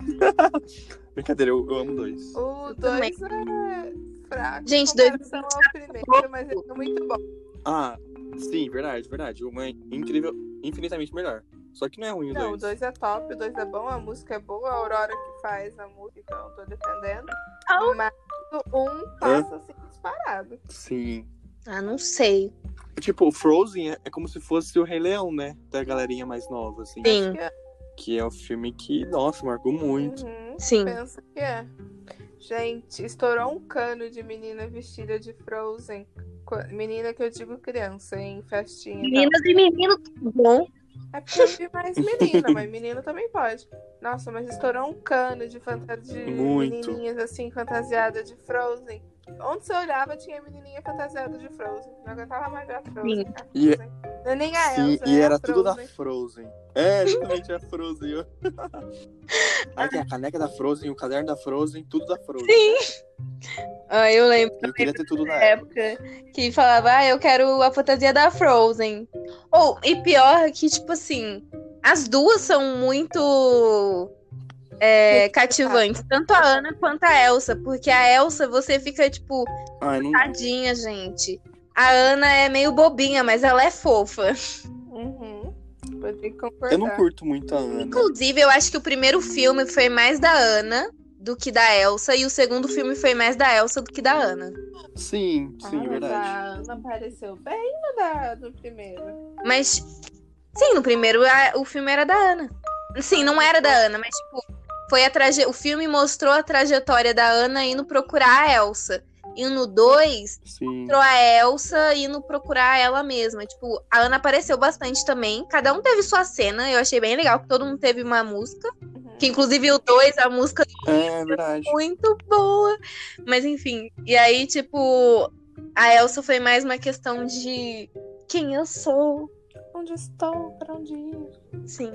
Brincadeira, eu, eu amo dois. O. 2 é fraco. Gente, dois- ao primeiro, mas é muito bom. Ah, sim, verdade, verdade. Uma é incrível, infinitamente melhor. Só que não é ruim o Não, o dois. 2 é top, o 2 é bom, a música é boa, a Aurora que faz a música, então eu tô defendendo. Ah. Mas o 1 um passa assim disparado. Sim. Ah, não sei. Tipo, o Frozen é, é como se fosse o Rei Leão, né? Da galerinha mais nova, assim. Sim, Que é o filme que, nossa, marcou muito. Uhum, sim. pensa que é. Gente, estourou um cano de menina vestida de Frozen. Menina que eu digo criança, em festinha. Meninas e meninos, tudo bom? É porque eu vi mais menina, mas menino também pode. Nossa, mas estourou um cano de, fanta- de menininhas assim, fantasiadas de Frozen. Onde você olhava, tinha menininha fantasiada de Frozen. Não aguentava mais ver a Frozen. Sim. a E- Frozen. Não é nem a Sim, Elsa, e é a era tudo da Frozen. Frozen. É, justamente a Frozen. ó. Aí tem a caneca da Frozen, o caderno da Frozen, tudo da Frozen. Sim. Ah, eu lembro Eu queria ter tudo na da época. época que falava, ah, eu quero a fantasia da Frozen. Ou, e pior que, tipo assim, as duas são muito é, cativantes. Tanto a Ana quanto a Elsa. Porque a Elsa, você fica, tipo, Ai, não... tadinha, gente. A Ana é meio bobinha, mas ela é fofa. Uhum. Vou ter que concordar. Eu não curto muito a Ana. Inclusive, eu acho que o primeiro filme foi mais da Ana do que da Elsa. E o segundo filme foi mais da Elsa do que da Ana. Sim, Ah, sim, mas verdade. A Ana apareceu bem no, da, no primeiro. Mas, sim, no primeiro a- o filme era da Ana. Sim, não era da Ana, mas, tipo, foi a traje... o filme mostrou a trajetória da Ana indo procurar a Elsa. E no 2, Sim. mostrou a Elsa indo procurar ela mesma. Tipo, a Ana apareceu bastante também. Cada um teve sua cena. Eu achei bem legal que todo mundo teve uma música. Uhum. Que inclusive o 2, a música É verdade. muito boa. Mas enfim. E aí, tipo, a Elsa foi mais uma questão de quem eu sou. Onde estou? Pra onde ir? Sim.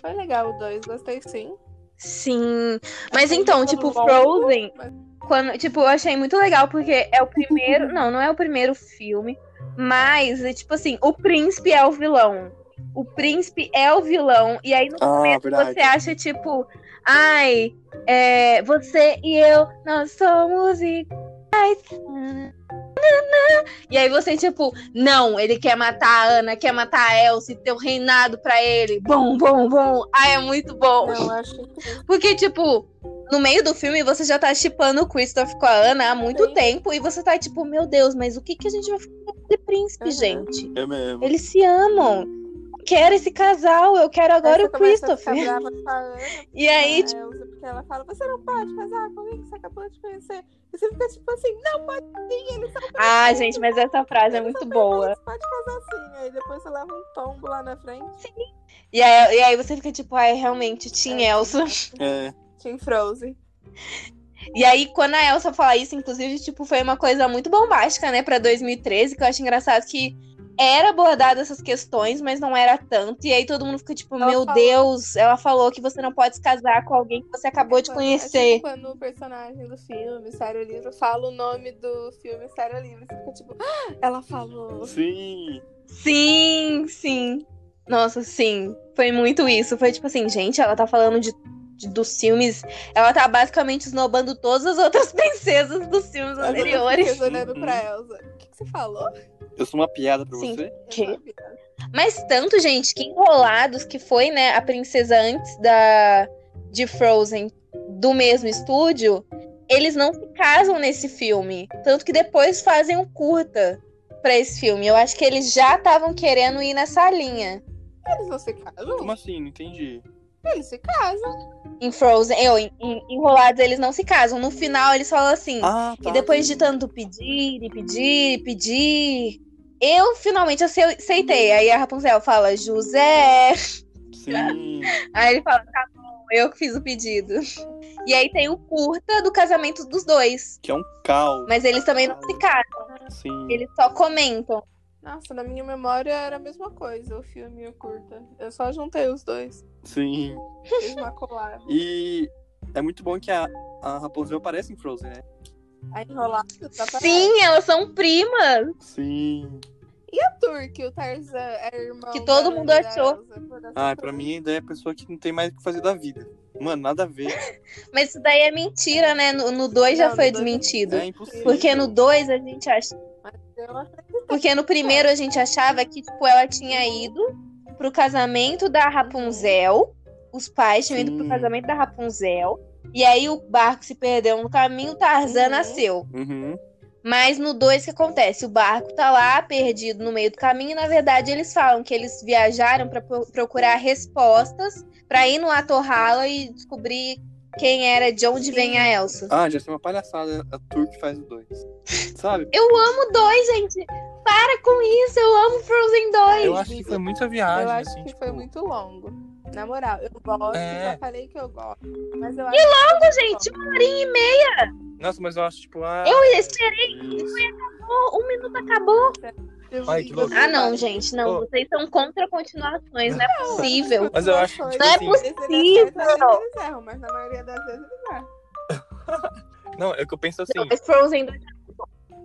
Foi legal o 2, gostei sim. Sim. Mas então, tipo, longo, Frozen, mas- quando, tipo, eu achei muito legal porque é o primeiro, não, não é o primeiro filme, mas é tipo assim, o príncipe é o vilão. O príncipe é o vilão e aí no Ah, começo verdade. você acha tipo, ai, é, você e eu nós somos iguais. E aí você, tipo, não, ele quer matar a Ana, quer matar a Elsa e ter o reinado pra ele. Bom, bom, bom. Ai, é muito bom. Não, eu acho que Porque, tipo, no meio do filme você já tá chipando o Christoph com a Ana há muito Sim. tempo. E você tá tipo, meu Deus, mas o que, que a gente vai fazer com esse príncipe, Uhum. gente? É mesmo. Eles se amam. Quero esse casal, eu quero agora o você começa a Christopher. ficar brava com a Ana, E aí, a tipo, Elsa, porque ela fala, você não pode casar com alguém que você acabou de conhecer. E você fica tipo assim, não pode sim, eles são ah, gente, mas essa frase é muito boa. perfeitos, Pode casar sim. Aí depois você leva um tombo lá na frente. E aí, e aí você fica tipo, ai, realmente, Tim É. Elsa. É. Team Frozen. E aí, quando a Elsa fala isso, inclusive, tipo, foi uma coisa muito bombástica, né, pra 2013, que eu acho engraçado que era abordado essas questões, mas não era tanto. E aí todo mundo fica tipo, Ela meu falou- Deus, ela falou que você não pode se casar com alguém que você acabou de Quando- conhecer. É tipo quando o personagem do filme, Sério Livro, fala o nome do filme Sério Livro. Você fica tipo, "Ah, ela falou. Sim. Sim, sim. Nossa, sim. Foi muito isso. Foi tipo assim, gente, ela tá falando de, de- dos filmes. Ela tá basicamente esnobando todas as outras princesas dos filmes As anteriores. olhando Uhum. pra Elsa. O que, que você falou? Eu sou uma piada pra Sim. você? Que? Mas tanto, gente, que enrolados que foi, né, a princesa antes da de Frozen do mesmo estúdio, eles não se casam nesse filme. Tanto que depois fazem um curta pra esse filme. Eu acho que eles já estavam querendo ir nessa linha. Eles não se casam? Como assim? Não entendi. Eles se casam. Em Frozen, eu, em, em Enrolados, eles não se casam. No final, eles falam assim. Ah, E depois de tanto pedir e pedir e pedir, eu finalmente ace- aceitei. Aí a Rapunzel fala, José. Sim. Aí ele fala, tá bom, eu que fiz o pedido. E aí tem o curta do casamento dos dois. Que é um caos. Mas eles também não se casam, Sim. eles só comentam. Nossa, na minha memória era a mesma coisa, o filme e o curta. Eu só juntei os dois. Sim. Collab. E é muito bom que a, a Rapunzel aparece em Frozen, né? A enrolada tá Sim, elas são primas. Sim. E a Tur, que o Tarzan é irmão Que todo mundo achou. Essa Ah, pra mim ainda é a pessoa que não tem mais o que fazer da vida. Mano, nada a ver. Mas isso daí é mentira, né? No 2 já Não, foi dois desmentido. É impossível. Porque no 2 a gente acha. Eu Porque no primeiro a gente achava que, tipo, ela tinha ido pro casamento da Rapunzel. Os pais tinham ido pro Sim. casamento da Rapunzel. E aí o barco se perdeu no caminho, Tarzan Uhum. nasceu. Uhum. Mas no 2 que acontece? O barco tá lá, perdido no meio do caminho, e na verdade eles falam que eles viajaram pra pro- procurar respostas pra ir no Atorrala e descobrir quem era, de onde vem a Elsa. Ah, já tem uma palhaçada a que faz o 2. Sabe? Eu amo dois, gente! Para com isso, eu amo Frozen 2! Eu acho que foi muita viagem, eu acho assim, que tipo... foi muito longo. Na moral, eu gosto, É. já falei que eu gosto. Mas eu acho que Longo, foi gente, uma horinha e meia! Nossa, mas eu acho, tipo, ah... Eu esperei, isso. um minuto acabou. Ai, Ah, não, gente, não. Ô. Vocês são contra continuações, não é possível. Mas eu acho que, tipo Não é assim... possível. Eles erram, mas na maioria das vezes eles erram. Não, é que eu penso assim, Não, mas Frozen 2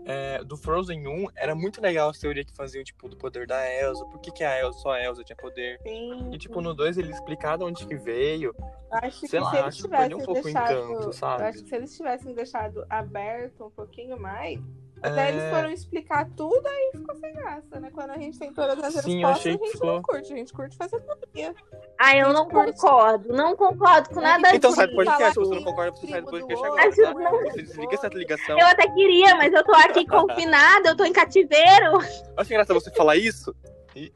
é, do Frozen 1, era muito legal a teoria que faziam, tipo, do poder da Elsa. Por que, que a Elsa, só a Elsa tinha poder? Sim. E, tipo, no 2 eles explicaram onde que veio. Acho sei que lá, se eles acho que perdeu tivessem um pouco deixado, encanto, sabe? Eu acho que se eles tivessem deixado aberto um pouquinho mais, até É. eles foram explicar tudo, aí ficou sem graça, né? Quando a gente tem todas as Sim, eu respostas, a gente ficou- não curte, a gente curte fazer teoria. Ah, eu não Curte. concordo. Não concordo com nada Então disso. sai do podcast, se você não concorda, você sai do podcast agora, Acho tá? não. Você desliga essa ligação. Eu até queria, mas eu tô aqui confinada, eu tô em cativeiro. Acho engraçado você falar isso. E...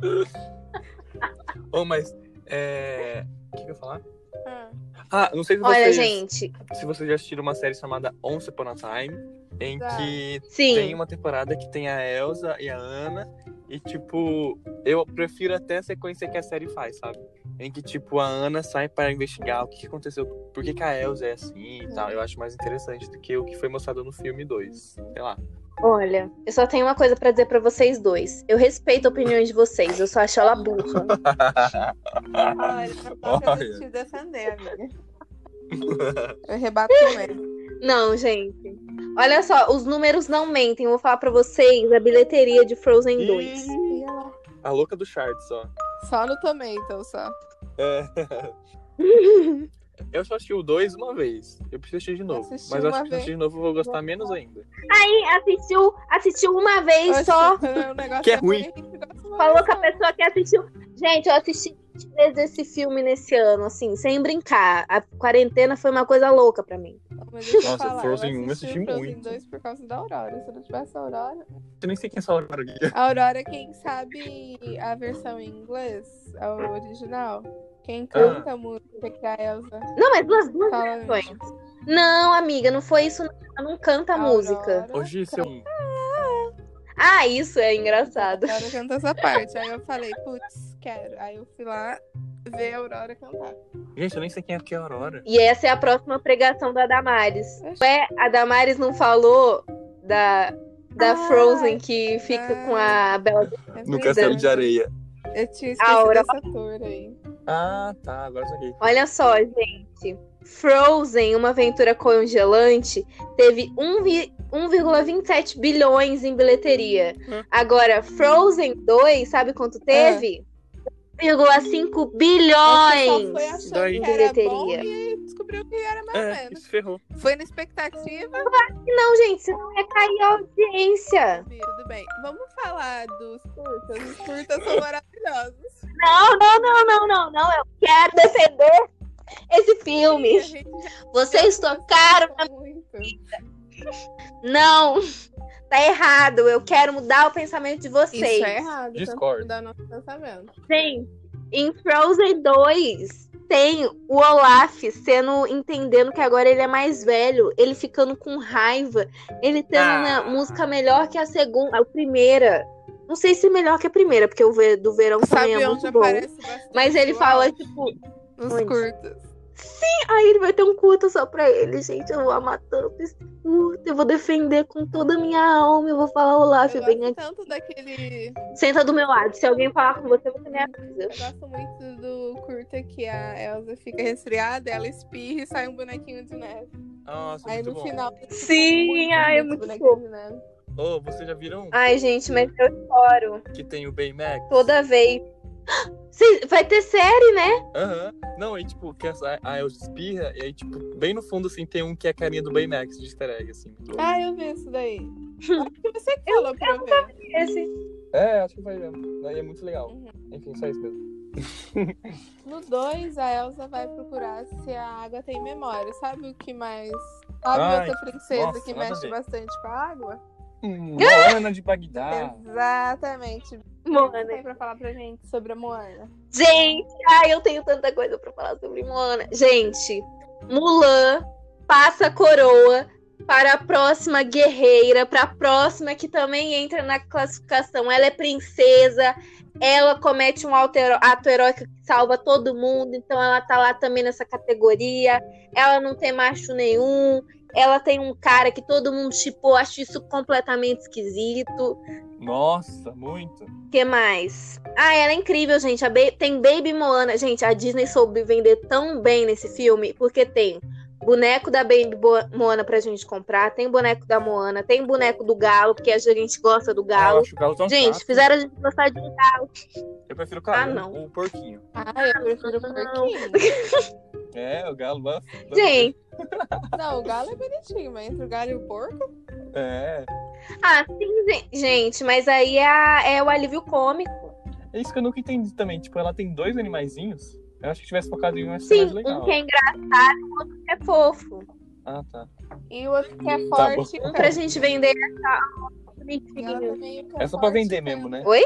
oh, mas. É. O que, que eu ia falar? Ah, Ah, não sei se Olha, vocês, gente. se vocês já assistiram uma série chamada Once Upon a Time, em Já. que Sim. tem uma temporada que tem a Elsa e a Anna. E, tipo, eu prefiro até a sequência que a série faz, sabe? Em que, tipo, a Ana sai para investigar o que que aconteceu, por que, que a Elsa é assim e tal. Eu acho mais interessante do que o que foi mostrado no filme 2. Sei lá. Olha, eu só tenho uma coisa pra dizer pra vocês dois. Eu respeito a opinião de vocês, eu só acho ela burra. Olha, Olha. te defender, amiga. Eu rebato também. Não, gente. Olha só, os números não mentem. Eu vou falar pra vocês a bilheteria de Frozen 2. E ela- A louca do Charts, ó. Só no Tomato, só. É. Eu só assisti o 2 uma vez. Eu preciso assistir de novo. Assisti Mas eu acho que se assistir de novo eu vou gostar menos ainda. Aí assistiu, assistiu uma vez Oxe, só. Que é ruim. de uma Falou com a pessoa que assistiu. Gente, eu assisti 20 vezes esse filme nesse ano, assim, sem brincar. A quarentena foi uma coisa louca pra mim. Eu Nossa, falar, Frozen eu 1 eu assisti assisti o Frozen muito. 2 por causa da Aurora. Se não tivesse a Aurora. Eu nem sei quem é essa Aurora aqui. A Aurora, quem sabe a versão em inglês, a original. Quem canta a música que a Elsa Não, mas duas, duas fala. versões. Não, amiga, não foi isso. Não, Ela não canta a música. Aurora, Hoje, seu. Ah, isso é engraçado. A Aurora canta essa parte. Aí eu falei, putz, quero. Aí eu fui lá ver a Aurora cantar. Gente, eu nem sei quem é que é a Aurora. E essa é a próxima pregação da Damares. Ué, a Damares não falou da, da Ah, Frozen que fica com a Bela. É No castelo de areia. Eu tinha esquecido Aura. dessa ator aí. Ah, tá, agora saquei. Olha só, gente. Frozen, uma aventura congelante, teve 1 vi- 1,27 bilhões em bilheteria. Hum. Agora, Frozen 2, sabe quanto teve? 1,5 bilhões. Só foi achando Daí. que era bom Bilheteria. e descobriu que era mais ou É, menos. isso ferrou. Foi na expectativa. Não, gente, senão ia cair a audiência. Tudo bem. Vamos falar dos curtas. Os curtas são maravilhosos. Não, não, não, não, não, não. Eu quero defender esse A filme. Vocês tocaram na. Não, tá errado. Eu quero mudar o pensamento de vocês. Isso é errado. Discordo. Tanto mudar nosso pensamento. Gente, em Frozen 2 tem o Olaf sendo entendendo que agora ele é mais velho, ele ficando com raiva, ele tendo Ah. uma música melhor que a segunda, a primeira. Não sei se melhor que a primeira, porque o do verão também Sabe é onde muito bom. Mas ele fala, tipo, Nos onde? curtas. Aí ele vai ter um culto só pra ele, gente. Eu vou amar tanto esse culto. Eu vou defender com toda a minha alma. Eu vou falar, Olaf, Eu vem aqui. tanto daquele. Senta do meu lado. Se alguém falar com você, você me avisa. Eu gosto muito do curta que a Elsa fica resfriada, ela espirra e sai um bonequinho de neve. Nossa, Aí muito no bom. final. Sim, ai, é muito fofo. Ô, vocês já viram Ai, gente, mas eu choro que tem o Baymax? toda vez. Vai ter série, né? Aham. Não, aí, tipo, que essa, a Elsa espirra, e aí, tipo, bem no fundo, assim, tem um que é a carinha do Baymax de easter egg, assim. Ah, eu vi isso daí. Acho que você falou pra eu ver. Esse. É, acho que vai mesmo. Daí é muito legal. Uhum. Enfim, só isso mesmo. No 2, a Elsa vai procurar se a água tem memória. Sabe o que mais. Sabe Ai, outra princesa nossa, que mexe bastante com a água? Hum, Moana de Bagdá. Exatamente. Moana. tem pra falar pra gente sobre a Moana? Gente, ai, eu tenho tanta coisa pra falar sobre Moana. Gente, Mulan passa a coroa para a próxima guerreira, para a próxima que também entra na classificação. Ela é princesa, ela comete um ato ato heróico que salva todo mundo, então ela tá lá também nessa categoria. Ela não tem macho nenhum. Ela tem um cara que todo mundo chipou, acho isso completamente esquisito. Nossa, muito. que mais? Ah, ela é incrível, gente. A Ba- tem Baby Moana. Gente, a Disney soube vender tão bem nesse filme, porque tem boneco da Baby Bo- Moana pra gente comprar, tem boneco da Moana, tem boneco do Galo, porque a gente gosta do Ah, eu Galo. acho o galo tão gente, chato. fizeram a gente gostar de um Galo. Eu prefiro o cara, Ah, não. o porquinho. Ah, eu prefiro o porquinho. É, o galo. nossa. Gente, Não, o galo é bonitinho, mas entre o galo e o porco. É. ah, sim, gen- gente, mas aí é, a- é o alívio cômico. É isso que eu nunca entendi também. Tipo, ela tem dois animaizinhos. Eu acho que tivesse focado em um Sim, mais legal. um que é engraçado e o outro que é fofo. Ah, tá. E o outro que é Tá forte. bom. Um pra gente vender essa também É só pra vender mesmo, né? Oi?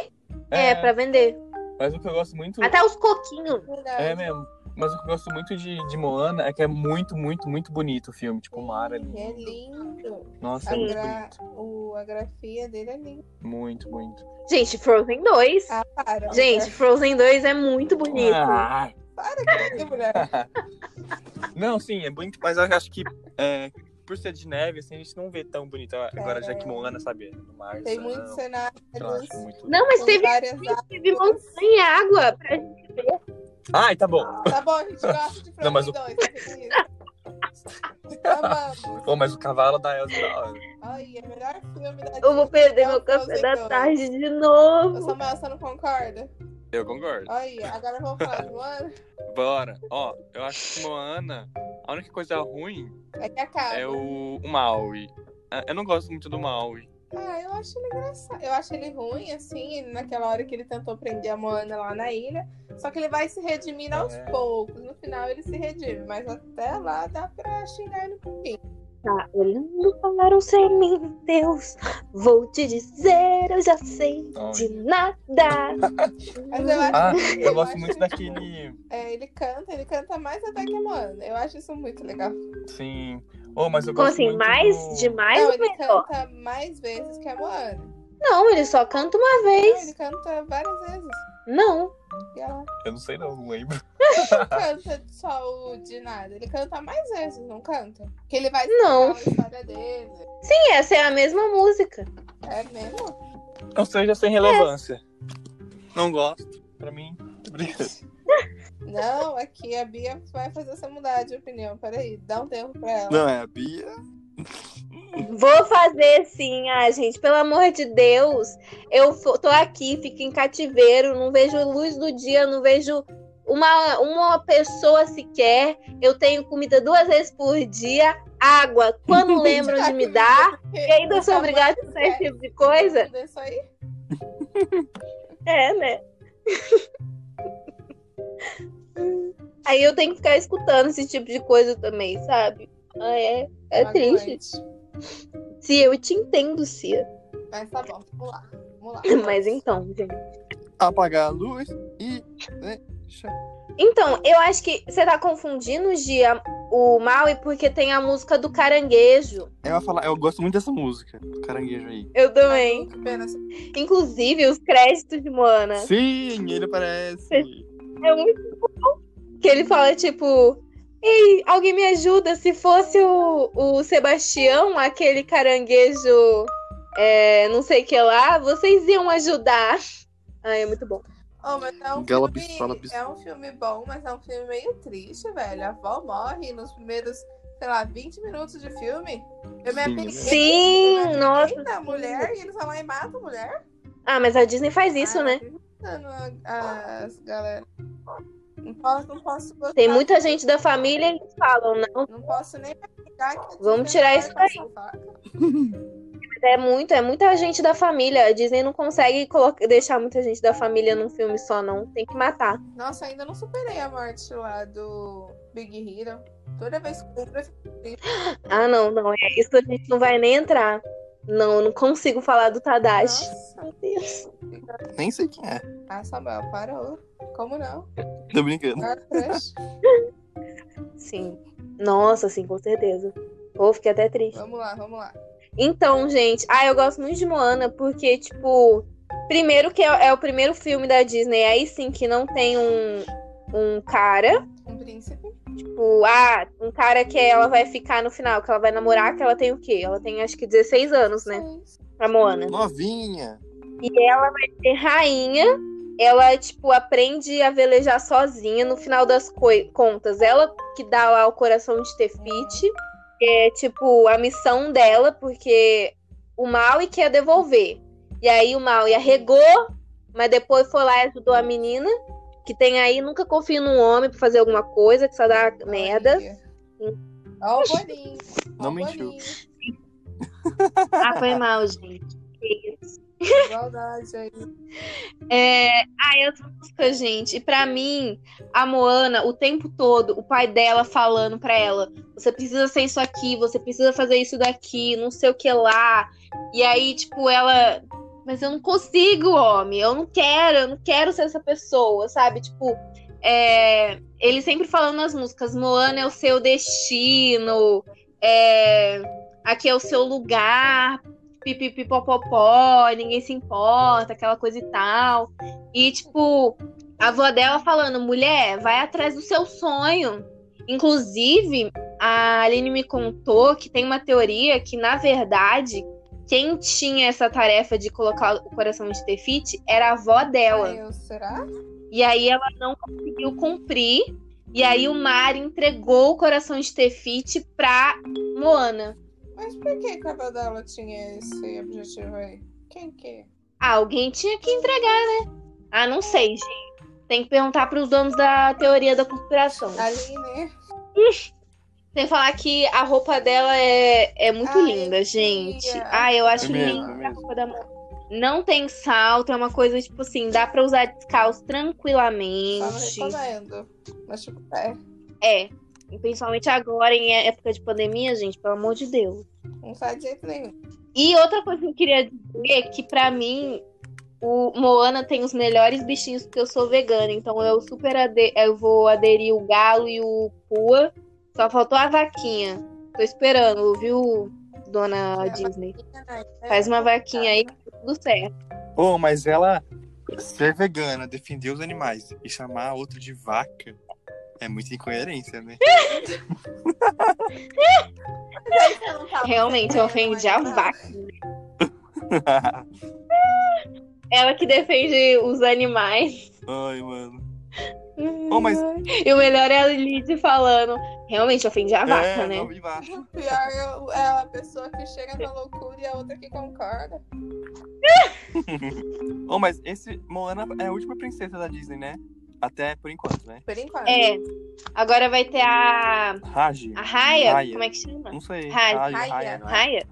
É, pra vender. Mas o que eu gosto muito. Até os coquinhos. É mesmo. Mas o que eu gosto muito de, de Moana é que é muito, muito, muito bonito o filme. Tipo, o mar é É lindo. Nossa, A, é muito gra... bonito. o... a grafia dele é linda. Muito, muito. Gente, Frozen 2. Ah, para. Gente, Frozen 2 é muito bonito. Ah, para que mulher. não, sim, é bonito, mas eu acho que é, por ser de neve, assim, a gente não vê tão bonito. Agora, já que Moana, sabe, no mar, Tem não, muitos eu cenários. muito... Não, mas teve, teve montanha e água pra gente ver. Ai, tá bom. Tá bom, a gente gosta de Frozen Não, mas o- 2. Amamos. Pô, mas o cavalo da Elsa é da hora. Ai, é o melhor filme da Eu vou perder É o meu café Frozen da 2. tarde de novo. Samuel, você não concorda? Eu concordo. Olha, agora vamos falar de Moana. Bora. Ó, eu acho que Moana, a única coisa ruim É que acaba. é o, o Maui. Ah, Eu não gosto muito do Maui. Ah, eu acho ele engraçado. Eu acho ele ruim, assim, naquela hora que ele tentou prender a Moana lá na ilha. Só que ele vai se redimindo aos É. poucos. No final ele se redime, mas até lá dá pra xingar ele um pouquinho. Tá olhando, falaram sem mim, Deus. Vou te dizer, eu já sei de nada. Mas eu acho Ah, que eu gosto muito que- daquele. É, ele canta, ele canta mais até que a Moana. Eu acho isso muito legal. Sim. Oh, mas eu Como gosto assim, muito mais? do- Demais Não, ele menor? canta mais vezes que a Moana. Não, ele só canta uma Não, vez. ele canta várias vezes. Não. Eu não sei não, não lembro. Não canta só o de nada. Ele canta mais vezes, não canta? Que ele vai Não. a história dele. Sim, essa é a mesma música. É mesmo? Ou seja, sem relevância. Não gosto. Pra mim, obrigado. Não, aqui a Bia vai fazer você mudar de opinião. Peraí, dá um tempo pra ela. Não, é a Bia. Vou fazer sim, ah, gente, pelo amor de Deus. Eu tô aqui, fico em cativeiro, não vejo luz do dia, não vejo uma, uma pessoa sequer. Eu tenho comida duas vezes por dia, água quando lembram de me dar. E ainda sou obrigada a fazer esse tipo de coisa? Isso aí? É, né? Aí eu tenho que ficar escutando esse tipo de coisa também, sabe? Ah, é, é triste. Se eu te entendo, Cia. Mas tá bom, vamos lá. Vamos lá. Mas então, gente. Apagar a luz e. Deixa. Então, eu acho que você tá confundindo, Gia, o Maui porque tem a música do caranguejo. Eu ia falar, eu gosto muito dessa música, do caranguejo aí. Eu também. Pena. Inclusive, os créditos de Moana. Sim, ele aparece. É muito bom. Que ele fala, tipo. Ei, alguém me ajuda. Se fosse o, o Sebastião, aquele caranguejo, é, não sei o que lá, vocês iam ajudar. Ai, é muito bom. Oh, mas é um, filme, Galapis. é um filme bom, mas é um filme meio triste, velho. A avó morre nos primeiros, sei lá, 20 minutos de filme. Eu me Sim, apeguei, Sim, me apeguei nossa, da mulher e eles vão lá e matam a mulher. Ah, mas a Disney faz isso, Ah, né? As galera. Não posso, não posso gostar Tem muita gente da família e eles falam, não. Não posso nem que Vamos tirar isso daí. É muito, é muita gente da família. A Disney não consegue colocar, deixar muita gente da família num filme só, não. Tem que matar. Nossa, ainda não superei a morte lá do Big Hero. Toda vez que triste. Ah, não, não. É isso a gente não vai nem entrar. Não, eu não consigo falar do Tadashi. Nossa. Meu Deus. Nem sei quem é. Ah, Samuel, parou. Como não? Tô brincando. Ah, crush. Sim. Nossa, sim, com certeza. Pô, fiquei até triste. Vamos lá, vamos lá. Então, gente, ah, eu gosto muito de Moana porque, tipo, primeiro que é, é o primeiro filme da Disney, aí sim que não tem um, um cara, Um príncipe. tipo, ah, um cara que ela vai ficar no final, que ela vai namorar, que ela tem o quê? Ela tem acho que 16 anos, né? A Moana. Novinha. E ela vai ser rainha. Ela, tipo, aprende a velejar sozinha no final das contas. Ela que dá lá o coração de Tefiti. É, tipo, a missão dela, porque o Maui quer devolver. E aí o Maui arregou, mas depois foi lá e ajudou a menina. Que tem aí, nunca confio num homem pra fazer alguma coisa, que só dá merda. Ó o bolinho. Não mentiu. Ah, foi mal, gente. Igualdade aí. É, ai, as músicas, gente. E pra mim, a Moana, o tempo todo, o pai dela falando pra ela: você precisa ser isso aqui, você precisa fazer isso daqui, não sei o que lá. E aí, tipo, ela. Mas eu não consigo, homem. Eu não quero, eu não quero ser essa pessoa, sabe? Tipo, é, ele sempre falando nas músicas: Moana é o seu destino, é, aqui é o seu lugar, pipipipopopó, ninguém se importa, aquela coisa e tal. E, tipo, a avó dela falando, mulher, vai atrás do seu sonho. Inclusive, a Aline me contou que tem uma teoria que, na verdade, quem tinha essa tarefa de colocar o coração de Tefiti era a avó dela. Ai, será? E aí ela não conseguiu cumprir. E aí o Mar entregou o coração de Tefiti pra Moana. Mas por que que a avó dela tinha esse objetivo aí? Quem que? Ah, alguém tinha que entregar, né? Ah, não sei, gente. Tem que perguntar pros donos da teoria da conspiração. Aline. Sem falar que a roupa dela é, é muito Ai, linda, eu gente. Ah, eu acho É mesmo, linda é a roupa da Moana. Não tem salto, é uma coisa tipo assim, dá pra usar descalço tranquilamente. recomendo. Mas, tipo, é. É. E Principalmente agora, em época de pandemia, gente, pelo amor de Deus. Não sai de jeito nenhum. E outra coisa que eu queria dizer é que pra mim o Moana tem os melhores bichinhos porque eu sou vegana, então eu super ade- eu vou aderir o galo e o pua. Só faltou a vaquinha. Tô esperando, viu, dona É, Disney? né? Faz uma vaquinha aí, tá tudo certo. Pô, mas ela ser vegana, defender os animais e chamar outro de vaca é muita incoerência, né? Realmente, eu ofendi a vaca. Ela que defende os animais. Ai, mano. Oh, mas- E o melhor é a Lizzie falando. Realmente ofende a vaca, é, né? O pior é a pessoa que chega na loucura e a outra que concorda. Oh, mas esse Moana é a última princesa da Disney, né? Até por enquanto, né? Por enquanto. É. Agora vai ter a. Raj. A Raya. Raya. Como é que chama? Não sei. Raya. Raya, Raya, Raya. não é? Raya?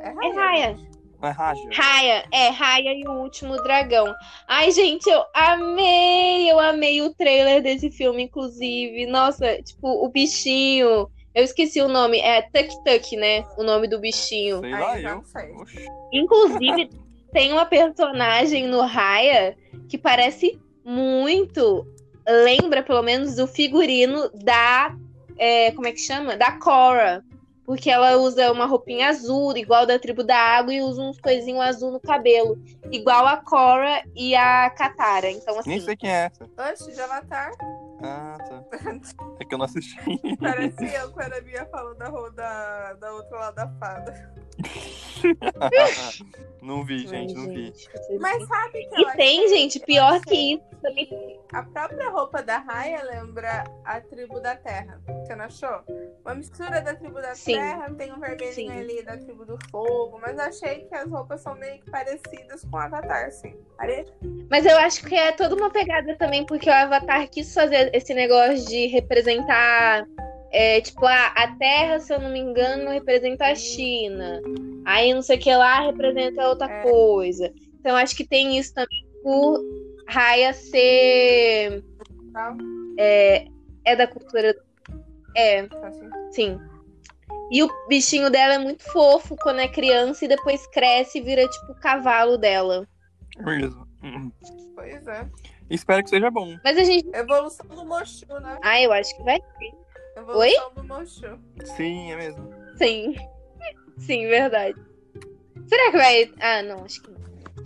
É É Raya. É Raja? Raya, é, Raya e o Último Dragão. Ai, gente, eu amei, eu amei o trailer desse filme, inclusive. Nossa, tipo, o bichinho. Eu esqueci o nome, é Tuk Tuk, né? O nome do bichinho. Sei Ai, lá, já eu. não sei. Oxi. Inclusive, tem uma personagem no Raya que parece muito. Lembra, pelo menos, o figurino da. é, como é que chama? Da Cora. Porque ela usa uma roupinha azul, igual da tribo da água, e usa uns coisinhos azul no cabelo. Igual a Cora e a Katara. Então, assim. Nem sei quem é essa. Antes de Avatar, Ah, tá. É que eu não assisti. parece eu quando a Bia falou da, da, da outra lá da fada. não vi, gente, não vi. Mas sabe que E tem, gente, eu pior que isso também. A própria roupa da Raya lembra a tribo da terra. Você não achou? Uma mistura da tribo da Sim. terra, tem um vermelhinho Sim. ali da tribo do fogo, mas eu achei que as roupas são meio que parecidas com o Avatar, assim. Mas eu acho que é toda uma pegada também, porque o Avatar quis fazer esse negócio de representar. é, tipo, a, a Terra, se eu não me engano, representa a China. Aí não sei o que lá representa outra É. coisa. Então acho que tem isso também por Raya ser. Tá? É, é da cultura. É, Assim. sim. E o bichinho dela é muito fofo quando é criança e depois cresce e vira tipo o cavalo dela. Mesmo. Hum. Pois é. Espero que seja bom. Mas a gente. Evolução do Mochu, né? Ah, eu acho que vai Evolução do Mochu. Sim, é mesmo. Sim. Sim, verdade. Será que vai. Ah, não, acho que não.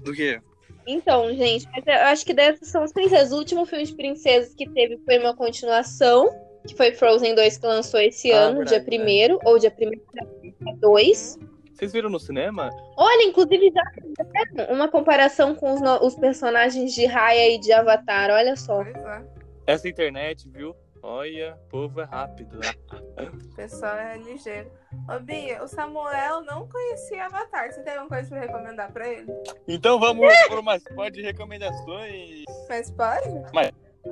Do quê? Então, gente, eu acho que dessas são as princesas. O último filme de princesas que teve foi uma continuação, que foi Frozen 2, que lançou esse Ah, ano, verdade, dia 1 ou dia 1 2. Vocês viram no cinema? Olha, inclusive já fizeram uma comparação com os, os personagens de Raya e de Avatar, olha só. É. Essa internet, viu? Olha, povo é rápido. né? O pessoal é ligeiro. Ô, Bia, o Samuel não conhecia Avatar. Você tem alguma coisa pra recomendar pra ele? Então vamos por umas pode recomendações. Mas pode?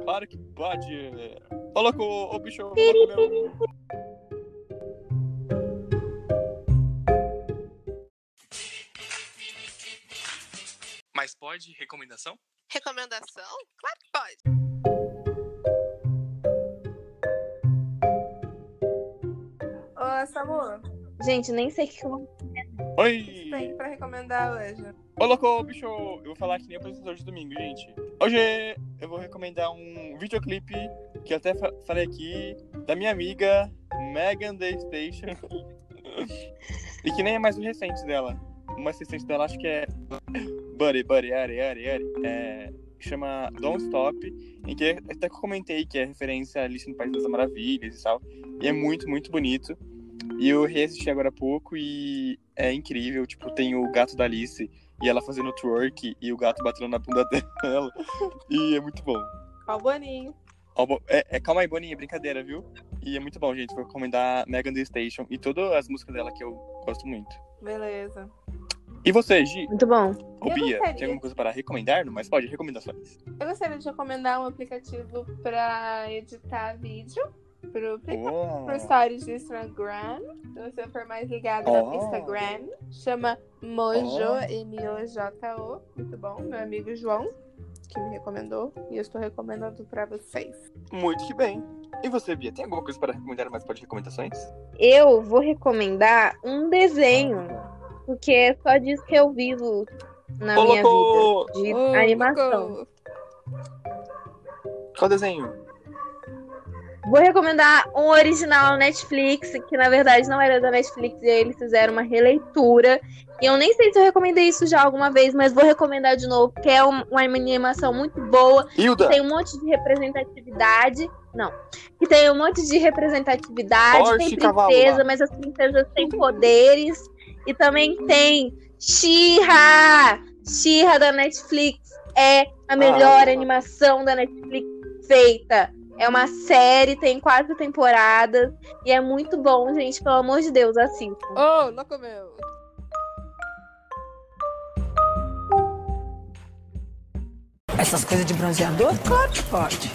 Claro que pode. Coloca o, o bicho. Pode recomendação? Recomendação? Claro que pode. Ô, Samu, Gente, nem sei o que eu Oi! tem pra recomendar hoje? Colocou o bicho. Eu vou falar que nem apresentador de domingo, gente. Hoje eu vou recomendar um videoclipe que eu até fa- falei aqui da minha amiga Megan Thee Station. e que nem é mais o recente dela. O mais recente dela acho que é Buddy, Buddy, Ari, Ari, Ari. É, chama Don't Stop, em que até que eu comentei que é referência a Alice no País das Maravilhas e tal. E é muito, muito bonito. E eu reassisti agora há pouco e é incrível. Tipo, tem o gato da Alice e ela fazendo twerk e o gato batendo na bunda dela. E é muito bom. Ó, o Boninho. É, é, calma aí, Boninha, brincadeira, viu? E é muito bom, gente. Vou recomendar Megan Thee Station e todas as músicas dela que eu gosto muito. Beleza. E você, Gi? Muito bom. Ô, Eu Bia, gostaria. tem alguma coisa para recomendar? Mas pode, recomendações. Eu gostaria de recomendar um aplicativo pra editar vídeo pro, Oh. pro stories do Instagram. Se você for mais ligado Oh. no Instagram, chama Mojo, M-O-J-O. Muito bom, meu amigo João, que me recomendou. E eu estou recomendando pra vocês. Muito que bem. E você, Bia, tem alguma coisa para recomendar? Mas pode recomendações? Eu vou recomendar um desenho, porque é só disso que eu vivo na Colocou- minha vida. De animação. Qual desenho? Vou recomendar um original Netflix, que na verdade não era da Netflix, e aí eles fizeram uma releitura. E eu nem sei se eu recomendei isso já alguma vez, mas vou recomendar de novo, porque é um- uma animação muito boa, Hilda! tem um monte de representatividade. Não. Que tem um monte de representatividade, Porsche, tem princesa, mas as princesas têm poderes. E também tem, Xirra! Xirra da Netflix é a melhor Ah, animação da Netflix feita. É uma série, tem quatro temporadas e é muito bom, gente. Pelo amor de Deus, assistam. Oh, não comeu. Essas coisas de bronzeador? Claro que pode.